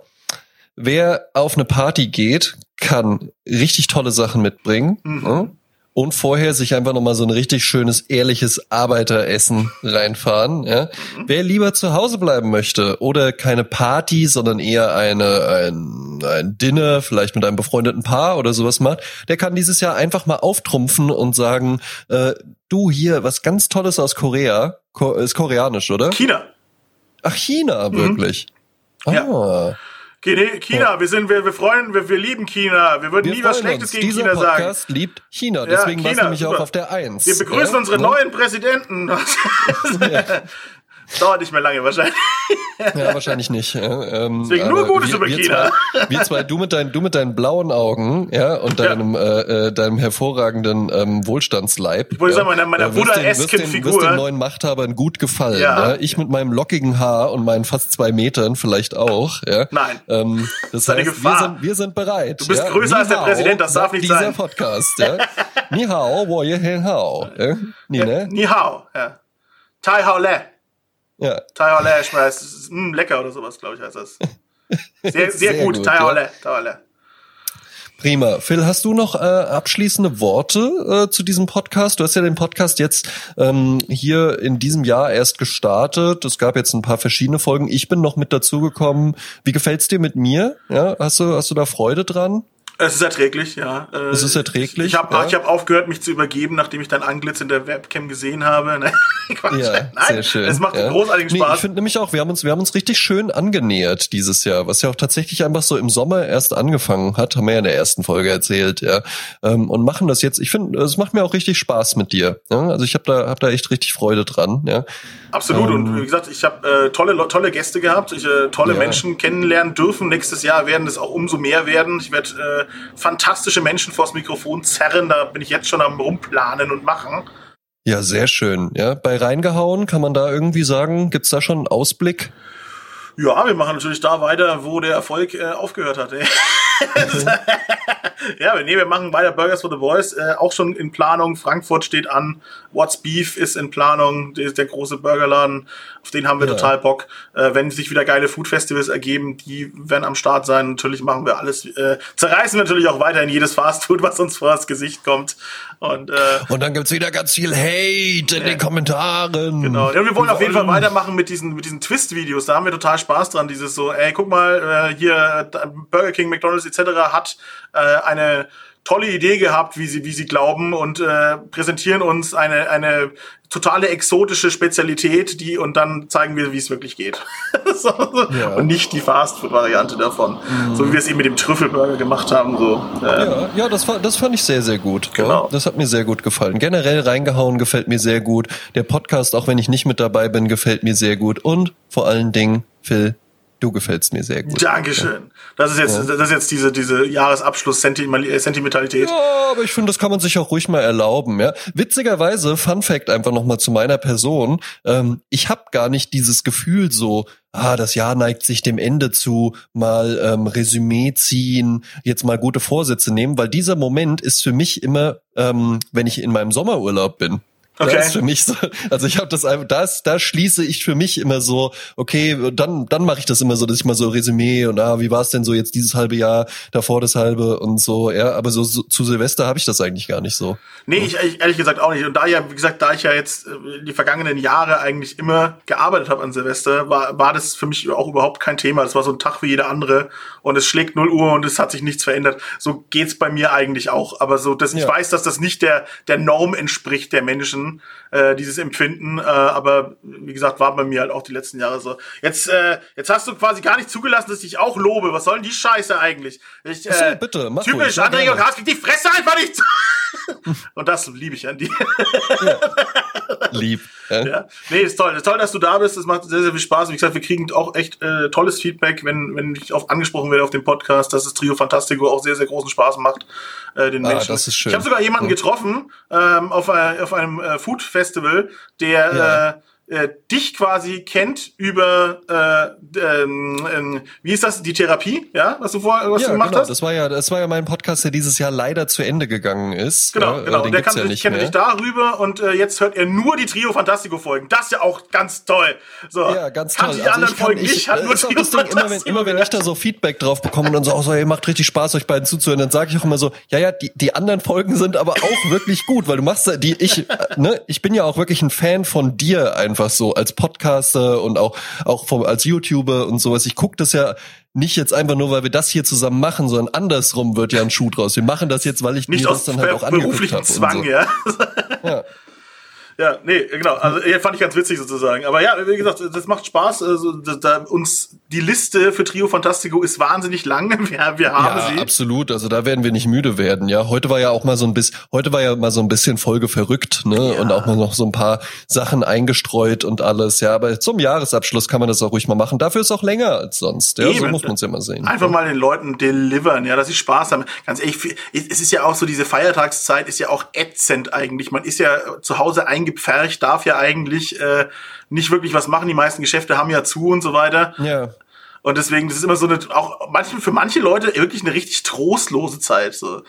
Wer auf eine Party geht, kann richtig tolle Sachen mitbringen. Mhm. Ja? Und vorher sich einfach nochmal so ein richtig schönes, ehrliches Arbeiteressen reinfahren. Ja? Mhm. Wer lieber zu Hause bleiben möchte oder keine Party, sondern eher eine, ein, ein Dinner, vielleicht mit einem befreundeten Paar oder sowas macht, der kann dieses Jahr einfach mal auftrumpfen und sagen, äh, du hier, was ganz Tolles aus Korea, Ko ist koreanisch, oder? China. Ach, China, wirklich. Mhm. Ja. Ah. China, China, wir sind, wir, wir freuen, wir, wir lieben China. Wir würden Wir nie was Schlechtes uns. gegen Dieser China sagen. Podcast liebt China, deswegen war es China, nämlich auch super. auf der Eins. Wir begrüßen Ja? unseren Ne? neuen Präsidenten. Dauert nicht mehr lange wahrscheinlich. Ja, wahrscheinlich nicht. Ja, ähm, Deswegen nur aber Gutes wir, über wir China. Zwei, wir zwei, du mit, deinen, du mit deinen blauen Augen, ja, und deinem, äh, äh, deinem hervorragenden ähm, Wohlstandsleib. Ich wollte ja, sagen, meiner- meiner äh, Buddha-esken Figur. Wirst den neuen Machthabern gut gefallen. Ja. Ja. Ich mit meinem lockigen Haar und meinen fast zwei Metern vielleicht auch. Ja. Nein. Ähm, das eine heißt, Gefahr. wir sind, wir sind bereit. Du bist ja. größer Ni als der hao, Präsident, das darf nicht dieser sein. Podcast, ja. Ni hao, wo hen hao. Ja. Ni, ne? Ni hao, ja. Tai hao le. Ja. Tai hao le, schmeißt. Ist, mm, lecker oder sowas, glaube ich, heißt das. Sehr, sehr, Sehr gut. gut, Tai hao ja. le. Tai hao le. Prima. Phil, hast du noch äh, abschließende Worte äh, zu diesem Podcast? Du hast ja den Podcast jetzt ähm, hier in diesem Jahr erst gestartet. Es gab jetzt ein paar verschiedene Folgen. Ich bin noch mit dazugekommen. Wie gefällt's dir mit mir? Ja, hast du hast du da Freude dran? Es ist erträglich, ja. Äh, Es ist erträglich, Ich, ich habe ja. ich hab aufgehört, mich zu übergeben, nachdem ich dein Anglitz in der Webcam gesehen habe. Ne? Quatsch. Ja, Nein, sehr schön. Es macht ja. großartigen Nee, Spaß. ich finde nämlich auch, wir haben uns, wir haben uns richtig schön angenähert dieses Jahr, was ja auch tatsächlich einfach so im Sommer erst angefangen hat, haben wir ja in der ersten Folge erzählt, ja. Ähm, und machen das jetzt. Ich finde, es macht mir auch richtig Spaß mit dir. Ja? Also ich habe da, hab da echt richtig Freude dran. Ja. Absolut. Ähm, und wie gesagt, ich habe äh, tolle, tolle Gäste gehabt, ich äh, tolle Ja. Menschen kennenlernen dürfen. Nächstes Jahr werden es auch umso mehr werden. Ich werde äh, fantastische Menschen vors Mikrofon zerren. Da bin ich jetzt schon am rumplanen und machen. Ja, sehr schön. Ja, bei reingehauen kann man da irgendwie sagen, gibt's da schon einen Ausblick? Ja, wir machen natürlich da weiter, wo der Erfolg äh, aufgehört hat. ey. ja, nee, wir machen weiter Burgers for the Boys, äh, auch schon in Planung. Frankfurt steht an. What's Beef ist in Planung. Der, der große Burgerladen, auf den haben wir Ja. total Bock. Äh, wenn sich wieder geile Food Festivals ergeben, die werden am Start sein. Natürlich machen wir alles. Äh, zerreißen wir natürlich auch weiterhin jedes Fastfood, was uns vor das Gesicht kommt. Und äh, Und dann gibt's wieder ganz viel Hate in den Kommentaren. Genau. Ja, wir wollen auf jeden Fall weitermachen mit diesen, mit diesen Twist-Videos. Da haben wir total Spaß dran. Dieses so, ey, guck mal, äh, hier äh, Burger King, McDonalds etc. hat äh, eine tolle Idee gehabt, wie sie, wie sie glauben und äh, präsentieren uns eine, eine totale exotische Spezialität, die und dann zeigen wir, wie es wirklich geht. so. Ja. Und nicht die Fast-Food-Variante davon. So wie wir es eben mit dem Trüffelburger gemacht haben. So. Äh, Ja, ja, das, war, das fand ich sehr, sehr gut. Genau. Das hat mir sehr gut gefallen. Generell reingehauen gefällt mir sehr gut. Der Podcast, auch wenn ich nicht mit dabei bin, gefällt mir sehr gut. Und vor allen Dingen, Phil, du gefällst mir sehr gut. Dankeschön. Das ist jetzt, das ist jetzt diese, diese Jahresabschluss-Sentimentalität. Ja, aber ich finde, das kann man sich auch ruhig mal erlauben. Ja, witzigerweise, Fun Fact einfach noch mal zu meiner Person: ähm, Ich habe gar nicht dieses Gefühl so. Ah, das Jahr neigt sich dem Ende zu, mal ähm, Resümee ziehen, jetzt mal gute Vorsätze nehmen, weil dieser Moment ist für mich immer, ähm, wenn ich in meinem Sommerurlaub bin. Okay. Das ist für mich so, also ich habe das einfach, das, da schließe ich für mich immer so, okay, dann, dann mache ich das immer so, dass ich mal so Resümee und ah, wie war es denn so jetzt dieses halbe Jahr, davor das halbe und so, ja, aber so, so zu Silvester habe ich das eigentlich gar nicht so. Nee, ich, ich ehrlich gesagt auch nicht. Und da ja, wie gesagt, da ich ja jetzt äh, die vergangenen Jahre eigentlich immer gearbeitet habe an Silvester, war, war das für mich auch überhaupt kein Thema. Das war so ein Tag wie jeder andere und es schlägt 0 Uhr und es hat sich nichts verändert. So geht's bei mir eigentlich auch. Aber so, dass ich Ja. weiß, dass das nicht der, der Norm entspricht der Menschen, äh, dieses Empfinden. Äh, aber wie gesagt, war bei mir halt auch die letzten Jahre so. Jetzt, äh, jetzt hast du quasi gar nicht zugelassen, dass ich dich auch lobe. Was soll denn die Scheiße eigentlich? Ich, äh, bitte, mach Typisch, André. Jokas, krieg die Fresse einfach nicht zu. Und das liebe ich an dir. Ja. Lieb. Ja. Ja. Nee, ist toll. Ist toll, dass du da bist. Es macht sehr, sehr viel Spaß. Wie gesagt, wir kriegen auch echt äh, tolles Feedback, wenn, wenn ich auf angesprochen werde auf dem Podcast, dass das Trio Fantastico auch sehr, sehr großen Spaß macht, äh, den Ah, Menschen. das ist schön. Ich habe sogar jemanden getroffen ähm, auf, äh, auf einem äh, Food Festival, der Ja. äh, äh, dich quasi kennt über äh, ähm, ähm, wie ist das die Therapie ja was du vor was Ja, du gemacht genau. hast Das war ja, das war ja mein Podcast, der dieses Jahr leider zu Ende gegangen ist. Genau, ja, genau. Den Der kann, ja ich nicht kenne mehr. dich darüber und äh, jetzt hört er nur die Trio Fantastico Folgen. Das ist ja auch ganz toll. So, Ja, ganz toll. die anderen ich kann, Folgen ich, nicht, hat das nur Trio Ding, immer wenn, Fantastico immer wenn ich da so Feedback drauf bekomme und dann so, oh, so, ihr macht richtig Spaß, euch beiden zuzuhören, dann sage ich auch immer so, ja, ja, die, die anderen Folgen sind aber auch wirklich gut, weil du machst die, ich, äh, ne, ich bin ja auch wirklich ein Fan von dir einfach so als Podcaster und auch, auch vom, als YouTuber und sowas. Ich gucke das ja nicht jetzt einfach nur, weil wir das hier zusammen machen, sondern andersrum wird ja ein Schuh draus. Wir machen das jetzt, weil ich Nicht mir aus das dann halt auch angeguckt beruflichem habe. Zwang, so. ja. Ja. Ja, nee, genau. Also ja, fand ich ganz witzig sozusagen. Aber ja, wie gesagt, das macht Spaß. Also, da, uns die Liste für Trio Fantastico ist wahnsinnig lang. Wir, wir haben Ja, sie. absolut. Also da werden wir nicht müde werden. Ja, heute war ja auch mal so ein bisschen, heute war ja mal so ein bisschen Folge verrückt, ne? Ja. Und auch mal noch so ein paar Sachen eingestreut und alles. Ja, aber zum Jahresabschluss kann man das auch ruhig mal machen. Dafür ist auch länger als sonst. Ja, so Eben. muss man es ja mal sehen. Einfach mal den Leuten delivern, ja, dass sie Spaß haben. Ganz ehrlich, es ist ja auch so, diese Feiertagszeit ist ja auch ätzend eigentlich. Man ist ja zu Hause eingepfercht, darf ja eigentlich äh, nicht wirklich was machen. Die meisten Geschäfte haben ja zu und so weiter. Ja. Und deswegen, das ist immer so eine, auch manchmal für manche Leute wirklich eine richtig trostlose Zeit. So.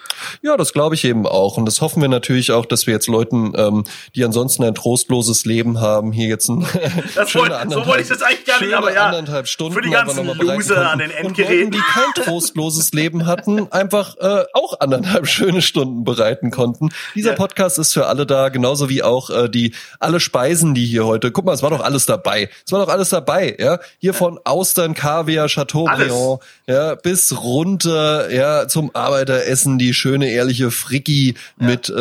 Ja, das glaube ich eben auch. Und das hoffen wir natürlich auch, dass wir jetzt Leuten, ähm, die ansonsten ein trostloses Leben haben, hier jetzt ein Das schöne wollte- so wollte ich das eigentlich gar nicht, aber ja. anderthalb Stunden Für die ganzen Loser an den Und Endgeräten. Leuten, die kein trostloses Leben hatten, einfach äh, auch anderthalb schöne Stunden bereiten konnten. Dieser Ja. Podcast ist für alle da, genauso wie auch äh, die alle Speisen, die hier heute. Guck mal, es war doch alles dabei. Es war doch alles dabei, ja. Hier von Austern, Kaviar, Chateaubriand, ja, bis runter, ja, zum Arbeiteressen die schöne ehrliche Fricki mit äh,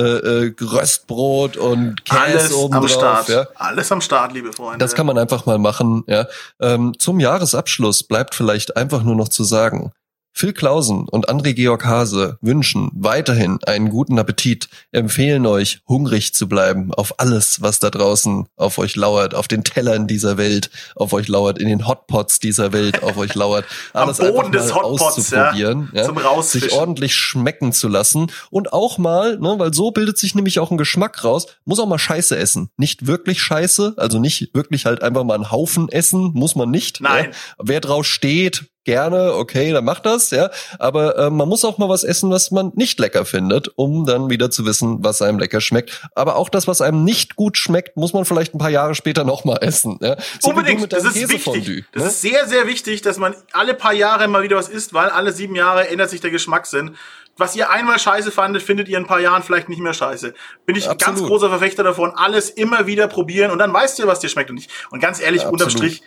äh, Röstbrot und Käse Alles oben am drauf, Start. ja. Alles am Start, liebe Freunde. Das kann man einfach mal machen. Ja. Ähm, zum Jahresabschluss bleibt vielleicht einfach nur noch zu sagen, Phil Klausen und André Georg Hase wünschen weiterhin einen guten Appetit, empfehlen euch, hungrig zu bleiben auf alles, was da draußen auf euch lauert, auf den Tellern dieser Welt, auf euch lauert, in den Hotpots dieser Welt, auf euch lauert, Am alles Boden einfach des Hotpots, ja, auszuprobieren, ja, zum Rausfischen. sich ordentlich schmecken zu lassen und auch mal, ne, weil so bildet sich nämlich auch ein Geschmack raus, muss auch mal Scheiße essen. Nicht wirklich Scheiße, also nicht wirklich halt einfach mal einen Haufen essen, muss man nicht. Nein. Ja. Wer drauf steht, gerne, okay, dann macht das, ja. Aber äh, man muss auch mal was essen, was man nicht lecker findet, um dann wieder zu wissen, was einem lecker schmeckt. Aber auch das, was einem nicht gut schmeckt, muss man vielleicht ein paar Jahre später noch mal essen. Ja. So Unbedingt, das ist wichtig. Das ne? ist sehr, sehr wichtig, dass man alle paar Jahre mal wieder was isst, weil alle sieben Jahre ändert sich der Geschmackssinn. Was ihr einmal scheiße fandet, findet ihr in ein paar Jahren vielleicht nicht mehr scheiße. Bin ich ein ganz Absolut. großer Verfechter davon, alles immer wieder probieren und dann weißt ihr, was dir schmeckt und nicht. Und ganz ehrlich, Ja, unterm absolut. Strich,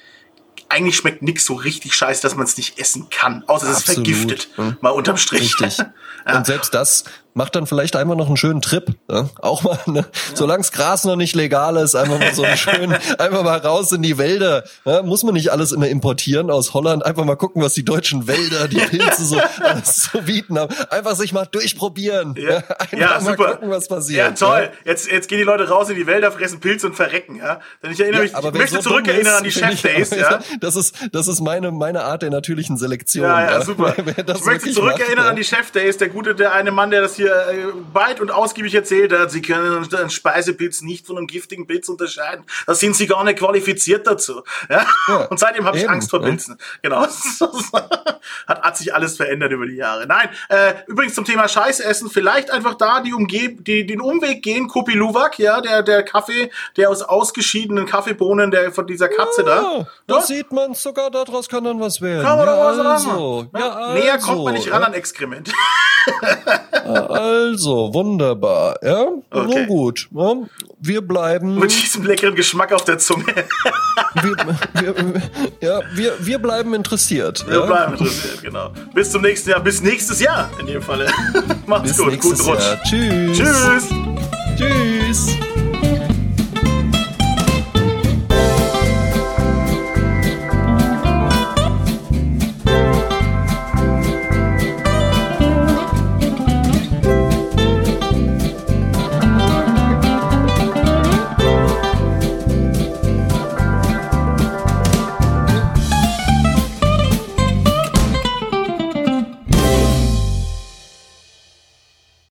eigentlich schmeckt nix so richtig scheiße, dass man es nicht essen kann. Außer es ist vergiftet. Hm. Mal unterm Strich. Richtig. Und selbst das macht dann vielleicht einmal noch einen schönen Trip. Ne? Auch mal, ne? solang's Gras noch nicht legal ist, einfach mal so einen schönen, einfach mal raus in die Wälder. Ne? Muss man nicht alles immer importieren aus Holland. Einfach mal gucken, was die deutschen Wälder, die Pilze so alles zu bieten haben. Einfach sich mal durchprobieren. Ja, Einfach ja mal super. gucken, was passiert. Ja, toll. Jetzt, jetzt gehen die Leute raus in die Wälder, fressen Pilze und verrecken, ja. Denn ich erinnere mich, aber ich möchte so zurückerinnern an die Chef Days, ja. Das ist, das ist meine, meine Art der natürlichen Selektion. Ja, ja, super. Ich möchte zurückerinnern an die Chef Days, der gute, der eine Mann, der das hier äh, weit und ausgiebig erzählt hat. Sie können einen Speisepilz nicht von einem giftigen Pilz unterscheiden. Da sind sie gar nicht qualifiziert dazu. Ja? Ja, und seitdem habe ich Angst vor. Pilzen. Genau. hat, hat sich alles verändert über die Jahre. Nein, äh, übrigens zum Thema Scheißessen, vielleicht einfach da die Umge die, den Umweg gehen, Kopi Luwak, ja, der, der Kaffee, der aus ausgeschiedenen Kaffeebohnen der von dieser Katze da. Ja, da sieht man sogar, daraus kann dann was werden. Kann man ja, was also, ja, also, Näher kommt man nicht ran an Exkrement. Also, wunderbar. Ja, Okay. nun gut. Ja, wir bleiben, Mit diesem leckeren Geschmack auf der Zunge. wir, wir, ja, wir, wir bleiben interessiert. Wir ja. bleiben interessiert, genau. Bis zum nächsten Jahr, bis nächstes Jahr in dem Falle. Macht's Bis gut, guten Rutsch. Jahr. Tschüss. Tschüss. Tschüss.